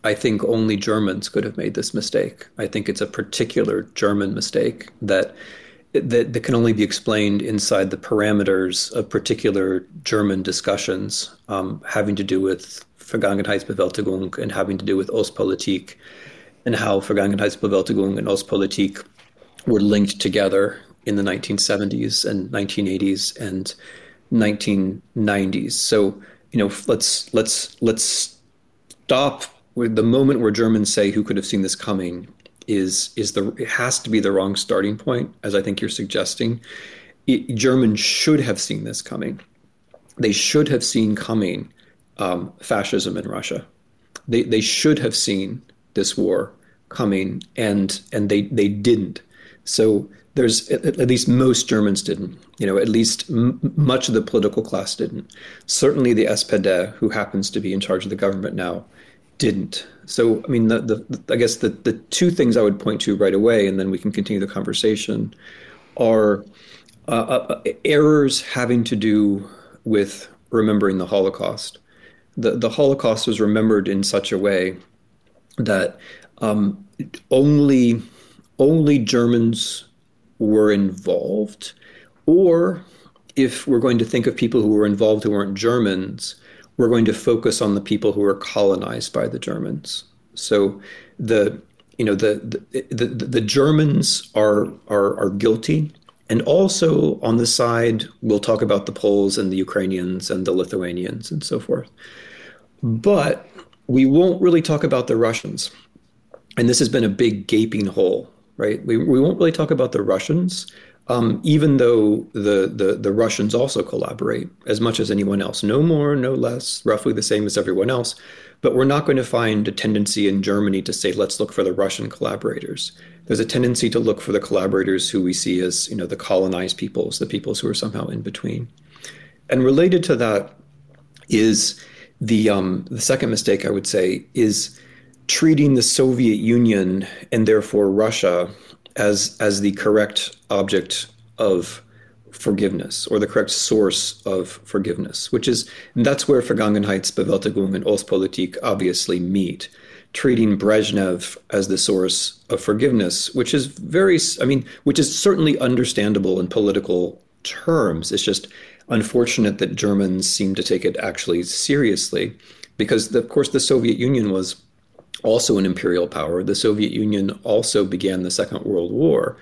I think only Germans could have made this mistake. I think it's a particular German mistake that that, that can only be explained inside the parameters of particular German discussions um, having to do with Vergangenheitsbewältigung and having to do with Ostpolitik and how Vergangenheitsbewältigung and Ostpolitik were linked together in the 1970s and 1980s and 1990s. So, you know, let's let's let's stop with the moment where Germans say who could have seen this coming is is the it has to be the wrong starting point, as I think you're suggesting. It, Germans should have seen this coming. They should have seen coming um, fascism in Russia. They they should have seen this war coming, and and they they didn't. So there's at, at least most Germans didn't. You know, at least m- much of the political class didn't. Certainly the SPD, who happens to be in charge of the government now, didn't. So I mean, the, the, I guess the the two things I would point to right away, and then we can continue the conversation, are uh, uh, errors having to do with remembering the Holocaust. The, the Holocaust was remembered in such a way that um, only only Germans were involved, or if we're going to think of people who were involved who weren't Germans, we're going to focus on the people who were colonized by the Germans. So the you know the the, the, the Germans are, are are guilty and also on the side, we'll talk about the Poles and the Ukrainians and the Lithuanians and so forth. But we won't really talk about the Russians. And this has been a big gaping hole, right? We, we won't really talk about the Russians, um, even though the, the, the Russians also collaborate as much as anyone else. No more, no less, roughly the same as everyone else. But we're not going to find a tendency in Germany to say, let's look for the Russian collaborators. There's a tendency to look for the collaborators who we see as, you know, the colonized peoples, the peoples who are somehow in between. And related to that is the um, the second mistake I would say is treating the Soviet Union and therefore Russia as as the correct object of forgiveness or the correct source of forgiveness, which is that's where Vergangenheitsbewältigung and Ostpolitik obviously meet. Treating Brezhnev as the source of forgiveness, which is very, I mean, which is certainly understandable in political terms. It's just unfortunate that Germans seem to take it actually seriously, because the, of course the Soviet Union was also an imperial power. The Soviet Union also began the Second World War,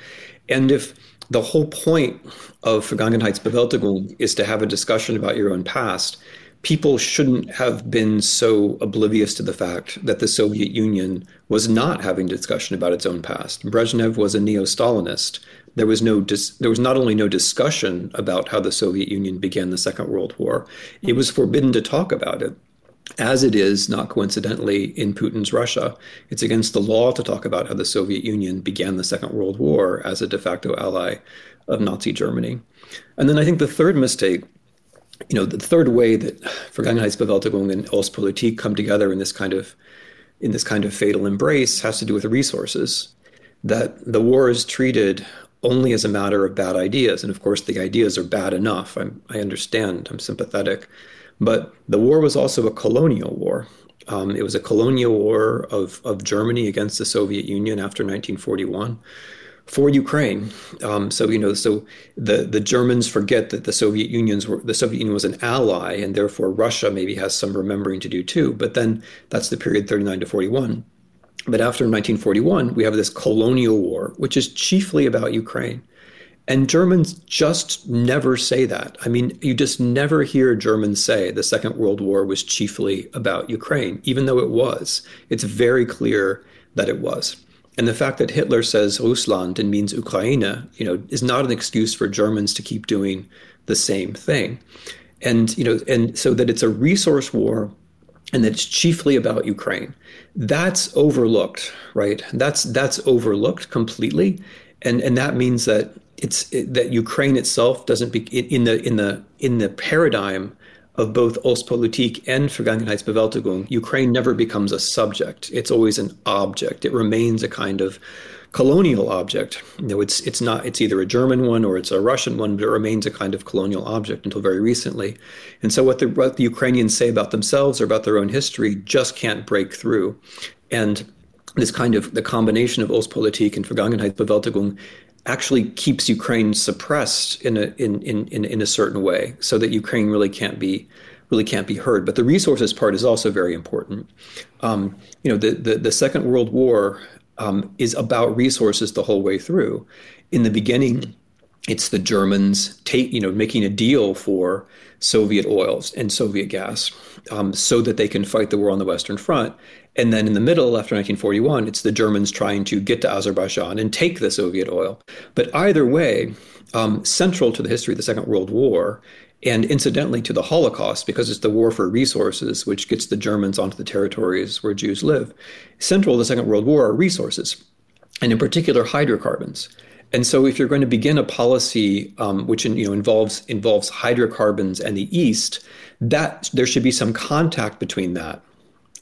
and if the whole point of Vergangenheitsbewältigung is to have a discussion about your own past. People shouldn't have been so oblivious to the fact that the Soviet Union was not having discussion about its own past. Brezhnev was a neo-Stalinist. There was no dis- there was not only no discussion about how the Soviet Union began the Second World War, it was forbidden to talk about it as it is, not coincidentally, in Putin's Russia. It's against the law to talk about how the Soviet Union began the Second World War as a de facto ally of Nazi Germany. And then I think the third mistake, you know, the third way that Vergangenheitsbewältigung and Ostpolitik come together in this kind of in this kind of fatal embrace has to do with resources. That the war is treated only as a matter of bad ideas, and of course the ideas are bad enough. I'm, I understand. I'm sympathetic but the war was also a colonial war. Um, it was a colonial war of, of Germany against the Soviet Union after 1941 for Ukraine. Um, so you know, so the the Germans forget that the Soviet Unions were the Soviet Union was an ally, and therefore Russia maybe has some remembering to do too. But then that's the period 39 to 41. But after 1941, we have this colonial war, which is chiefly about Ukraine. And Germans just never say that. I mean, you just never hear Germans say the Second World War was chiefly about Ukraine, even though it was. It's very clear that it was. And the fact that Hitler says Russland and means Ukraine, you know, is not an excuse for Germans to keep doing the same thing. And, you know, and so that it's a resource war and that it's chiefly about Ukraine. That's overlooked, right? That's that's overlooked completely. And and that means that it's it, that Ukraine itself doesn't be in the in the in the paradigm of both Ostpolitik and Vergangenheitsbewältigung, Ukraine never becomes a subject. It's always an object. It remains a kind of colonial object. You know, it's it's not it's either a German one or it's a Russian one, but it remains a kind of colonial object until very recently. And so what the what the Ukrainians say about themselves or about their own history just can't break through. And this kind of the combination of Ostpolitik and Vergangenheitsbewältigung actually keeps Ukraine suppressed in a in, in, in, in a certain way so that Ukraine really can't be really can't be heard. But the resources part is also very important. Um, you know, the, the, the Second World War um, is about resources the whole way through. In the beginning, it's the Germans take you know making a deal for Soviet oils and Soviet gas um, so that they can fight the war on the Western Front. And then in the middle, after 1941, it's the Germans trying to get to Azerbaijan and take the Soviet oil. But either way, um, central to the history of the Second World War, and incidentally to the Holocaust, because it's the war for resources which gets the Germans onto the territories where Jews live, central to the Second World War are resources, and in particular hydrocarbons. And so, if you're going to begin a policy um, which you know involves involves hydrocarbons and the East, that there should be some contact between that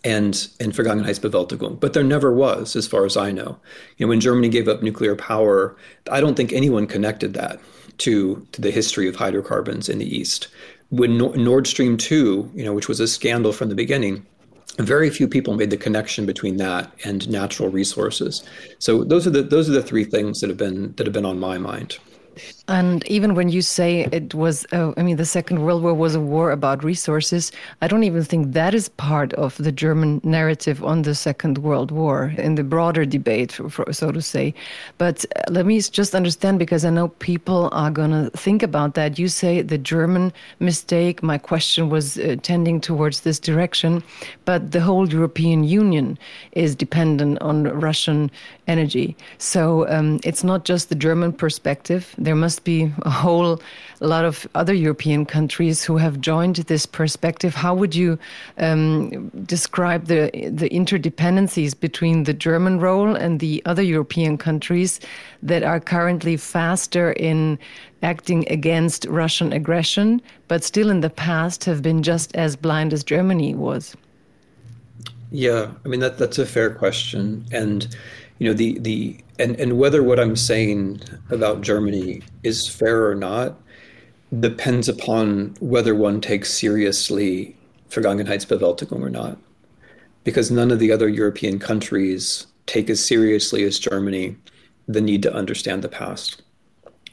and and Vergangenheitsbewältigung. But there never was, as far as I know. You know, when Germany gave up nuclear power, I don't think anyone connected that to to the history of hydrocarbons in the East. When Nord Stream two, you know, which was a scandal from the beginning, very few people made the connection between that and natural resources. So those are the those are the three things that have been that have been on my mind. And even when you say it was, uh, I mean, the Second World War was a war about resources, I don't even think that is part of the German narrative on the Second World War in the broader debate, for, for, so to say. But uh, let me just understand because I know people are going to think about that. You say the German mistake, my question was uh, tending towards this direction, but the whole European Union is dependent on Russian energy. So um, it's not just the German perspective there must be a whole lot of other European countries who have joined this perspective. How would you um, describe the the interdependencies between the German role and the other European countries that are currently faster in acting against Russian aggression, but still in the past have been just as blind as Germany was? Yeah, I mean that that's a fair question, and you know the the and and whether what I'm saying about Germany is fair or not depends upon whether one takes seriously Vergangenheitsbewältigung or not, because none of the other European countries take as seriously as Germany the need to understand the past.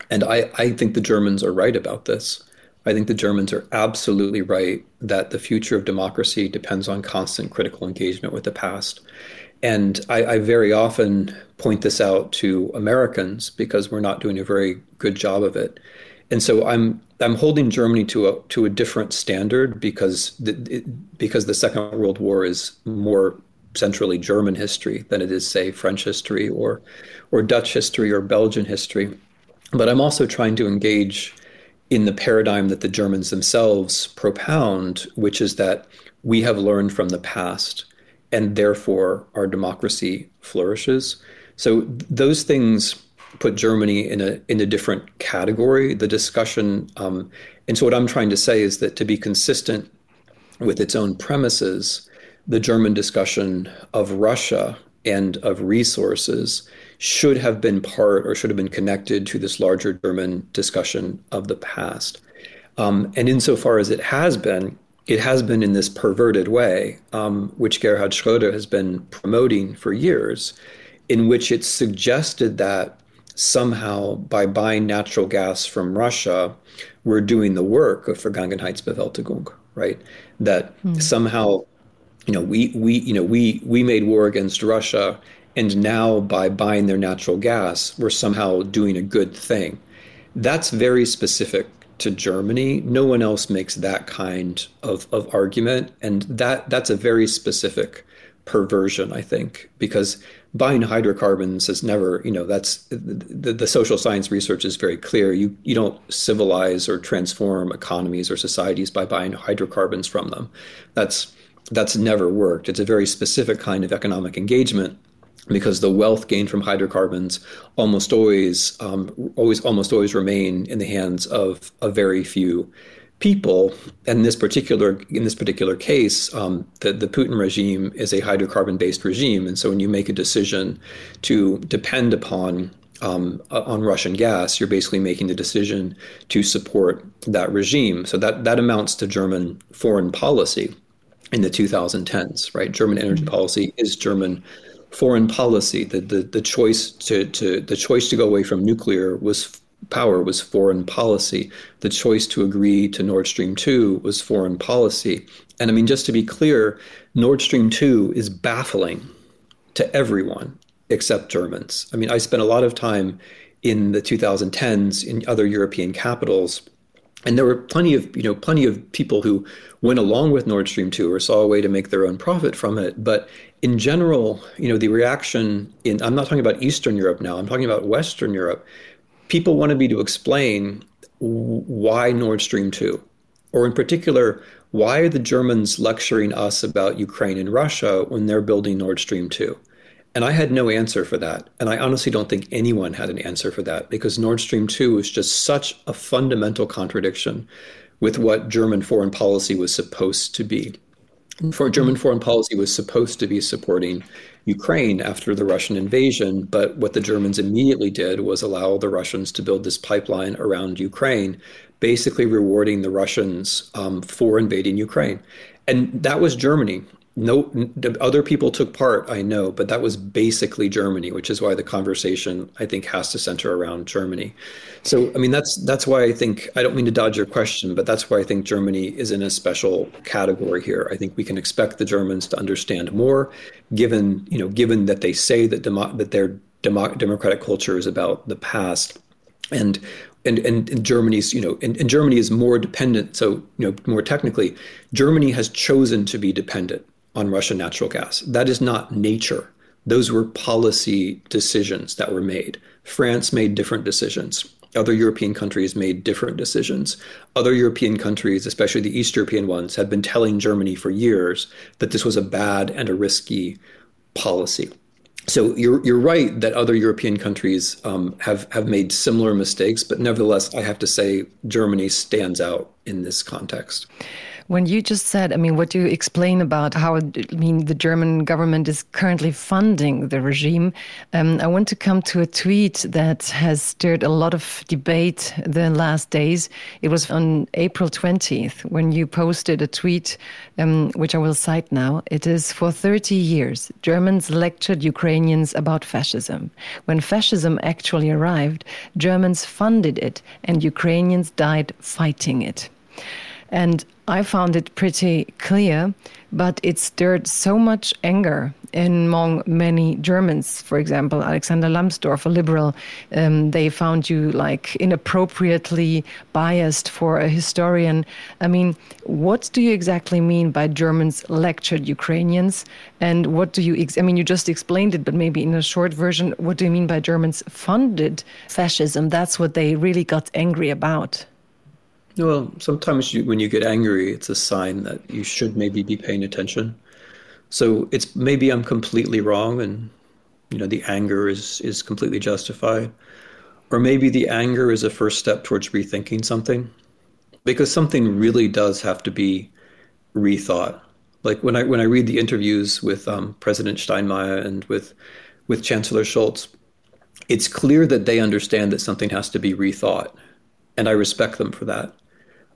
And I, I think the Germans are right about this. I think the Germans are absolutely right that the future of democracy depends on constant critical engagement with the past. And I, I, very often point this out to Americans because we're not doing a very good job of it. And so I'm I'm holding Germany to a to a different standard because the, because the Second World War is more centrally German history than it is, say, French history or or Dutch history or Belgian history. But I'm also trying to engage in the paradigm that the Germans themselves propound, which is that we have learned from the past and therefore our democracy flourishes. So those things put Germany in a in a different category. The discussion, um, and so what I'm trying to say is that to be consistent with its own premises, the German discussion of Russia and of resources should have been part or should have been connected to this larger German discussion of the past. Um, and insofar as it has been, it has been in this perverted way, um, which Gerhard Schroeder has been promoting for years, in which it suggested that somehow by buying natural gas from Russia, we're doing the work of Vergangenheitsbewältigung, right? That mm. somehow, you know, we we you know we we made war against Russia, and now by buying their natural gas, we're somehow doing a good thing. That's very specific to Germany. No one else makes that kind of, of argument. And that that's a very specific perversion, I think, because buying hydrocarbons is never, you know, that's the, the social science research is very clear. You you don't civilize or transform economies or societies by buying hydrocarbons from them. That's that's never worked. It's a very specific kind of economic engagement because the wealth gained from hydrocarbons almost always, um, always, almost always remain in the hands of a very few people. And this particular, in this particular case, um, the, the Putin regime is a hydrocarbon-based regime, and so when you make a decision to depend upon um, on Russian gas, you're basically making the decision to support that regime. So that that amounts to German foreign policy in the 2010s, right? German energy mm-hmm. policy is German foreign policy. The, the, the choice to, to the choice to go away from nuclear was power was foreign policy. The choice to agree to Nord Stream 2 was foreign policy. And I mean, just to be clear, Nord Stream 2 is baffling to everyone except Germans. I mean, I spent a lot of time in the 2010s in other European capitals and there were plenty of you know plenty of people who went along with Nord Stream 2 or saw a way to make their own profit from it but in general you know the reaction in I'm not talking about Eastern Europe now I'm talking about Western Europe people wanted me to explain why Nord Stream 2 or in particular why are the Germans lecturing us about Ukraine and Russia when they're building Nord Stream 2 And I had no answer for that. And I honestly don't think anyone had an answer for that because Nord Stream 2 was just such a fundamental contradiction with what German foreign policy was supposed to be. For German foreign policy was supposed to be supporting Ukraine after the Russian invasion, but what the Germans immediately did was allow the Russians to build this pipeline around Ukraine, basically rewarding the Russians um, for invading Ukraine. And that was Germany no other people took part i know but that was basically germany which is why the conversation i think has to center around germany so i mean that's that's why i think i don't mean to dodge your question but that's why i think germany is in a special category here i think we can expect the germans to understand more given you know given that they say that demo, that their demo, democratic culture is about the past and and, and, and Germany's, you know, and, and Germany is more dependent. So, you know, more technically, Germany has chosen to be dependent on Russian natural gas. That is not nature. Those were policy decisions that were made. France made different decisions. Other European countries made different decisions. Other European countries, especially the East European ones, had been telling Germany for years that this was a bad and a risky policy. So you're you're right that other European countries um, have have made similar mistakes, but nevertheless, I have to say Germany stands out in this context. When you just said, I mean, what do you explain about how, I mean, the German government is currently funding the regime? Um, I want to come to a tweet that has stirred a lot of debate the last days. It was on April 20th when you posted a tweet, um, which I will cite now. It is for 30 years, Germans lectured Ukrainians about fascism. When fascism actually arrived, Germans funded it and Ukrainians died fighting it. And I found it pretty clear, but it stirred so much anger among many Germans. For example, Alexander Lambsdorff, a liberal, um, they found you like inappropriately biased for a historian. I mean, what do you exactly mean by Germans lectured Ukrainians? And what do you, I mean, you just explained it, but maybe in a short version, what do you mean by Germans funded fascism? That's what they really got angry about. Well, sometimes you, when you get angry, it's a sign that you should maybe be paying attention. So it's maybe I'm completely wrong, and you know the anger is is completely justified, or maybe the anger is a first step towards rethinking something, because something really does have to be rethought. Like when I when I read the interviews with um, President Steinmeier and with with Chancellor Scholz, it's clear that they understand that something has to be rethought, and I respect them for that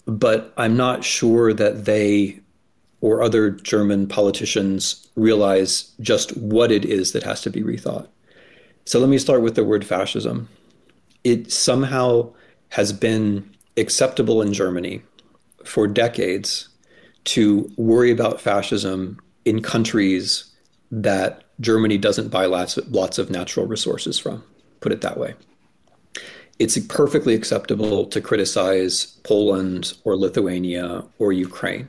but I'm not sure that they or other German politicians realize just what it is that has to be rethought. So let me start with the word fascism. It somehow has been acceptable in Germany for decades to worry about fascism in countries that Germany doesn't buy lots, lots of natural resources from, put it that way it's perfectly acceptable to criticize Poland or Lithuania or Ukraine.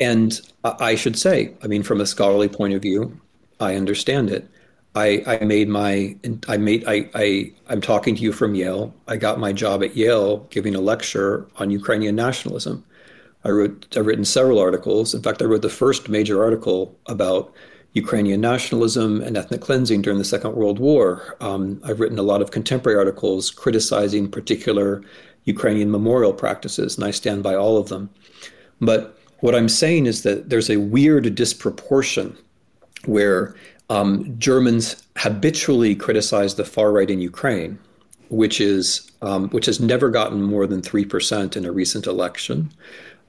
And I should say, I mean, from a scholarly point of view, I understand it. I, I made my I made I, I I'm talking to you from Yale. I got my job at Yale giving a lecture on Ukrainian nationalism. I wrote I've written several articles. In fact, I wrote the first major article about Ukrainian nationalism and ethnic cleansing during the Second World War. Um, I've written a lot of contemporary articles criticizing particular Ukrainian memorial practices, and I stand by all of them. But what I'm saying is that there's a weird disproportion where um, Germans habitually criticize the far right in Ukraine, which is um, which has never gotten more than three percent in a recent election,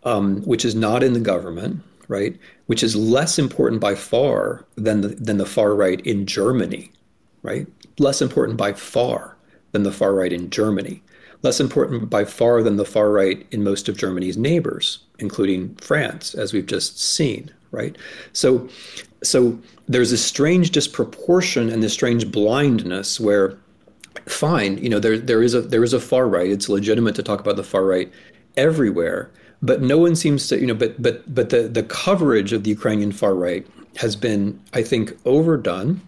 um, which is not in the government, right? Which is less important by far than the, than the far right in Germany, right? Less important by far than the far right in Germany. Less important by far than the far right in most of Germany's neighbors, including France, as we've just seen, right? So, so there's a strange disproportion and this strange blindness where, fine, you know, there there is a there is a far right. It's legitimate to talk about the far right everywhere, but no one seems to, you know, but but but the the coverage of the Ukrainian far right has been, I think, overdone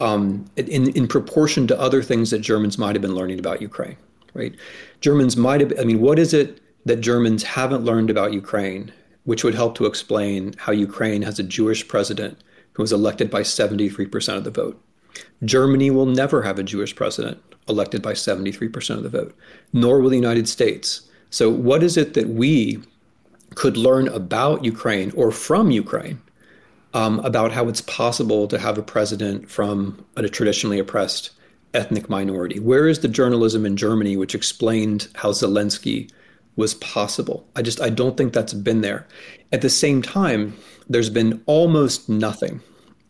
um, in in proportion to other things that Germans might have been learning about Ukraine. Right? Germans might have. I mean, what is it that Germans haven't learned about Ukraine, which would help to explain how Ukraine has a Jewish president who was elected by 73% of the vote? Germany will never have a Jewish president elected by 73% of the vote, nor will the United States. So, what is it that we could learn about Ukraine or from Ukraine um, about how it's possible to have a president from a traditionally oppressed ethnic minority? Where is the journalism in Germany which explained how Zelensky was possible? I just I don't think that's been there. At the same time, there's been almost nothing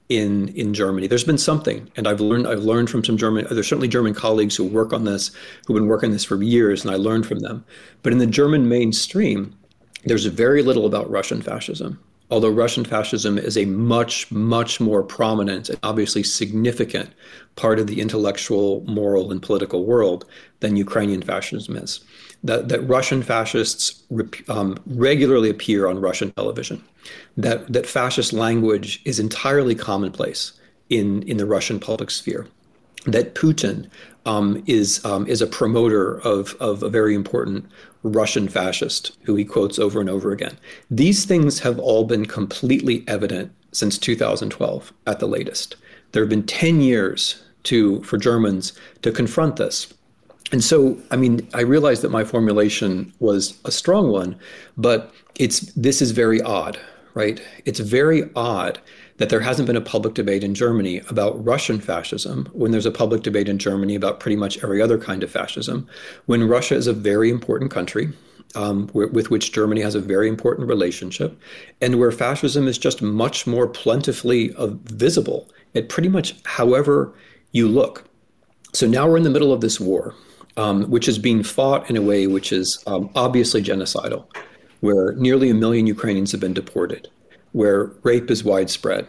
in in Germany. There's been something, and I've learned I've learned from some German. There's certainly German colleagues who work on this, who've been working this for years, and I learned from them. But in the German mainstream, there's very little about Russian fascism. Although Russian fascism is a much, much more prominent and obviously significant part of the intellectual, moral, and political world than Ukrainian fascism is. That, that Russian fascists um, regularly appear on Russian television that that fascist language is entirely commonplace in in the Russian public sphere. That Putin um, is um, is a promoter of of a very important Russian fascist who he quotes over and over again. These things have all been completely evident since 2012 at the latest. There have been 10 years to for Germans to confront this. And so, I mean, I realize that my formulation was a strong one, but it's this is very odd right? It's very odd that there hasn't been a public debate in Germany about Russian fascism when there's a public debate in Germany about pretty much every other kind of fascism, when Russia is a very important country. Um, with which Germany has a very important relationship, and where fascism is just much more plentifully uh, visible at pretty much however you look. So now we're in the middle of this war, um, which is being fought in a way which is um, obviously genocidal where nearly a million Ukrainians have been deported, where rape is widespread,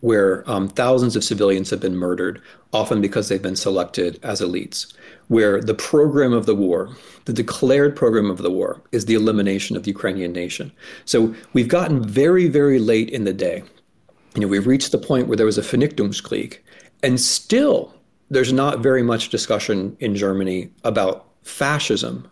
where um, thousands of civilians have been murdered, often because they've been selected as elites, where the program of the war, the declared program of the war, is the elimination of the Ukrainian nation. So we've gotten very, very late in the day. You know, we've reached the point where there was a Vernichtungskrieg, and still there's not very much discussion in Germany about fascism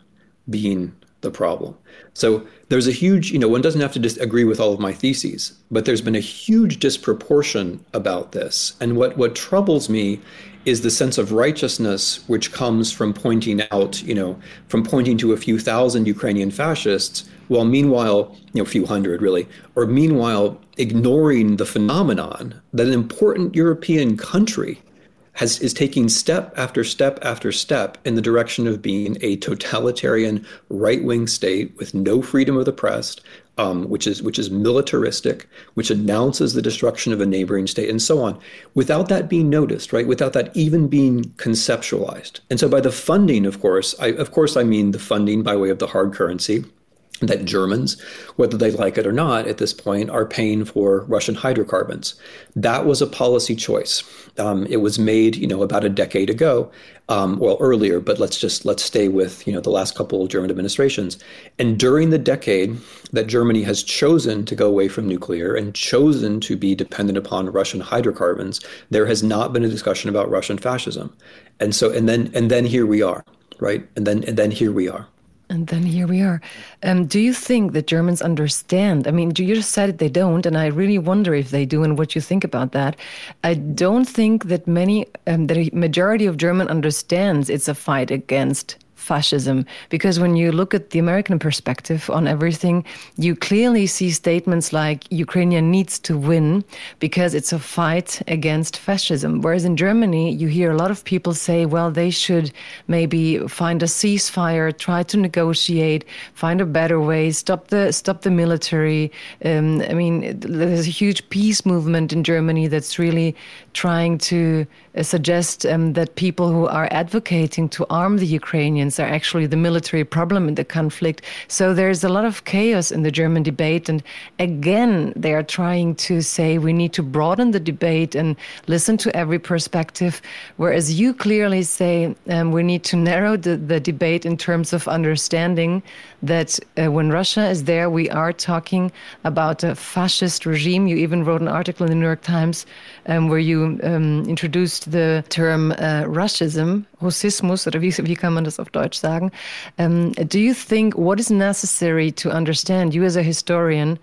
being the problem. So there's a huge, you know, one doesn't have to just agree with all of my theses, but there's been a huge disproportion about this. And what, what troubles me is the sense of righteousness which comes from pointing out, you know, from pointing to a few thousand Ukrainian fascists, while meanwhile, you know, a few hundred really, or meanwhile ignoring the phenomenon that an important European country has is taking step after step after step in the direction of being a totalitarian right-wing state with no freedom of the press, um, which is which is militaristic, which announces the destruction of a neighboring state, and so on, without that being noticed, right? Without that even being conceptualized. And so, by the funding, of course, I, of course, I mean the funding by way of the hard currency that Germans, whether they like it or not at this point, are paying for Russian hydrocarbons. That was a policy choice. Um, it was made, you know, about a decade ago, um, well earlier, but let's just let's stay with you know the last couple of German administrations. And during the decade that Germany has chosen to go away from nuclear and chosen to be dependent upon Russian hydrocarbons, there has not been a discussion about Russian fascism. And so, and then and then here we are, right? And then and then here we are. And then here we are. Um, do you think that Germans understand? I mean, do you just said they don't, and I really wonder if they do and what you think about that. I don't think that many, um, the majority of German understands it's a fight against fascism. Because when you look at the American perspective on everything, you clearly see statements like Ukraine needs to win because it's a fight against fascism. Whereas in Germany, you hear a lot of people say, well, they should maybe find a ceasefire, try to negotiate, find a better way, stop the stop the military. Um, I mean, there's a huge peace movement in Germany that's really trying to uh, suggest um, that people who are advocating to arm the Ukrainians are actually the military problem in the conflict. So there's a lot of chaos in the German debate. And again, they are trying to say we need to broaden the debate and listen to every perspective. Whereas you clearly say um, we need to narrow the, the debate in terms of understanding that uh, when Russia is there, we are talking about a fascist regime. You even wrote an article in the New York Times um, where you um, introduced the term uh, Russism, Russismus, oder wie, wie kann man das auf Deutsch sagen? Um, do you think what is necessary to understand, you as a historian,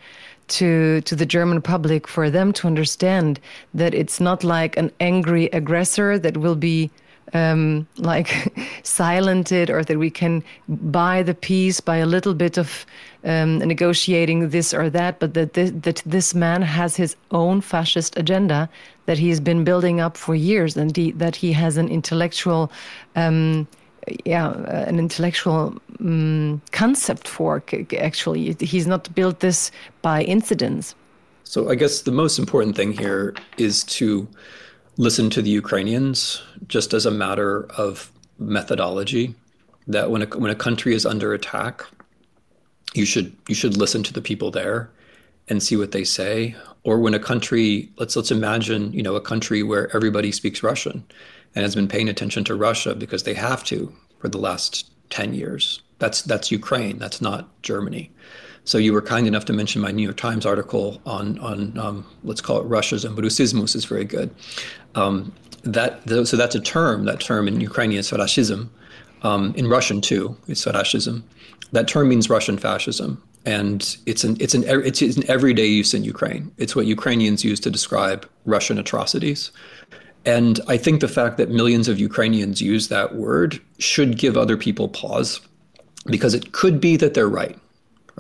to to the German public for them to understand that it's not like an angry aggressor that will be um, like silented or that we can buy the peace by a little bit of um, negotiating this or that, but that this, that this man has his own fascist agenda that he's been building up for years, and he, that he has an intellectual. Um, yeah, uh, an intellectual um, concept for actually. He's not built this by incidents. So I guess the most important thing here is to listen to the Ukrainians just as a matter of methodology. That when a, when a country is under attack, you should you should listen to the people there and see what they say. Or when a country, let's let's imagine, you know, a country where everybody speaks Russian and has been paying attention to Russia because they have to for the last 10 years. That's that's Ukraine. That's not Germany. So you were kind enough to mention my New York Times article on on um, let's call it Russia's and Rusismus is very good. Um, that so that's a term. That term in Ukrainian is. Um, in Russian too, it's fascism. That term means Russian fascism, and it's an it's an it's an everyday use in Ukraine. It's what Ukrainians use to describe Russian atrocities. And I think the fact that millions of Ukrainians use that word should give other people pause, because it could be that they're right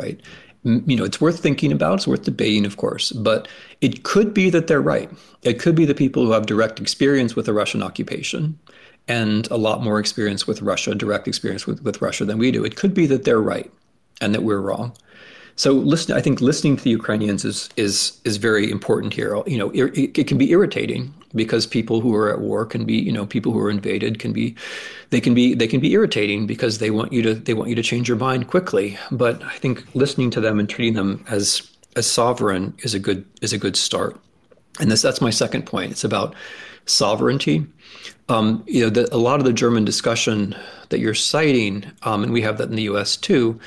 right? You know, it's worth thinking about, it's worth debating, of course, but it could be that they're right. It could be the people who have direct experience with the Russian occupation and a lot more experience with Russia, direct experience with, with Russia than we do. It could be that they're right and that we're wrong. So listen, I think listening to the Ukrainians is is is very important here. You know, it, it, can be irritating because people who are at war can be, you know, people who are invaded can be, they can be they can be irritating because they want you to they want you to change your mind quickly. But I think listening to them and treating them as as sovereign is a good is a good start. And this that's my second point. It's about sovereignty. Um, you know, the, a lot of the German discussion that you're citing, um, and we have that in the U.S. too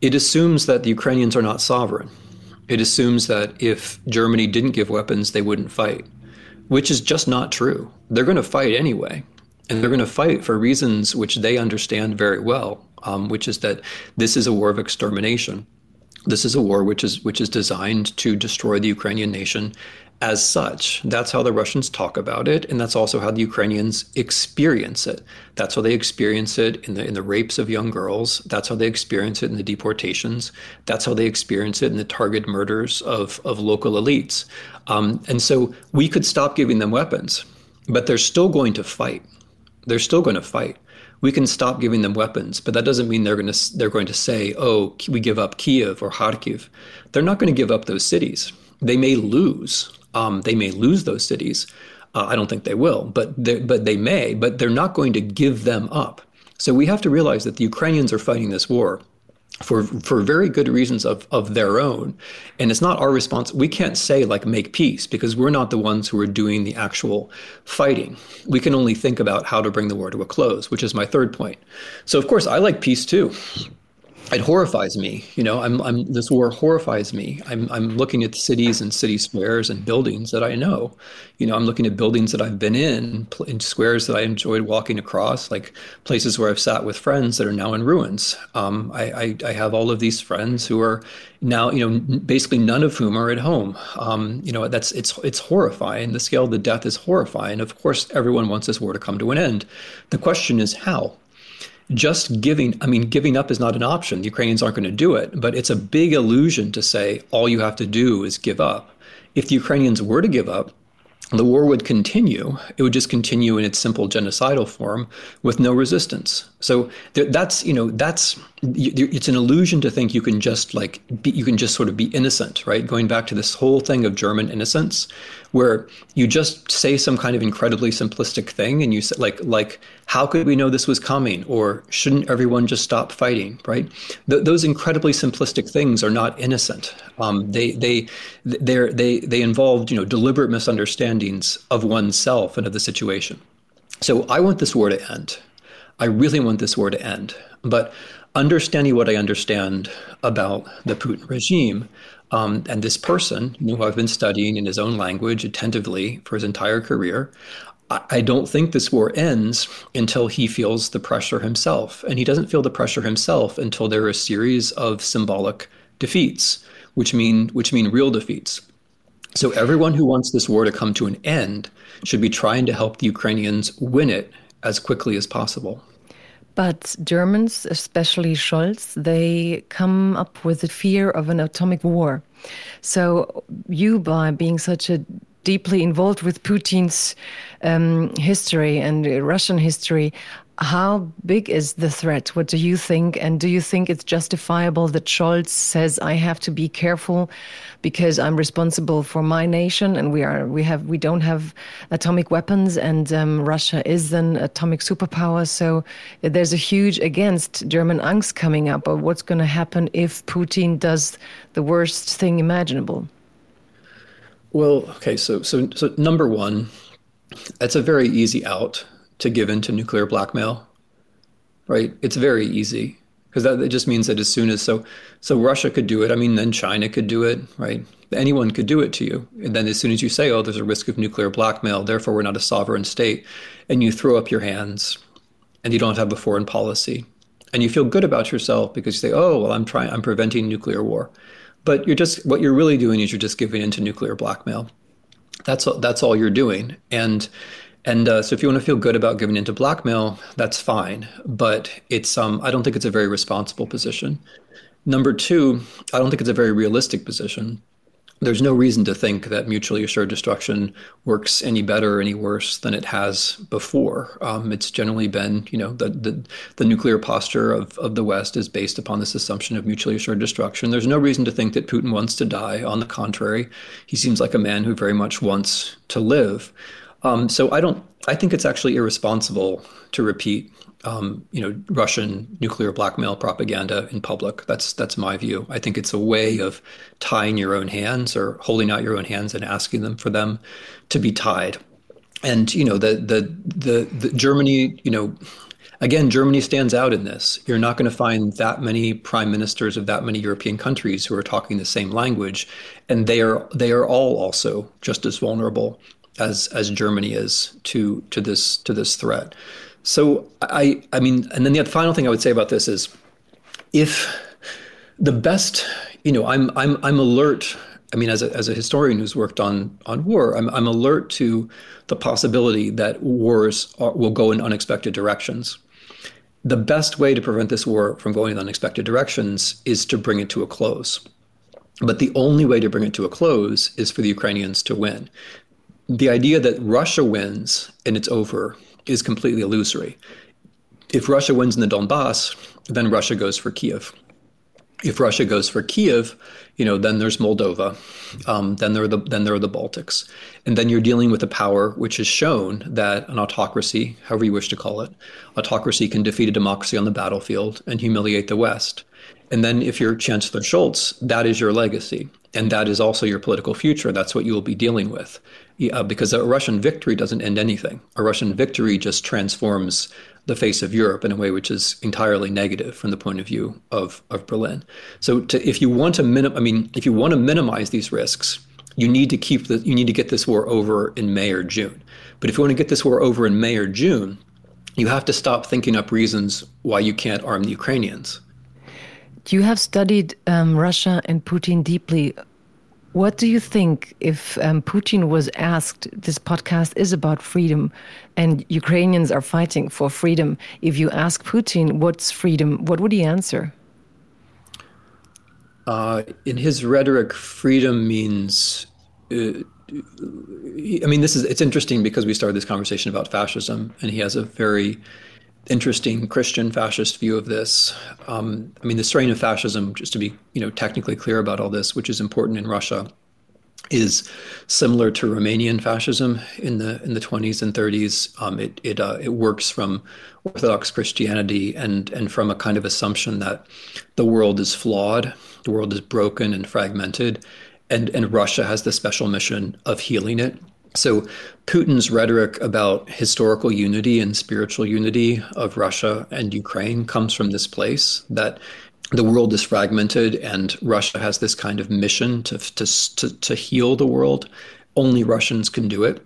it assumes that the Ukrainians are not sovereign. It assumes that if Germany didn't give weapons, they wouldn't fight, which is just not true. They're going to fight anyway. And they're going to fight for reasons which they understand very well, um, which is that this is a war of extermination. This is a war which is which is designed to destroy the Ukrainian nation as such. That's how the Russians talk about it, and that's also how the Ukrainians experience it. That's how they experience it in the in the rapes of young girls. That's how they experience it in the deportations. That's how they experience it in the targeted murders of of local elites. Um, and so we could stop giving them weapons, but they're still going to fight. They're still going to fight. We can stop giving them weapons, but that doesn't mean they're going to they're going to say, "Oh, we give up Kiev or Kharkiv." They're not going to give up those cities. They may lose, um, they may lose those cities. Uh, I don't think they will, but they, but they may. But they're not going to give them up. So we have to realize that the Ukrainians are fighting this war for for very good reasons of of their own and it's not our response we can't say like make peace because we're not the ones who are doing the actual fighting we can only think about how to bring the war to a close which is my third point so of course i like peace too it horrifies me. You know, I'm, I'm, this war horrifies me. I'm, I'm looking at cities and city squares and buildings that I know. You know, I'm looking at buildings that I've been in, in squares that I enjoyed walking across, like places where I've sat with friends that are now in ruins. Um, I, I, I, have all of these friends who are now, you know, basically none of whom are at home. Um, you know, that's it's it's horrifying. The scale of the death is horrifying. Of course, everyone wants this war to come to an end. The question is how just giving, I mean, giving up is not an option. The Ukrainians aren't going to do it, but it's a big illusion to say all you have to do is give up. If the Ukrainians were to give up, the war would continue. It would just continue in its simple genocidal form with no resistance. So that's you know that's it's an illusion to think you can just like be, you can just sort of be innocent, right? Going back to this whole thing of German innocence, where you just say some kind of incredibly simplistic thing, and you say like like how could we know this was coming, or shouldn't everyone just stop fighting, right? Th- those incredibly simplistic things are not innocent. Um, they they they they they involved you know deliberate misunderstandings of oneself and of the situation. So I want this war to end. I really want this war to end. But understanding what I understand about the Putin regime um, and this person who I've been studying in his own language attentively for his entire career, I, I don't think this war ends until he feels the pressure himself. And he doesn't feel the pressure himself until there are a series of symbolic defeats which mean which mean real defeats. So everyone who wants this war to come to an end should be trying to help the Ukrainians win it as quickly as possible. But Germans, especially Scholz, they come up with the fear of an atomic war. So you, by being such a deeply involved with Putin's um, history and Russian history, how big is the threat? What do you think? And do you think it's justifiable that Scholz says I have to be careful because I'm responsible for my nation and we are we have we don't have atomic weapons and um, Russia is an atomic superpower. So there's a huge against German angst coming up But what's going to happen if Putin does the worst thing imaginable. Well, okay, so so so number one, that's a very easy out to give in to nuclear blackmail, right? It's very easy because that it just means that as soon as so so Russia could do it, I mean, then China could do it, right? Anyone could do it to you, and then as soon as you say, "Oh, there's a risk of nuclear blackmail, therefore we're not a sovereign state," and you throw up your hands, and you don't have a foreign policy, and you feel good about yourself because you say, "Oh, well, I'm trying, I'm preventing nuclear war," but you're just what you're really doing is you're just giving in to nuclear blackmail. That's that's all you're doing, and and uh, so if you want to feel good about giving into blackmail, that's fine. But it's um, I don't think it's a very responsible position. Number two, I don't think it's a very realistic position. There's no reason to think that mutually assured destruction works any better or any worse than it has before. Um, it's generally been, you know, the, the, the nuclear posture of, of the West is based upon this assumption of mutually assured destruction. There's no reason to think that Putin wants to die. On the contrary, he seems like a man who very much wants to live. Um, so I don't. I think it's actually irresponsible to repeat, um, you know, Russian nuclear blackmail propaganda in public. That's that's my view. I think it's a way of tying your own hands or holding out your own hands and asking them for them to be tied. And you know, the the the, the Germany, you know. Again, Germany stands out in this. You're not going to find that many prime ministers of that many European countries who are talking the same language, and they are they are all also just as vulnerable as as Germany is to to this to this threat. So I I mean, and then the final thing I would say about this is, if the best, you know, I'm I'm I'm alert. I mean, as a, as a historian who's worked on on war, I'm I'm alert to the possibility that wars are, will go in unexpected directions. The best way to prevent this war from going in unexpected directions is to bring it to a close. But the only way to bring it to a close is for the Ukrainians to win the idea that Russia wins and it's over is completely illusory. If Russia wins in the Donbass, then Russia goes for Kiev. If Russia goes for Kiev, you know, then there's Moldova, um, then there are the then there are the Baltics, and then you're dealing with a power which has shown that an autocracy, however you wish to call it, autocracy can defeat a democracy on the battlefield and humiliate the West. And then if you're Chancellor Scholz, that is your legacy. And that is also your political future. That's what you will be dealing with. Yeah, because a Russian victory doesn't end anything. A Russian victory just transforms the face of Europe in a way which is entirely negative from the point of view of, of Berlin. So to, if you want to minim- I mean, if you want to minimize these risks, you need to keep the, you need to get this war over in May or June. But if you want to get this war over in May or June, you have to stop thinking up reasons why you can't arm the Ukrainians. You have studied um, Russia and Putin deeply. What do you think if um, Putin was asked, this podcast is about freedom and Ukrainians are fighting for freedom? If you ask Putin, what's freedom, what would he answer? Uh, in his rhetoric, freedom means. Uh, I mean, this is it's interesting because we started this conversation about fascism, and he has a very interesting Christian fascist view of this. Um, I mean, the strain of fascism, just to be you know technically clear about all this, which is important in Russia, is similar to Romanian fascism in the in the 20s and 30s. Um, it it uh, it works from Orthodox Christianity and and from a kind of assumption that the world is flawed, the world is broken and fragmented, and and Russia has the special mission of healing it so Putin's rhetoric about historical unity and spiritual unity of Russia and Ukraine comes from this place that the world is fragmented and Russia has this kind of mission to, to, to, to heal the world. Only Russians can do it.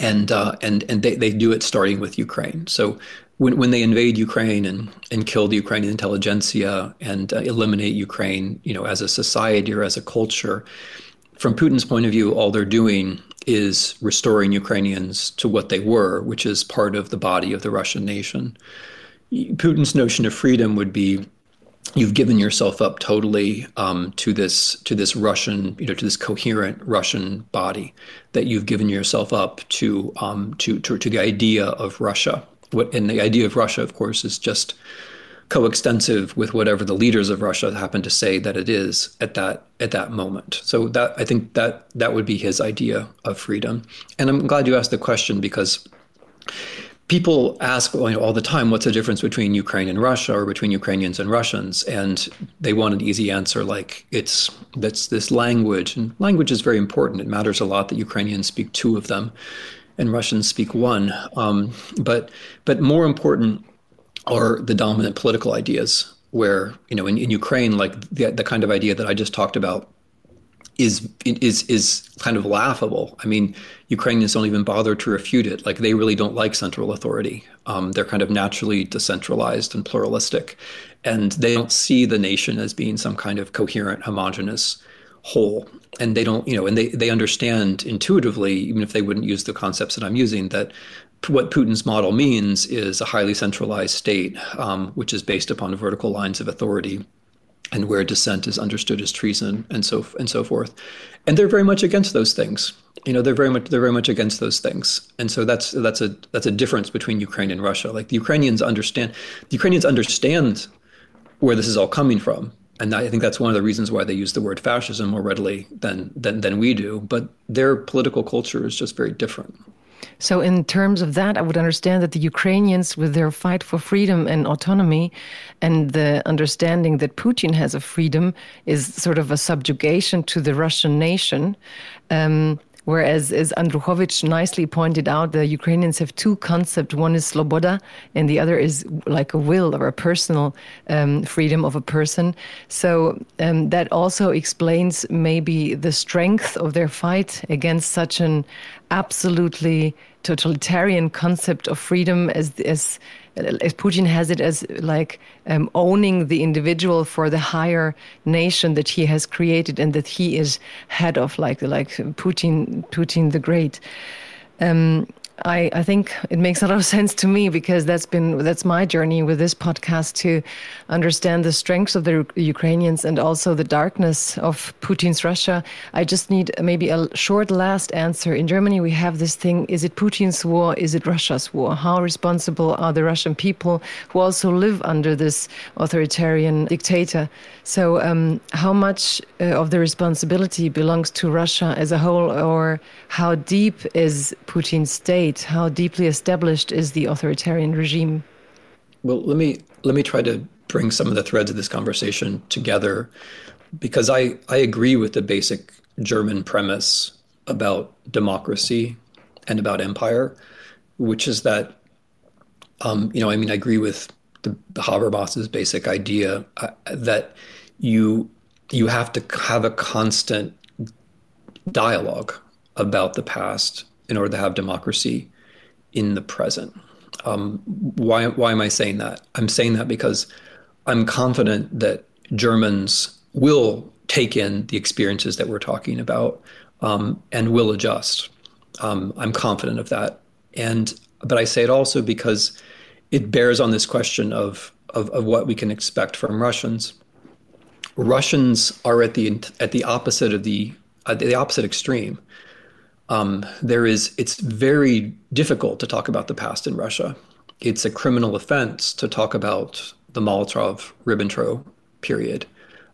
And uh, and and they, they do it starting with Ukraine. So when, when they invade Ukraine and, and kill the Ukrainian intelligentsia and uh, eliminate Ukraine, you know, as a society or as a culture, from Putin's point of view, all they're doing is restoring Ukrainians to what they were, which is part of the body of the Russian nation. Putin's notion of freedom would be you've given yourself up totally um, to this to this Russian, you know, to this coherent Russian body that you've given yourself up to um, to, to to the idea of Russia what, and the idea of Russia, of course, is just coextensive with whatever the leaders of Russia happen to say that it is at that at that moment. So that I think that that would be his idea of freedom. And I'm glad you asked the question because people ask all the time what's the difference between Ukraine and Russia or between Ukrainians and Russians and they want an easy answer like it's that's this language and language is very important it matters a lot that Ukrainians speak two of them and Russians speak one. Um, but but more important are the dominant political ideas. Where you know in, in Ukraine, like the, the kind of idea that I just talked about is is is kind of laughable. I mean, Ukrainians don't even bother to refute it. Like they really don't like central authority. Um, they're kind of naturally decentralized and pluralistic, and they don't see the nation as being some kind of coherent, homogenous whole and they don't you know and they they understand intuitively even if they wouldn't use the concepts that i'm using that what putin's model means is a highly centralized state um, which is based upon vertical lines of authority and where dissent is understood as treason and so and so forth. And they're very much against those things. You know they're very much they're very much against those things. And so that's that's a that's a difference between ukraine and russia. Like the ukrainians understand the ukrainians understand where this is all coming from. And I think that's one of the reasons why they use the word fascism more readily than, than than we do. But their political culture is just very different. So, in terms of that, I would understand that the Ukrainians, with their fight for freedom and autonomy, and the understanding that Putin has a freedom, is sort of a subjugation to the Russian nation. Um, Whereas, as Andruchovich nicely pointed out, the Ukrainians have two concepts. One is sloboda, and the other is like a will or a personal um, freedom of a person. So um, that also explains maybe the strength of their fight against such an absolutely totalitarian concept of freedom as as as Putin has it as like um, owning the individual for the higher nation that he has created and that he is head of, like like Putin Putin the Great. Um, I, I think it makes a lot of sense to me because that's been that's my journey with this podcast to understand the strengths of the Ukrainians and also the darkness of Putin's Russia. I just need maybe a short last answer. In Germany, we have this thing: is it Putin's war? Is it Russia's war? How responsible are the Russian people who also live under this authoritarian dictator? So, um, how much uh, of the responsibility belongs to Russia as a whole, or how deep is Putin's state? How deeply established is the authoritarian regime? Well, let me let me try to bring some of the threads of this conversation together, because I I agree with the basic German premise about democracy and about empire, which is that, um, you know, I mean, I agree with the, the Habermas's basic idea uh, that you you have to have a constant dialogue about the past in order to have democracy in the present. Um, why why am I saying that? I'm saying that because I'm confident that Germans will take in the experiences that we're talking about um, and will adjust. Um, I'm confident of that, and but I say it also because it bears on this question of, of, of what we can expect from Russians. Russians are at the at the opposite of the uh, the opposite extreme. Um, there is it's very difficult to talk about the past in Russia. It's a criminal offense to talk about the Molotov-Ribbentrop period.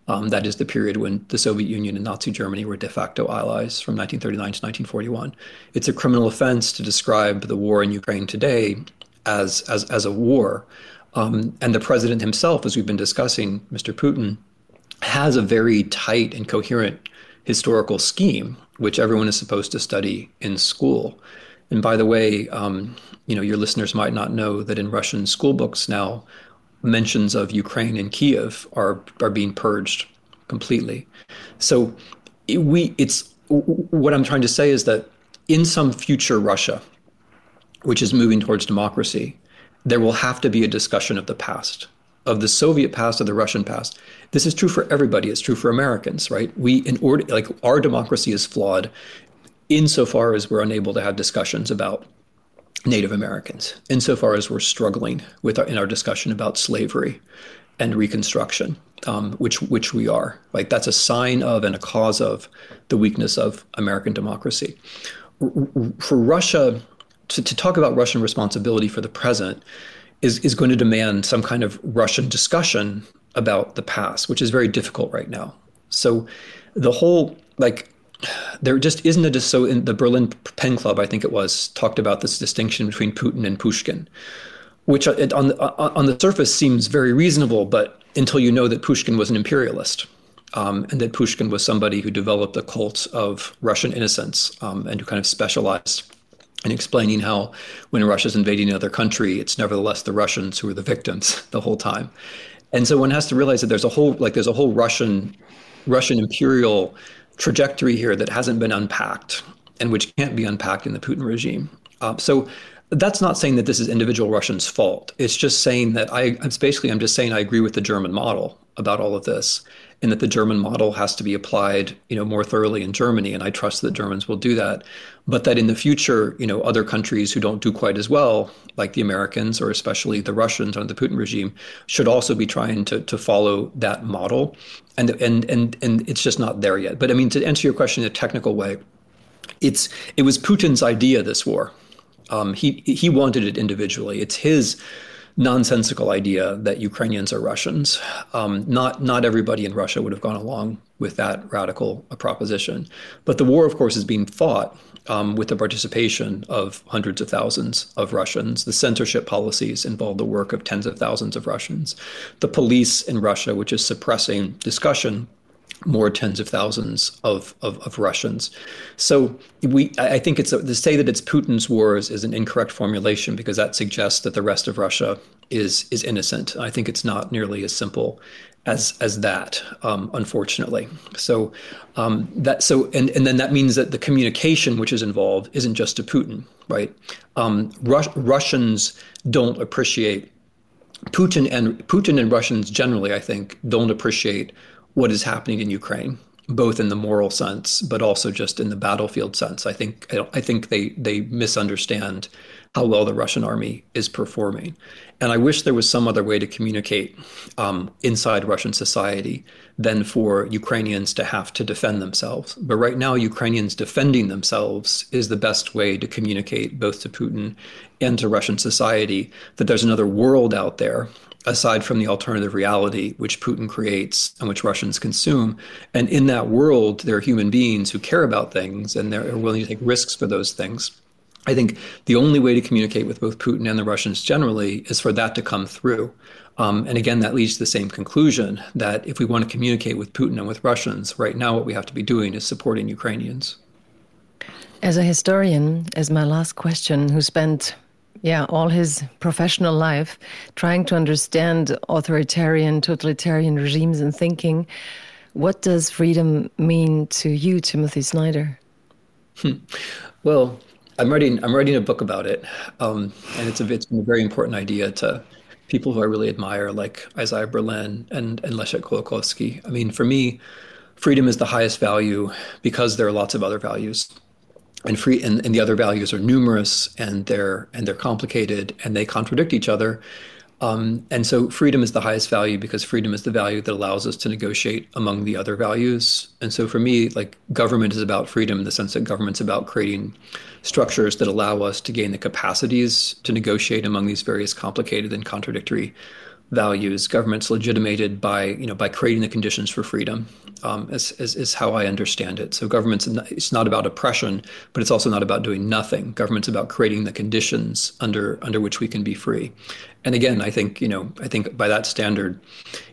Um, that is the period when the Soviet Union and Nazi Germany were de facto allies from 1939 to 1941. It's a criminal offense to describe the war in Ukraine today as as as a war. Um, and the president himself, as we've been discussing, Mr. Putin, has a very tight and coherent historical scheme, which everyone is supposed to study in school. And by the way, um, you know, your listeners might not know that in Russian school books now, mentions of Ukraine and Kiev are are being purged completely. So we, it's what I'm trying to say is that in some future Russia, which is moving towards democracy, there will have to be a discussion of the past, of the Soviet past, of the Russian past. This is true for everybody. It's true for Americans, right? We, in order, like our democracy is flawed insofar as we're unable to have discussions about Native Americans, insofar as we're struggling with our, in our discussion about slavery and Reconstruction, um, which which we are. Like that's a sign of and a cause of the weakness of American democracy. For Russia to, to talk about Russian responsibility for the present is is going to demand some kind of Russian discussion about the past, which is very difficult right now. So the whole like there just isn't a so in the Berlin Pen Club, I think it was, talked about this distinction between Putin and Pushkin, which uh, on the, uh, on the surface seems very reasonable, but until you know that Pushkin was an imperialist. Um, and that Pushkin was somebody who developed a cult of Russian innocence um, and who kind of specialized in explaining how when Russia's invading another country, it's nevertheless the Russians who are the victims the whole time. And so one has to realize that there's a whole like there's a whole Russian Russian imperial trajectory here that hasn't been unpacked and which can't be unpacked in the Putin regime. Uh, so that's not saying that this is individual Russians' fault. It's just saying that I, it's basically, I'm just saying I agree with the German model about all of this, and that the German model has to be applied, you know, more thoroughly in Germany, and I trust that Germans will do that. But that in the future, you know, other countries who don't do quite as well, like the Americans or especially the Russians under the Putin regime, should also be trying to to follow that model, and and and and it's just not there yet. But I mean, to answer your question in a technical way, it's it was Putin's idea this war um, he he wanted it individually. It's his nonsensical idea that Ukrainians are Russians. Um, not not everybody in Russia would have gone along with that radical proposition. But the war, of course, is being fought um, with the participation of hundreds of thousands of Russians. The censorship policies involve the work of tens of thousands of Russians. The police in Russia, which is suppressing discussion more tens of thousands of, of, of, Russians. So we, I think it's a, to say that it's Putin's wars is an incorrect formulation because that suggests that the rest of Russia is is innocent. I think it's not nearly as simple as as that, um, unfortunately. So um, that so and and then that means that the communication which is involved isn't just to Putin, right? Um, Rus- Russians don't appreciate Putin and Putin and Russians generally, I think, don't appreciate what is happening in Ukraine, both in the moral sense, but also just in the battlefield sense. I think I think they they misunderstand how well the Russian army is performing, and I wish there was some other way to communicate um, inside Russian society than for Ukrainians to have to defend themselves. But right now, Ukrainians defending themselves is the best way to communicate both to Putin and to Russian society that there's another world out there aside from the alternative reality which Putin creates and which Russians consume. And in that world, there are human beings who care about things and they're willing to take risks for those things. I think the only way to communicate with both Putin and the Russians generally is for that to come through. Um, and again, that leads to the same conclusion that if we want to communicate with Putin and with Russians, right now what we have to be doing is supporting Ukrainians. As a historian, as my last question, who spent yeah, all his professional life trying to understand authoritarian, totalitarian regimes and thinking. What does freedom mean to you, Timothy Snyder? Hmm. Well, I'm writing. I'm writing a book about it, um, and it's a it's been a very important idea to people who I really admire, like Isaiah Berlin and and Leszek Kolakowski. I mean, for me, freedom is the highest value because there are lots of other values and free and, and the other values are numerous and they're and they're complicated and they contradict each other. Um, and so freedom is the highest value because freedom is the value that allows us to negotiate among the other values. And so for me like government is about freedom in the sense that government's about creating structures that allow us to gain the capacities to negotiate among these various complicated and contradictory values. Government's legitimated by you know by creating the conditions for freedom. Um, is, is, is how I understand it. So government's it's not about oppression, but it's also not about doing nothing. Government's about creating the conditions under under which we can be free. And again, I think you know I think by that standard,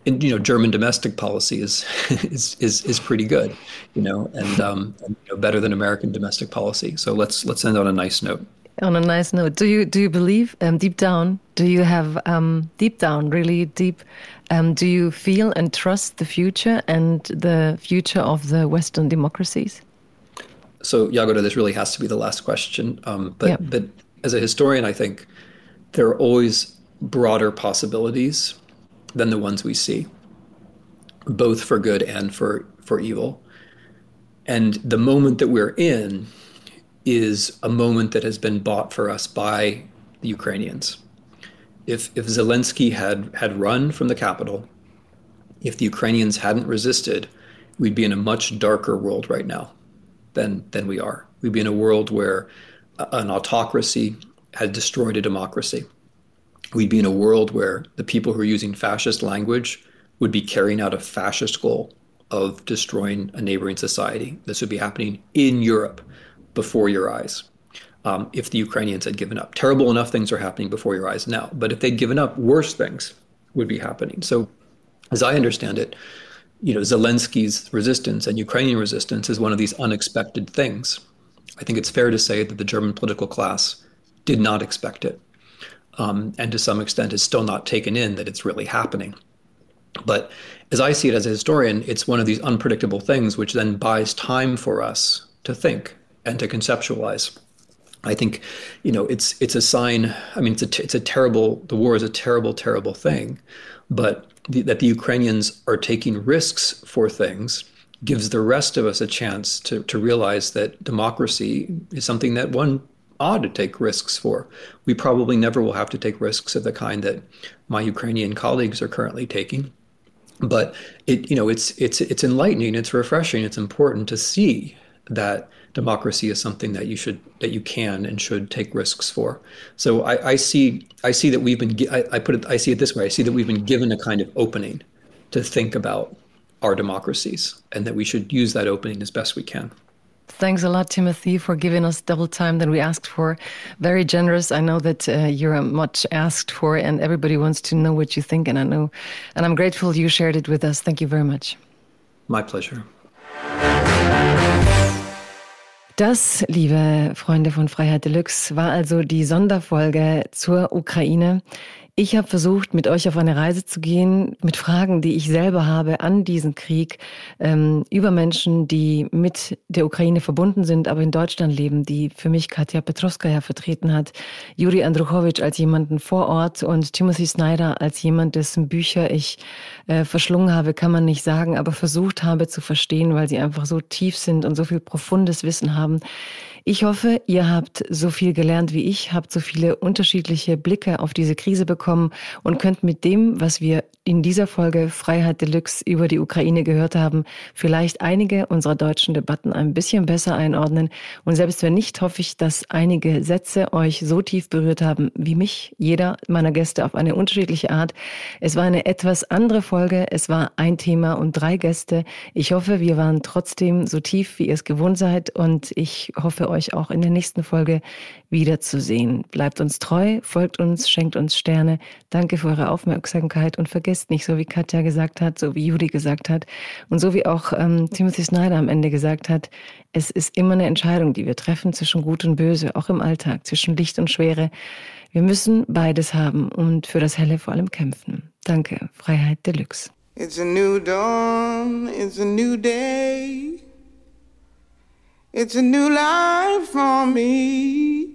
in, you know German domestic policy is is is, is pretty good, you know, and, um, and you know, better than American domestic policy. So let's let's end on a nice note. On a nice note, do you do you believe um, deep down? Do you have um, deep down, really deep? Um, do you feel and trust the future and the future of the Western democracies? So, Jagoda, this really has to be the last question. Um, but yeah. but as a historian, I think there are always broader possibilities than the ones we see, both for good and for, for evil. And the moment that we're in is a moment that has been bought for us by the Ukrainians. If, if Zelensky had, had run from the capital, if the Ukrainians hadn't resisted, we'd be in a much darker world right now than, than we are. We'd be in a world where an autocracy had destroyed a democracy. We'd be in a world where the people who are using fascist language would be carrying out a fascist goal of destroying a neighboring society. This would be happening in Europe before your eyes. Um, if the Ukrainians had given up, terrible enough things are happening before your eyes now. But if they'd given up, worse things would be happening. So, as I understand it, you know, Zelensky's resistance and Ukrainian resistance is one of these unexpected things. I think it's fair to say that the German political class did not expect it, um, and to some extent is still not taken in that it's really happening. But as I see it as a historian, it's one of these unpredictable things which then buys time for us to think and to conceptualize. I think, you know, it's it's a sign. I mean, it's a it's a terrible. The war is a terrible, terrible thing, but the, that the Ukrainians are taking risks for things gives the rest of us a chance to to realize that democracy is something that one ought to take risks for. We probably never will have to take risks of the kind that my Ukrainian colleagues are currently taking but it you know it's it's it's enlightening it's refreshing it's important to see that democracy is something that you should that you can and should take risks for so i, I see i see that we've been I, I put it i see it this way i see that we've been given a kind of opening to think about our democracies and that we should use that opening as best we can Thanks a lot, Timothy, for giving us double time than we asked for. Very generous. I know that uh, you're much asked for, and everybody wants to know what you think, and I know, and I'm grateful you shared it with us. Thank you very much. My pleasure. Das, liebe Freunde von Freiheit Deluxe, war also die Sonderfolge zur Ukraine. Ich habe versucht, mit euch auf eine Reise zu gehen, mit Fragen, die ich selber habe an diesen Krieg, ähm, über Menschen, die mit der Ukraine verbunden sind, aber in Deutschland leben, die für mich Katja Petrovskaya vertreten hat, Juri Andruchowitsch als jemanden vor Ort und Timothy Snyder als jemand, dessen Bücher ich äh, verschlungen habe, kann man nicht sagen, aber versucht habe zu verstehen, weil sie einfach so tief sind und so viel profundes Wissen haben. Ich hoffe, ihr habt so viel gelernt wie ich, habt so viele unterschiedliche Blicke auf diese Krise bekommen und könnt mit dem, was wir in dieser Folge Freiheit Deluxe über die Ukraine gehört haben, vielleicht einige unserer deutschen Debatten ein bisschen besser einordnen. Und selbst wenn nicht, hoffe ich, dass einige Sätze euch so tief berührt haben wie mich, jeder meiner Gäste auf eine unterschiedliche Art. Es war eine etwas andere Folge. Es war ein Thema und drei Gäste. Ich hoffe, wir waren trotzdem so tief, wie ihr es gewohnt seid. Und ich hoffe, euch auch in der nächsten Folge wiederzusehen. Bleibt uns treu, folgt uns, schenkt uns Sterne. Danke für eure Aufmerksamkeit und vergesst nicht, so wie Katja gesagt hat, so wie Judy gesagt hat und so wie auch ähm, Timothy Snyder am Ende gesagt hat, es ist immer eine Entscheidung, die wir treffen zwischen Gut und Böse, auch im Alltag, zwischen Licht und Schwere. Wir müssen beides haben und für das Helle vor allem kämpfen. Danke, Freiheit Deluxe. It's a new dawn, it's a new day. It's a new life for me.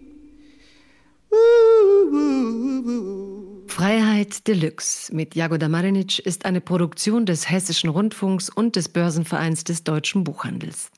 Freiheit Deluxe mit Jagoda Marinic ist eine Produktion des Hessischen Rundfunks und des Börsenvereins des Deutschen Buchhandels.